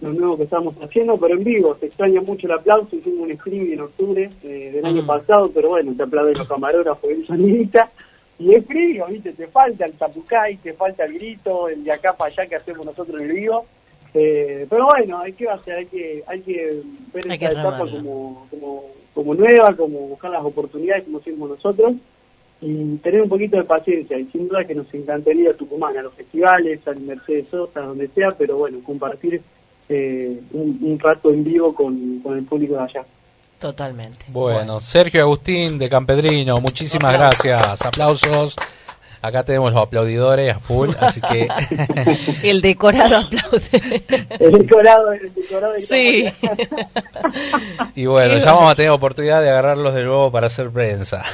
Speaker 12: lo nuevo que estamos haciendo, pero en vivo, se extraña mucho el aplauso, hicimos un streaming en octubre eh, del año
Speaker 2: Mm.
Speaker 12: pasado, pero bueno, te aplauden los camarógrafos y el sonidista, y es frío, ¿viste? Te falta el tapucay, te falta el grito, el de acá para allá que hacemos nosotros en el vivo, Eh, pero bueno, hay que hacer, hay que, hay que ver
Speaker 2: Hay que
Speaker 12: esta etapa como, como, como nueva, como buscar las oportunidades como hicimos nosotros y tener un poquito de paciencia. Y sin duda que nos encantaría Tucumán, a los festivales, a Mercedes Sosa, donde sea, pero bueno, compartir eh, un, un rato en vivo con, con el público de allá.
Speaker 2: Totalmente.
Speaker 3: Bueno, Sergio Agustín de Campedrino, muchísimas gracias. Aplausos. Acá tenemos los aplaudidores a full, así que
Speaker 2: El decorado aplaude.
Speaker 12: El decorado, el decorado de
Speaker 2: Sí.
Speaker 3: y bueno, ya vamos a tener oportunidad de agarrarlos de nuevo para hacer prensa.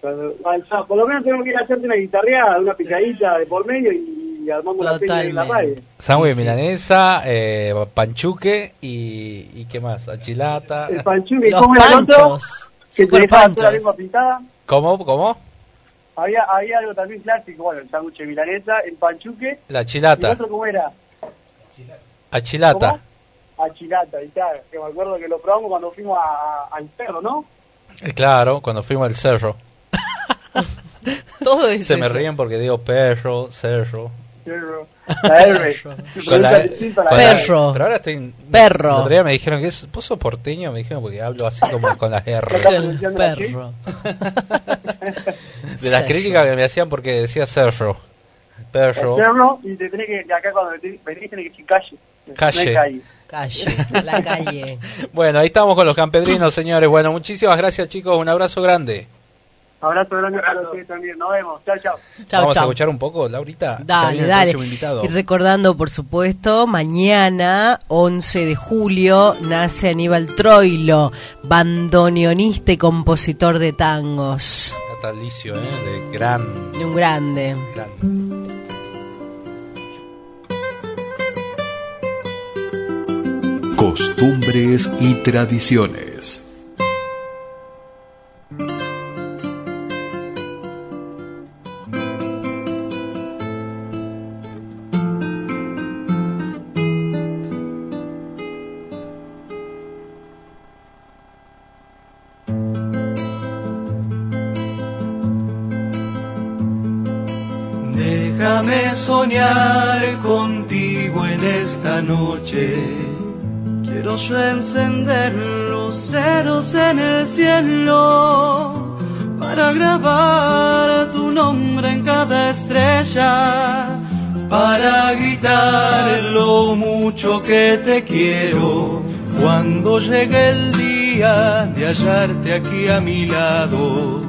Speaker 12: Por lo menos tenemos que ir a hacerte una guitarreada, una picadita de por medio y, armamos la peña en la.
Speaker 3: Sándwich milanesa, eh, panchuque y, y qué más, achilata.
Speaker 12: El panchuque,
Speaker 2: Los
Speaker 12: ¿cómo era el otro?
Speaker 2: panchos.
Speaker 12: Que te toda la lengua pintada.
Speaker 3: ¿Cómo? ¿Cómo?
Speaker 12: Había, había algo también clásico, bueno, el sándwich de milanesa, el panchuque.
Speaker 3: La
Speaker 12: ¿Y el
Speaker 3: chilata.
Speaker 12: otro cómo era?
Speaker 3: Achilata.
Speaker 12: Achilata, y tal, que me acuerdo que lo probamos cuando fuimos a, a- al perro, ¿no?
Speaker 3: Eh, Claro, cuando fuimos al cerro.
Speaker 2: Todo eso.
Speaker 3: Se me ríen porque digo perro, cerro.
Speaker 12: Perro. La R.
Speaker 3: Con la- con la-
Speaker 2: Perro.
Speaker 3: Pero ahora estoy.
Speaker 2: Perro.
Speaker 3: El otro día me dijeron que es. ¿Vos sos porteño? Me dijeron porque hablo así como con las R.
Speaker 2: El perro.
Speaker 3: De las críticas que me hacían porque decía cerro. Perro.
Speaker 12: Perro, y te tenés que, acá cuando te- venís tenés que decir calle.
Speaker 3: Calle.
Speaker 12: No es calle.
Speaker 2: Calle, la calle.
Speaker 3: Bueno, ahí estamos con los campedrinos, señores. Bueno, muchísimas gracias, chicos. Un abrazo grande.
Speaker 12: Abrazo grande para ustedes también. Nos vemos. Chao, chao.
Speaker 2: Chau,
Speaker 3: Vamos a escuchar un poco, Laurita.
Speaker 2: Dale,
Speaker 3: el
Speaker 2: dale.
Speaker 3: invitado.
Speaker 2: Y recordando, por supuesto, mañana, 11 de julio, nace Aníbal Troilo, bandoneonista y compositor de tangos.
Speaker 3: Natalicio, ¿eh? De gran.
Speaker 2: Y un grande.
Speaker 3: gran.
Speaker 4: Costumbres y tradiciones.
Speaker 6: Noche. Quiero yo encender los ceros en el cielo para grabar tu nombre en cada estrella, para gritar lo mucho que te quiero cuando llegue el día de hallarte aquí a mi lado.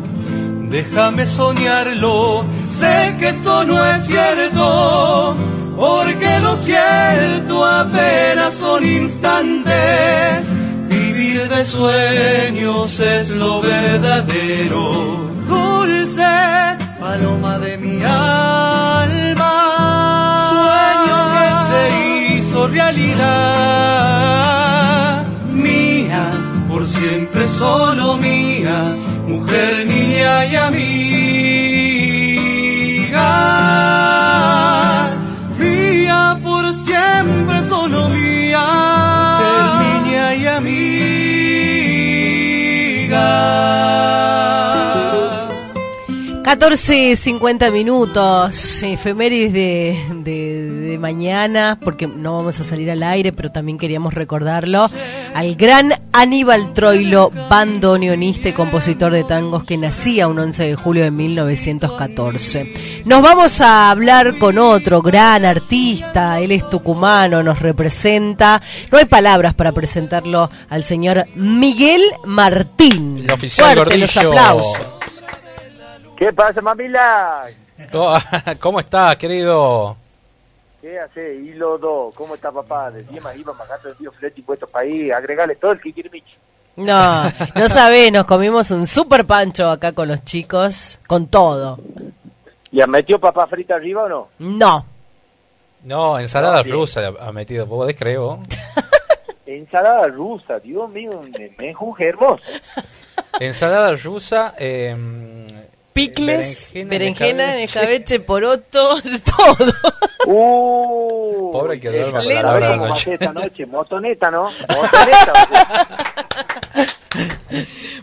Speaker 6: Déjame soñarlo, sé que esto no es cierto, porque lo cierto apenas son instantes. Vivir de sueños es lo verdadero. Dulce paloma de mi alma, sueño que se hizo realidad. Mía, por siempre solo mía, mujer, niña y amiga. Siempre solo mía, niña y amiga.
Speaker 2: 14.50 minutos, efemérides de, de, de mañana, porque no vamos a salir al aire, pero también queríamos recordarlo, al gran Aníbal Troilo, bandoneonista y compositor de tangos que nacía un 11 de julio de 1914. Nos vamos a hablar con otro gran artista, él es tucumano, nos representa, no hay palabras para presentarlo al señor Miguel Martín.
Speaker 3: El oficial
Speaker 2: Fuerte los aplausos.
Speaker 14: ¿Qué pasa, mamila?
Speaker 3: ¿Cómo, ¿Cómo estás, querido?
Speaker 14: ¿Qué hace? Hilo 2. ¿Cómo está, papá? Decía más iba magando el tío Fleti puesto país. Agregale todo el que quiere Michi.
Speaker 2: No, no sabés, nos comimos un super pancho acá con los chicos, con todo.
Speaker 14: ¿Y has metido papá frita arriba o no?
Speaker 2: No,
Speaker 3: No, ensalada
Speaker 14: No,
Speaker 3: rusa ha metido, ¿vos podés creo?
Speaker 14: Ensalada rusa, Dios mío, me, me juzgue hermoso.
Speaker 3: Ensalada rusa, eh,
Speaker 2: picles,
Speaker 3: Berenjena,
Speaker 2: berenjena,
Speaker 3: escabeche.
Speaker 2: escabeche, poroto, de todo.
Speaker 14: Uh,
Speaker 3: Pobre que duerma con
Speaker 14: la
Speaker 3: hora noche.
Speaker 14: esta noche, motoneta, ¿no? Motoneta.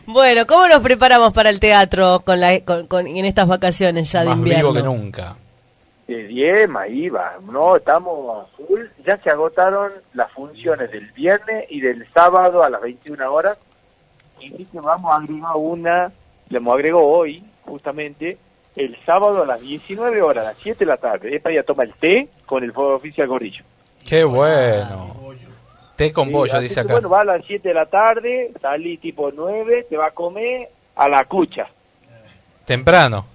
Speaker 2: Bueno, ¿cómo nos preparamos para el teatro con la, con, con- en estas vacaciones ya de
Speaker 3: más
Speaker 2: invierno?
Speaker 3: vivo que nunca.
Speaker 9: De 10 más IVA. No, estamos a full. Ya se agotaron las funciones del viernes y del sábado a las 21 horas. Y sí que vamos a agregar una, le hemos agregado hoy, justamente, el sábado a las 19 horas, a las 7 de la tarde. Esta ya toma el té con el fuego oficial Gorillo.
Speaker 3: Qué bueno. Té con bollo, dice acá.
Speaker 9: Bueno, va a las 7 de la tarde, salí tipo 9, te va a comer a la cucha.
Speaker 3: Temprano.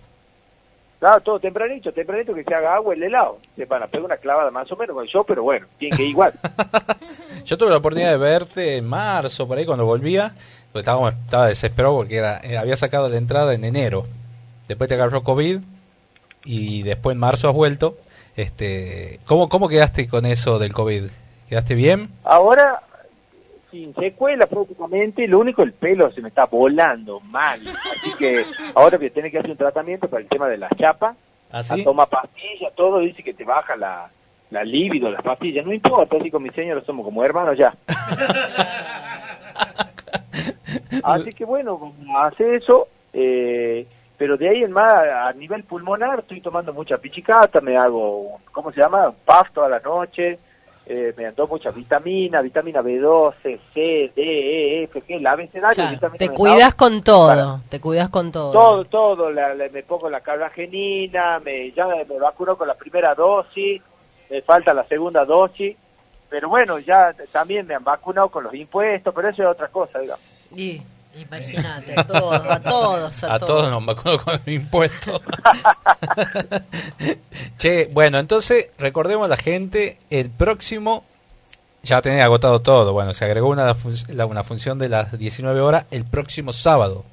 Speaker 9: Claro, todo tempranito, tempranito que se haga agua el helado. Se van a pegar una clavada más o menos con yo, pero bueno, tiene que ir igual.
Speaker 3: Yo tuve la oportunidad de verte en marzo, por ahí, cuando volvía. Porque estaba, estaba desesperado porque era, eh, había sacado la entrada en enero. Después te agarró COVID y después en marzo has vuelto. Este, ¿cómo, ¿Cómo quedaste con eso del COVID? ¿Quedaste bien?
Speaker 9: Ahora, sin secuela prácticamente, lo único el pelo se me está volando mal. Así que ahora voy a tener que hacer un tratamiento para el tema de las chapas.
Speaker 3: ¿Ah, sí?
Speaker 9: A toma pastillas, todo, dice que te baja la, la libido, las pastillas. No importa, así con mi señora somos como hermanos ya. Así que bueno, hace eso, eh, pero de ahí en más, a nivel pulmonar, estoy tomando mucha pichicata, me hago, ¿cómo se llama? Un puff toda la noche, eh, me ando mucha vitamina, vitamina B12, C, D, E, F, G, la abecedario,
Speaker 2: Claro, te
Speaker 9: B12,
Speaker 2: cuidas con todo,
Speaker 9: para-
Speaker 2: te cuidas con todo.
Speaker 9: todo, todo, la- la- me pongo la carbagenina, me, ya me vacuno con la primera dosis, me falta la segunda dosis, pero bueno, ya también me han vacunado con los impuestos, pero eso es otra cosa, digamos.
Speaker 2: Y, imagínate, a todos, a todos, a,
Speaker 3: A todos nos vacunó con el impuesto. che, bueno, entonces recordemos a la gente, el próximo, ya tenés agotado todo, bueno, se agregó una, la- una función de las 19 horas el próximo sábado.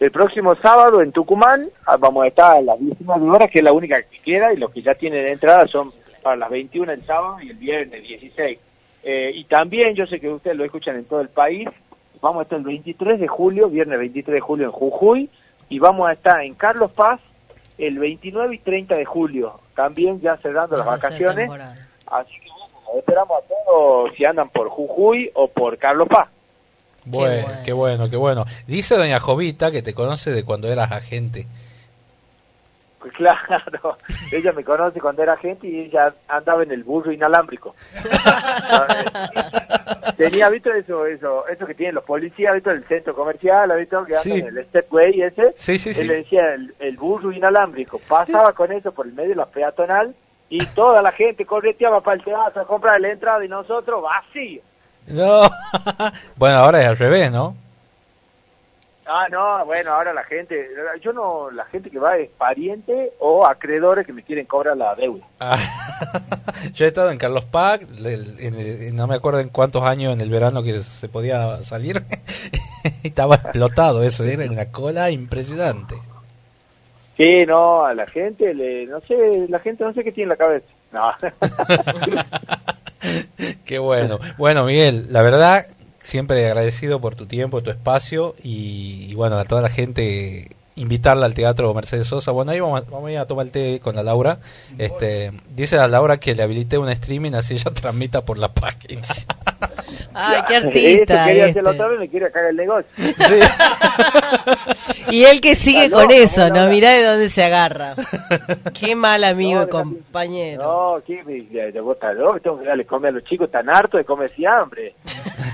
Speaker 9: El próximo sábado en Tucumán ah, vamos a estar a las 19 horas, que es la única que queda, y los que ya tienen entrada son para las 21 el sábado y el viernes 16. Eh, y también, yo sé que ustedes lo escuchan en todo el país, vamos a estar el 23 de julio, viernes 23 de julio en Jujuy, y vamos a estar en Carlos Paz el 29 y 30 de julio, también ya cerrando las
Speaker 2: Vas
Speaker 9: vacaciones. Así que bueno, esperamos a todos si andan por Jujuy o por Carlos Paz.
Speaker 3: Bueno, qué bueno, qué bueno. Dice doña Jovita que te conoce de cuando eras agente.
Speaker 9: Claro, ella me conoce cuando era gente y ella andaba en el burro inalámbrico. Tenía, ¿visto eso, eso, eso que tienen los policías, ¿visto? El centro comercial, ¿visto? Que andan en el stepway ese.
Speaker 3: Sí, sí, sí.
Speaker 9: Él le decía el, el burro inalámbrico. Pasaba con eso por el medio de la peatonal y toda la gente correteaba para el teatro a comprar la entrada y nosotros vacío.
Speaker 3: No. bueno, ahora es al revés, ¿no?
Speaker 9: Ah, no, bueno, ahora la gente, yo no, la gente que va es pariente o acreedores que me quieren cobrar la deuda.
Speaker 3: Ah, Yo he estado en Carlos Paz, no me acuerdo en cuántos años en el verano que se podía salir. y estaba explotado eso, era una cola impresionante.
Speaker 9: Sí, no, a la gente, le, no sé, la gente no sé qué tiene en la cabeza. No.
Speaker 3: Qué bueno. Bueno, Miguel, la verdad, siempre agradecido por tu tiempo, tu espacio y, y bueno, a toda la gente invitarla al teatro Mercedes Sosa. Bueno, ahí vamos, a- vamos a ir a tomar el té con la Laura. Este, dice a Laura que le habilité un streaming así ella transmita por la página.
Speaker 2: Ay, qué
Speaker 9: Esto
Speaker 2: artista.
Speaker 9: hacerlo
Speaker 2: este.
Speaker 9: me quiere cagar el negocio.
Speaker 2: Y él que sigue
Speaker 9: Está
Speaker 2: con
Speaker 9: loco,
Speaker 2: eso,
Speaker 9: ¿cómo
Speaker 2: ¿no?
Speaker 9: no?
Speaker 2: Mirá de dónde se agarra. Qué mal amigo y
Speaker 9: No,
Speaker 2: compañero.
Speaker 9: No, ¿qué vos estás loco? Tengo que darle comer a los chicos tan hartos de comer hambre.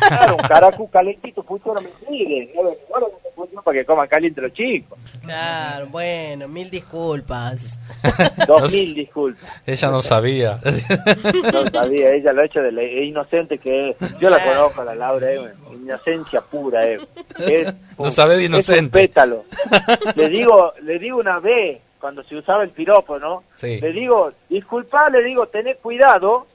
Speaker 9: Claro, un caracú calentito, puto, no me sigue. No, no, no, no, no, para que coman caliente los chicos.
Speaker 2: Claro, bueno, mil disculpas.
Speaker 9: Dos mil disculpas.
Speaker 3: Ella no sabía.
Speaker 9: No sabía, ella lo ha hecho de la inocente que es. Yo la conozco, a la Laura, una inocencia pura. Es
Speaker 3: No sabe de
Speaker 9: es un
Speaker 3: inocente.
Speaker 9: pétalo. Le digo, le digo una vez, cuando se usaba el piropo, ¿no?
Speaker 3: Sí.
Speaker 9: Le digo, disculpa, le digo, tened cuidado,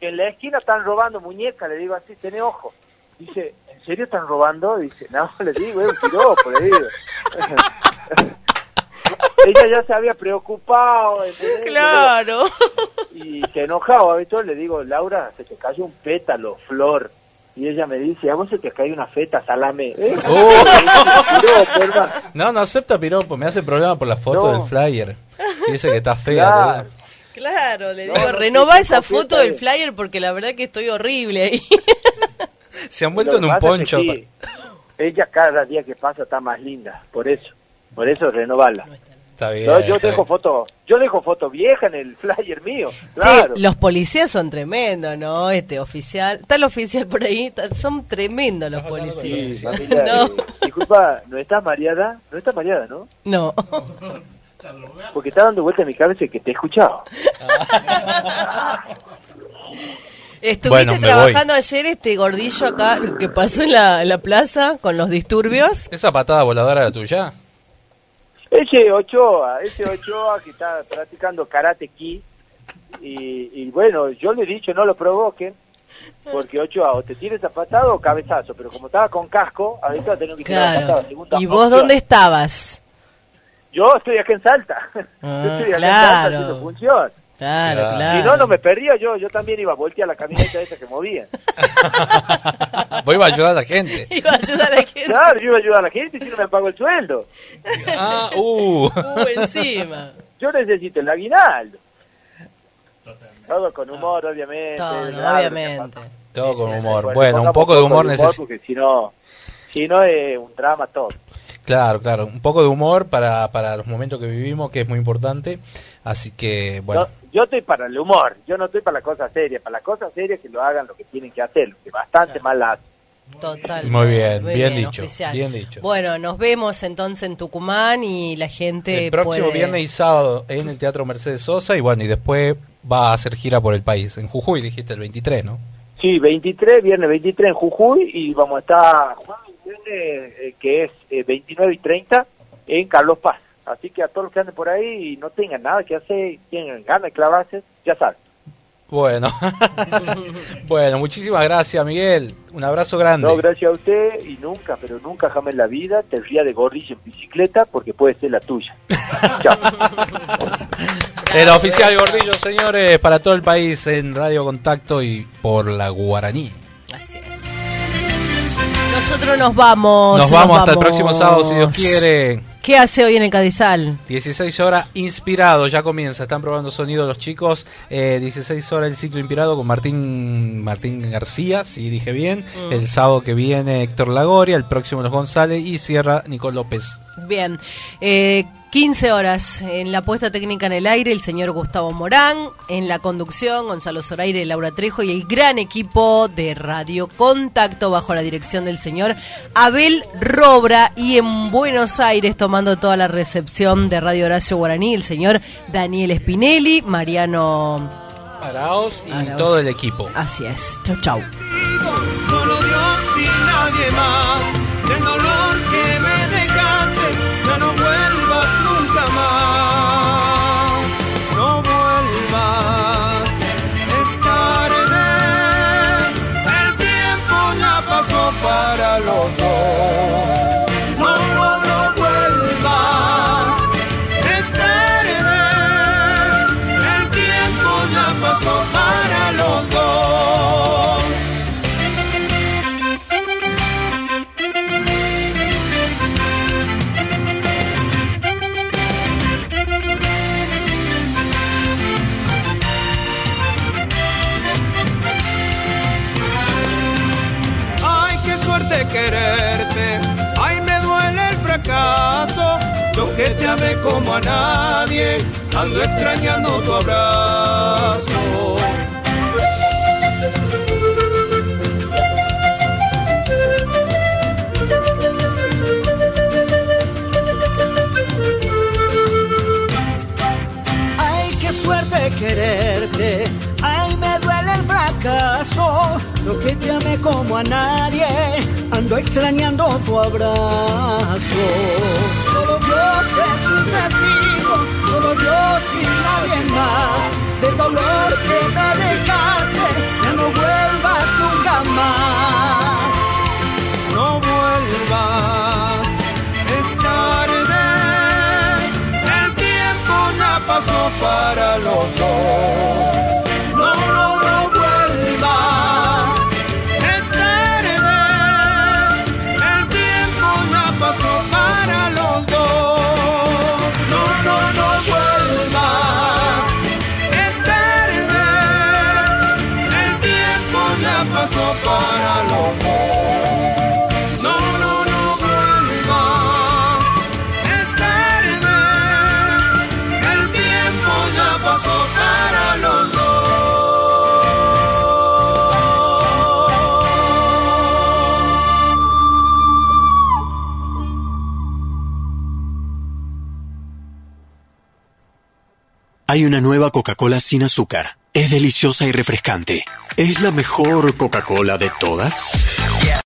Speaker 9: que en la esquina están robando muñecas, le digo así, tened ojo. Dice, ¿en serio están robando? Dice, no, le digo, es un piropo, le digo. Ella ya se había preocupado. ¿entendés?
Speaker 2: Claro.
Speaker 9: Y se enojaba, ¿viste? Le digo, Laura, se te cayó un pétalo, flor. Y ella me dice, a vos se te cae una feta, salame. ¿Eh?
Speaker 3: Oh. No, no acepta piropo, me hace problema por la foto
Speaker 9: No.
Speaker 3: del flyer. Dice que está fea.
Speaker 9: Claro.
Speaker 2: Claro, le digo,
Speaker 9: no,
Speaker 2: esa foto del flyer porque la verdad que estoy horrible ahí.
Speaker 3: Se han vuelto en un poncho.
Speaker 9: que sí, ella cada día que pasa está más linda, por eso. Por eso renovarla.
Speaker 3: Está bien.
Speaker 9: Yo, yo
Speaker 3: está
Speaker 9: dejo
Speaker 3: bien.
Speaker 9: foto, yo dejo foto vieja en el flyer mío. Claro.
Speaker 2: los policías son tremendos, ¿no? Este oficial. Está el oficial por ahí. Son tremendos los
Speaker 9: Sí,
Speaker 2: policías.
Speaker 9: familia,
Speaker 2: No.
Speaker 9: eh, disculpa, ¿no estás mareada? No estás mareada, ¿no?
Speaker 2: No.
Speaker 9: Porque está dando vuelta en mi cabeza que te he escuchado.
Speaker 2: ¿Estuviste
Speaker 3: Bueno,
Speaker 2: trabajando ayer este gordillo acá que pasó en la, en la plaza con los disturbios?
Speaker 3: ¿Esa patada voladora era tuya?
Speaker 9: Ese Ochoa, ese Ochoa que está practicando karate ki. Y, y bueno, yo le he dicho no lo provoquen, porque Ochoa o te tira esa patada o cabezazo, pero como estaba con casco, a veces va a tener que tirar la
Speaker 2: Claro.
Speaker 9: patada. segunda
Speaker 2: ¿Y vos
Speaker 9: opción.
Speaker 2: dónde estabas?
Speaker 9: Yo estoy acá en Salta.
Speaker 2: Ah,
Speaker 9: yo estoy acá en Salta
Speaker 2: claro.
Speaker 9: haciendo función.
Speaker 2: Claro,
Speaker 3: Claro.
Speaker 2: claro.
Speaker 9: Si no, no me perdía yo, yo también iba a voltear la camioneta esa que movía.
Speaker 3: Vos ibas a ayudar a la gente.
Speaker 2: Iba a ayudar a la gente.
Speaker 9: Claro, yo iba a ayudar a la gente y si no me pago el sueldo.
Speaker 3: Ah, uh.
Speaker 2: Uh, encima.
Speaker 9: Yo necesito el aguinaldo. Todo con humor, obviamente.
Speaker 2: Todo, obviamente.
Speaker 3: Todo con
Speaker 2: Sí, sí,
Speaker 3: humor.
Speaker 9: Bueno,
Speaker 3: Bueno, un poco de humor necesita.
Speaker 9: Porque si no, si no es un drama todo.
Speaker 3: Claro, claro. Un poco de humor para, para los momentos que vivimos, que es muy importante. Así que, bueno.
Speaker 9: Yo estoy para el humor, yo no estoy para la cosa seria. Para la cosa seria que lo hagan lo que tienen que hacer, lo que bastante mal hacen.
Speaker 2: Total.
Speaker 3: Muy bien, bien dicho,
Speaker 2: oficial.
Speaker 3: bien dicho.
Speaker 2: Bueno, nos vemos entonces en Tucumán y la gente
Speaker 3: El próximo
Speaker 2: puede-
Speaker 3: viernes y sábado en el Teatro Mercedes Sosa y bueno, y después va a hacer gira por el país. En Jujuy dijiste el 23, ¿no?
Speaker 9: Sí, 23, viernes 23 en Jujuy y vamos a estar jueves eh, que es eh, 29 y 30 en Carlos Paz. Así que a todos los que anden por ahí y no tengan nada que hacer, y tengan ganas de clavarse, ya saben.
Speaker 3: Bueno. bueno, muchísimas gracias, Miguel. Un abrazo grande.
Speaker 9: No, gracias a usted y nunca, pero nunca jamás en la vida te rías de gorrilla en bicicleta porque puede ser la tuya. Chao.
Speaker 3: El oficial Gordillo, señores, para todo el país en Radio Contacto y por la Guaraní.
Speaker 2: Así es. Nosotros nos vamos.
Speaker 3: Nos vamos hasta el próximo sábado, si Dios quiere.
Speaker 2: ¿Qué hace hoy en el Cadizal?
Speaker 3: 16 horas inspirado, ya comienza, están probando sonido los chicos. Eh, 16 horas el ciclo inspirado con Martín Martín García, si dije bien.
Speaker 2: Mm.
Speaker 3: El sábado que viene Héctor Lagoria, el próximo Los González y cierra Nicole López.
Speaker 2: Bien, eh, 15 horas en la puesta técnica en el aire, el señor Gustavo Morán, en la conducción, Gonzalo Zoraire, Laura Trejo y el gran equipo de Radio Contacto bajo la dirección del señor Abel Robra y en Buenos Aires tomando toda la recepción de Radio Horacio Guaraní, el señor Daniel Spinelli, Mariano
Speaker 3: Araos y todo el equipo.
Speaker 2: Así es, chau chau.
Speaker 1: Solo Dios y nadie más. Del dolor que me dejaste, ya no nadie. Ando extrañando tu abrazo.
Speaker 15: Ay, qué suerte quererte. Ay, me duele el fracaso. Lo que te amé como a nadie. Ando extrañando tu abrazo. Solo Dios es mi testigo. Solo Dios y nadie más. Del dolor que me dejaste. Ya no vuelvas nunca más.
Speaker 1: No vuelvas, es tarde. El tiempo ya pasó para los dos. No, no,
Speaker 16: Hay una nueva Coca-Cola sin azúcar. Es deliciosa y refrescante. ¿Es la mejor Coca-Cola de todas?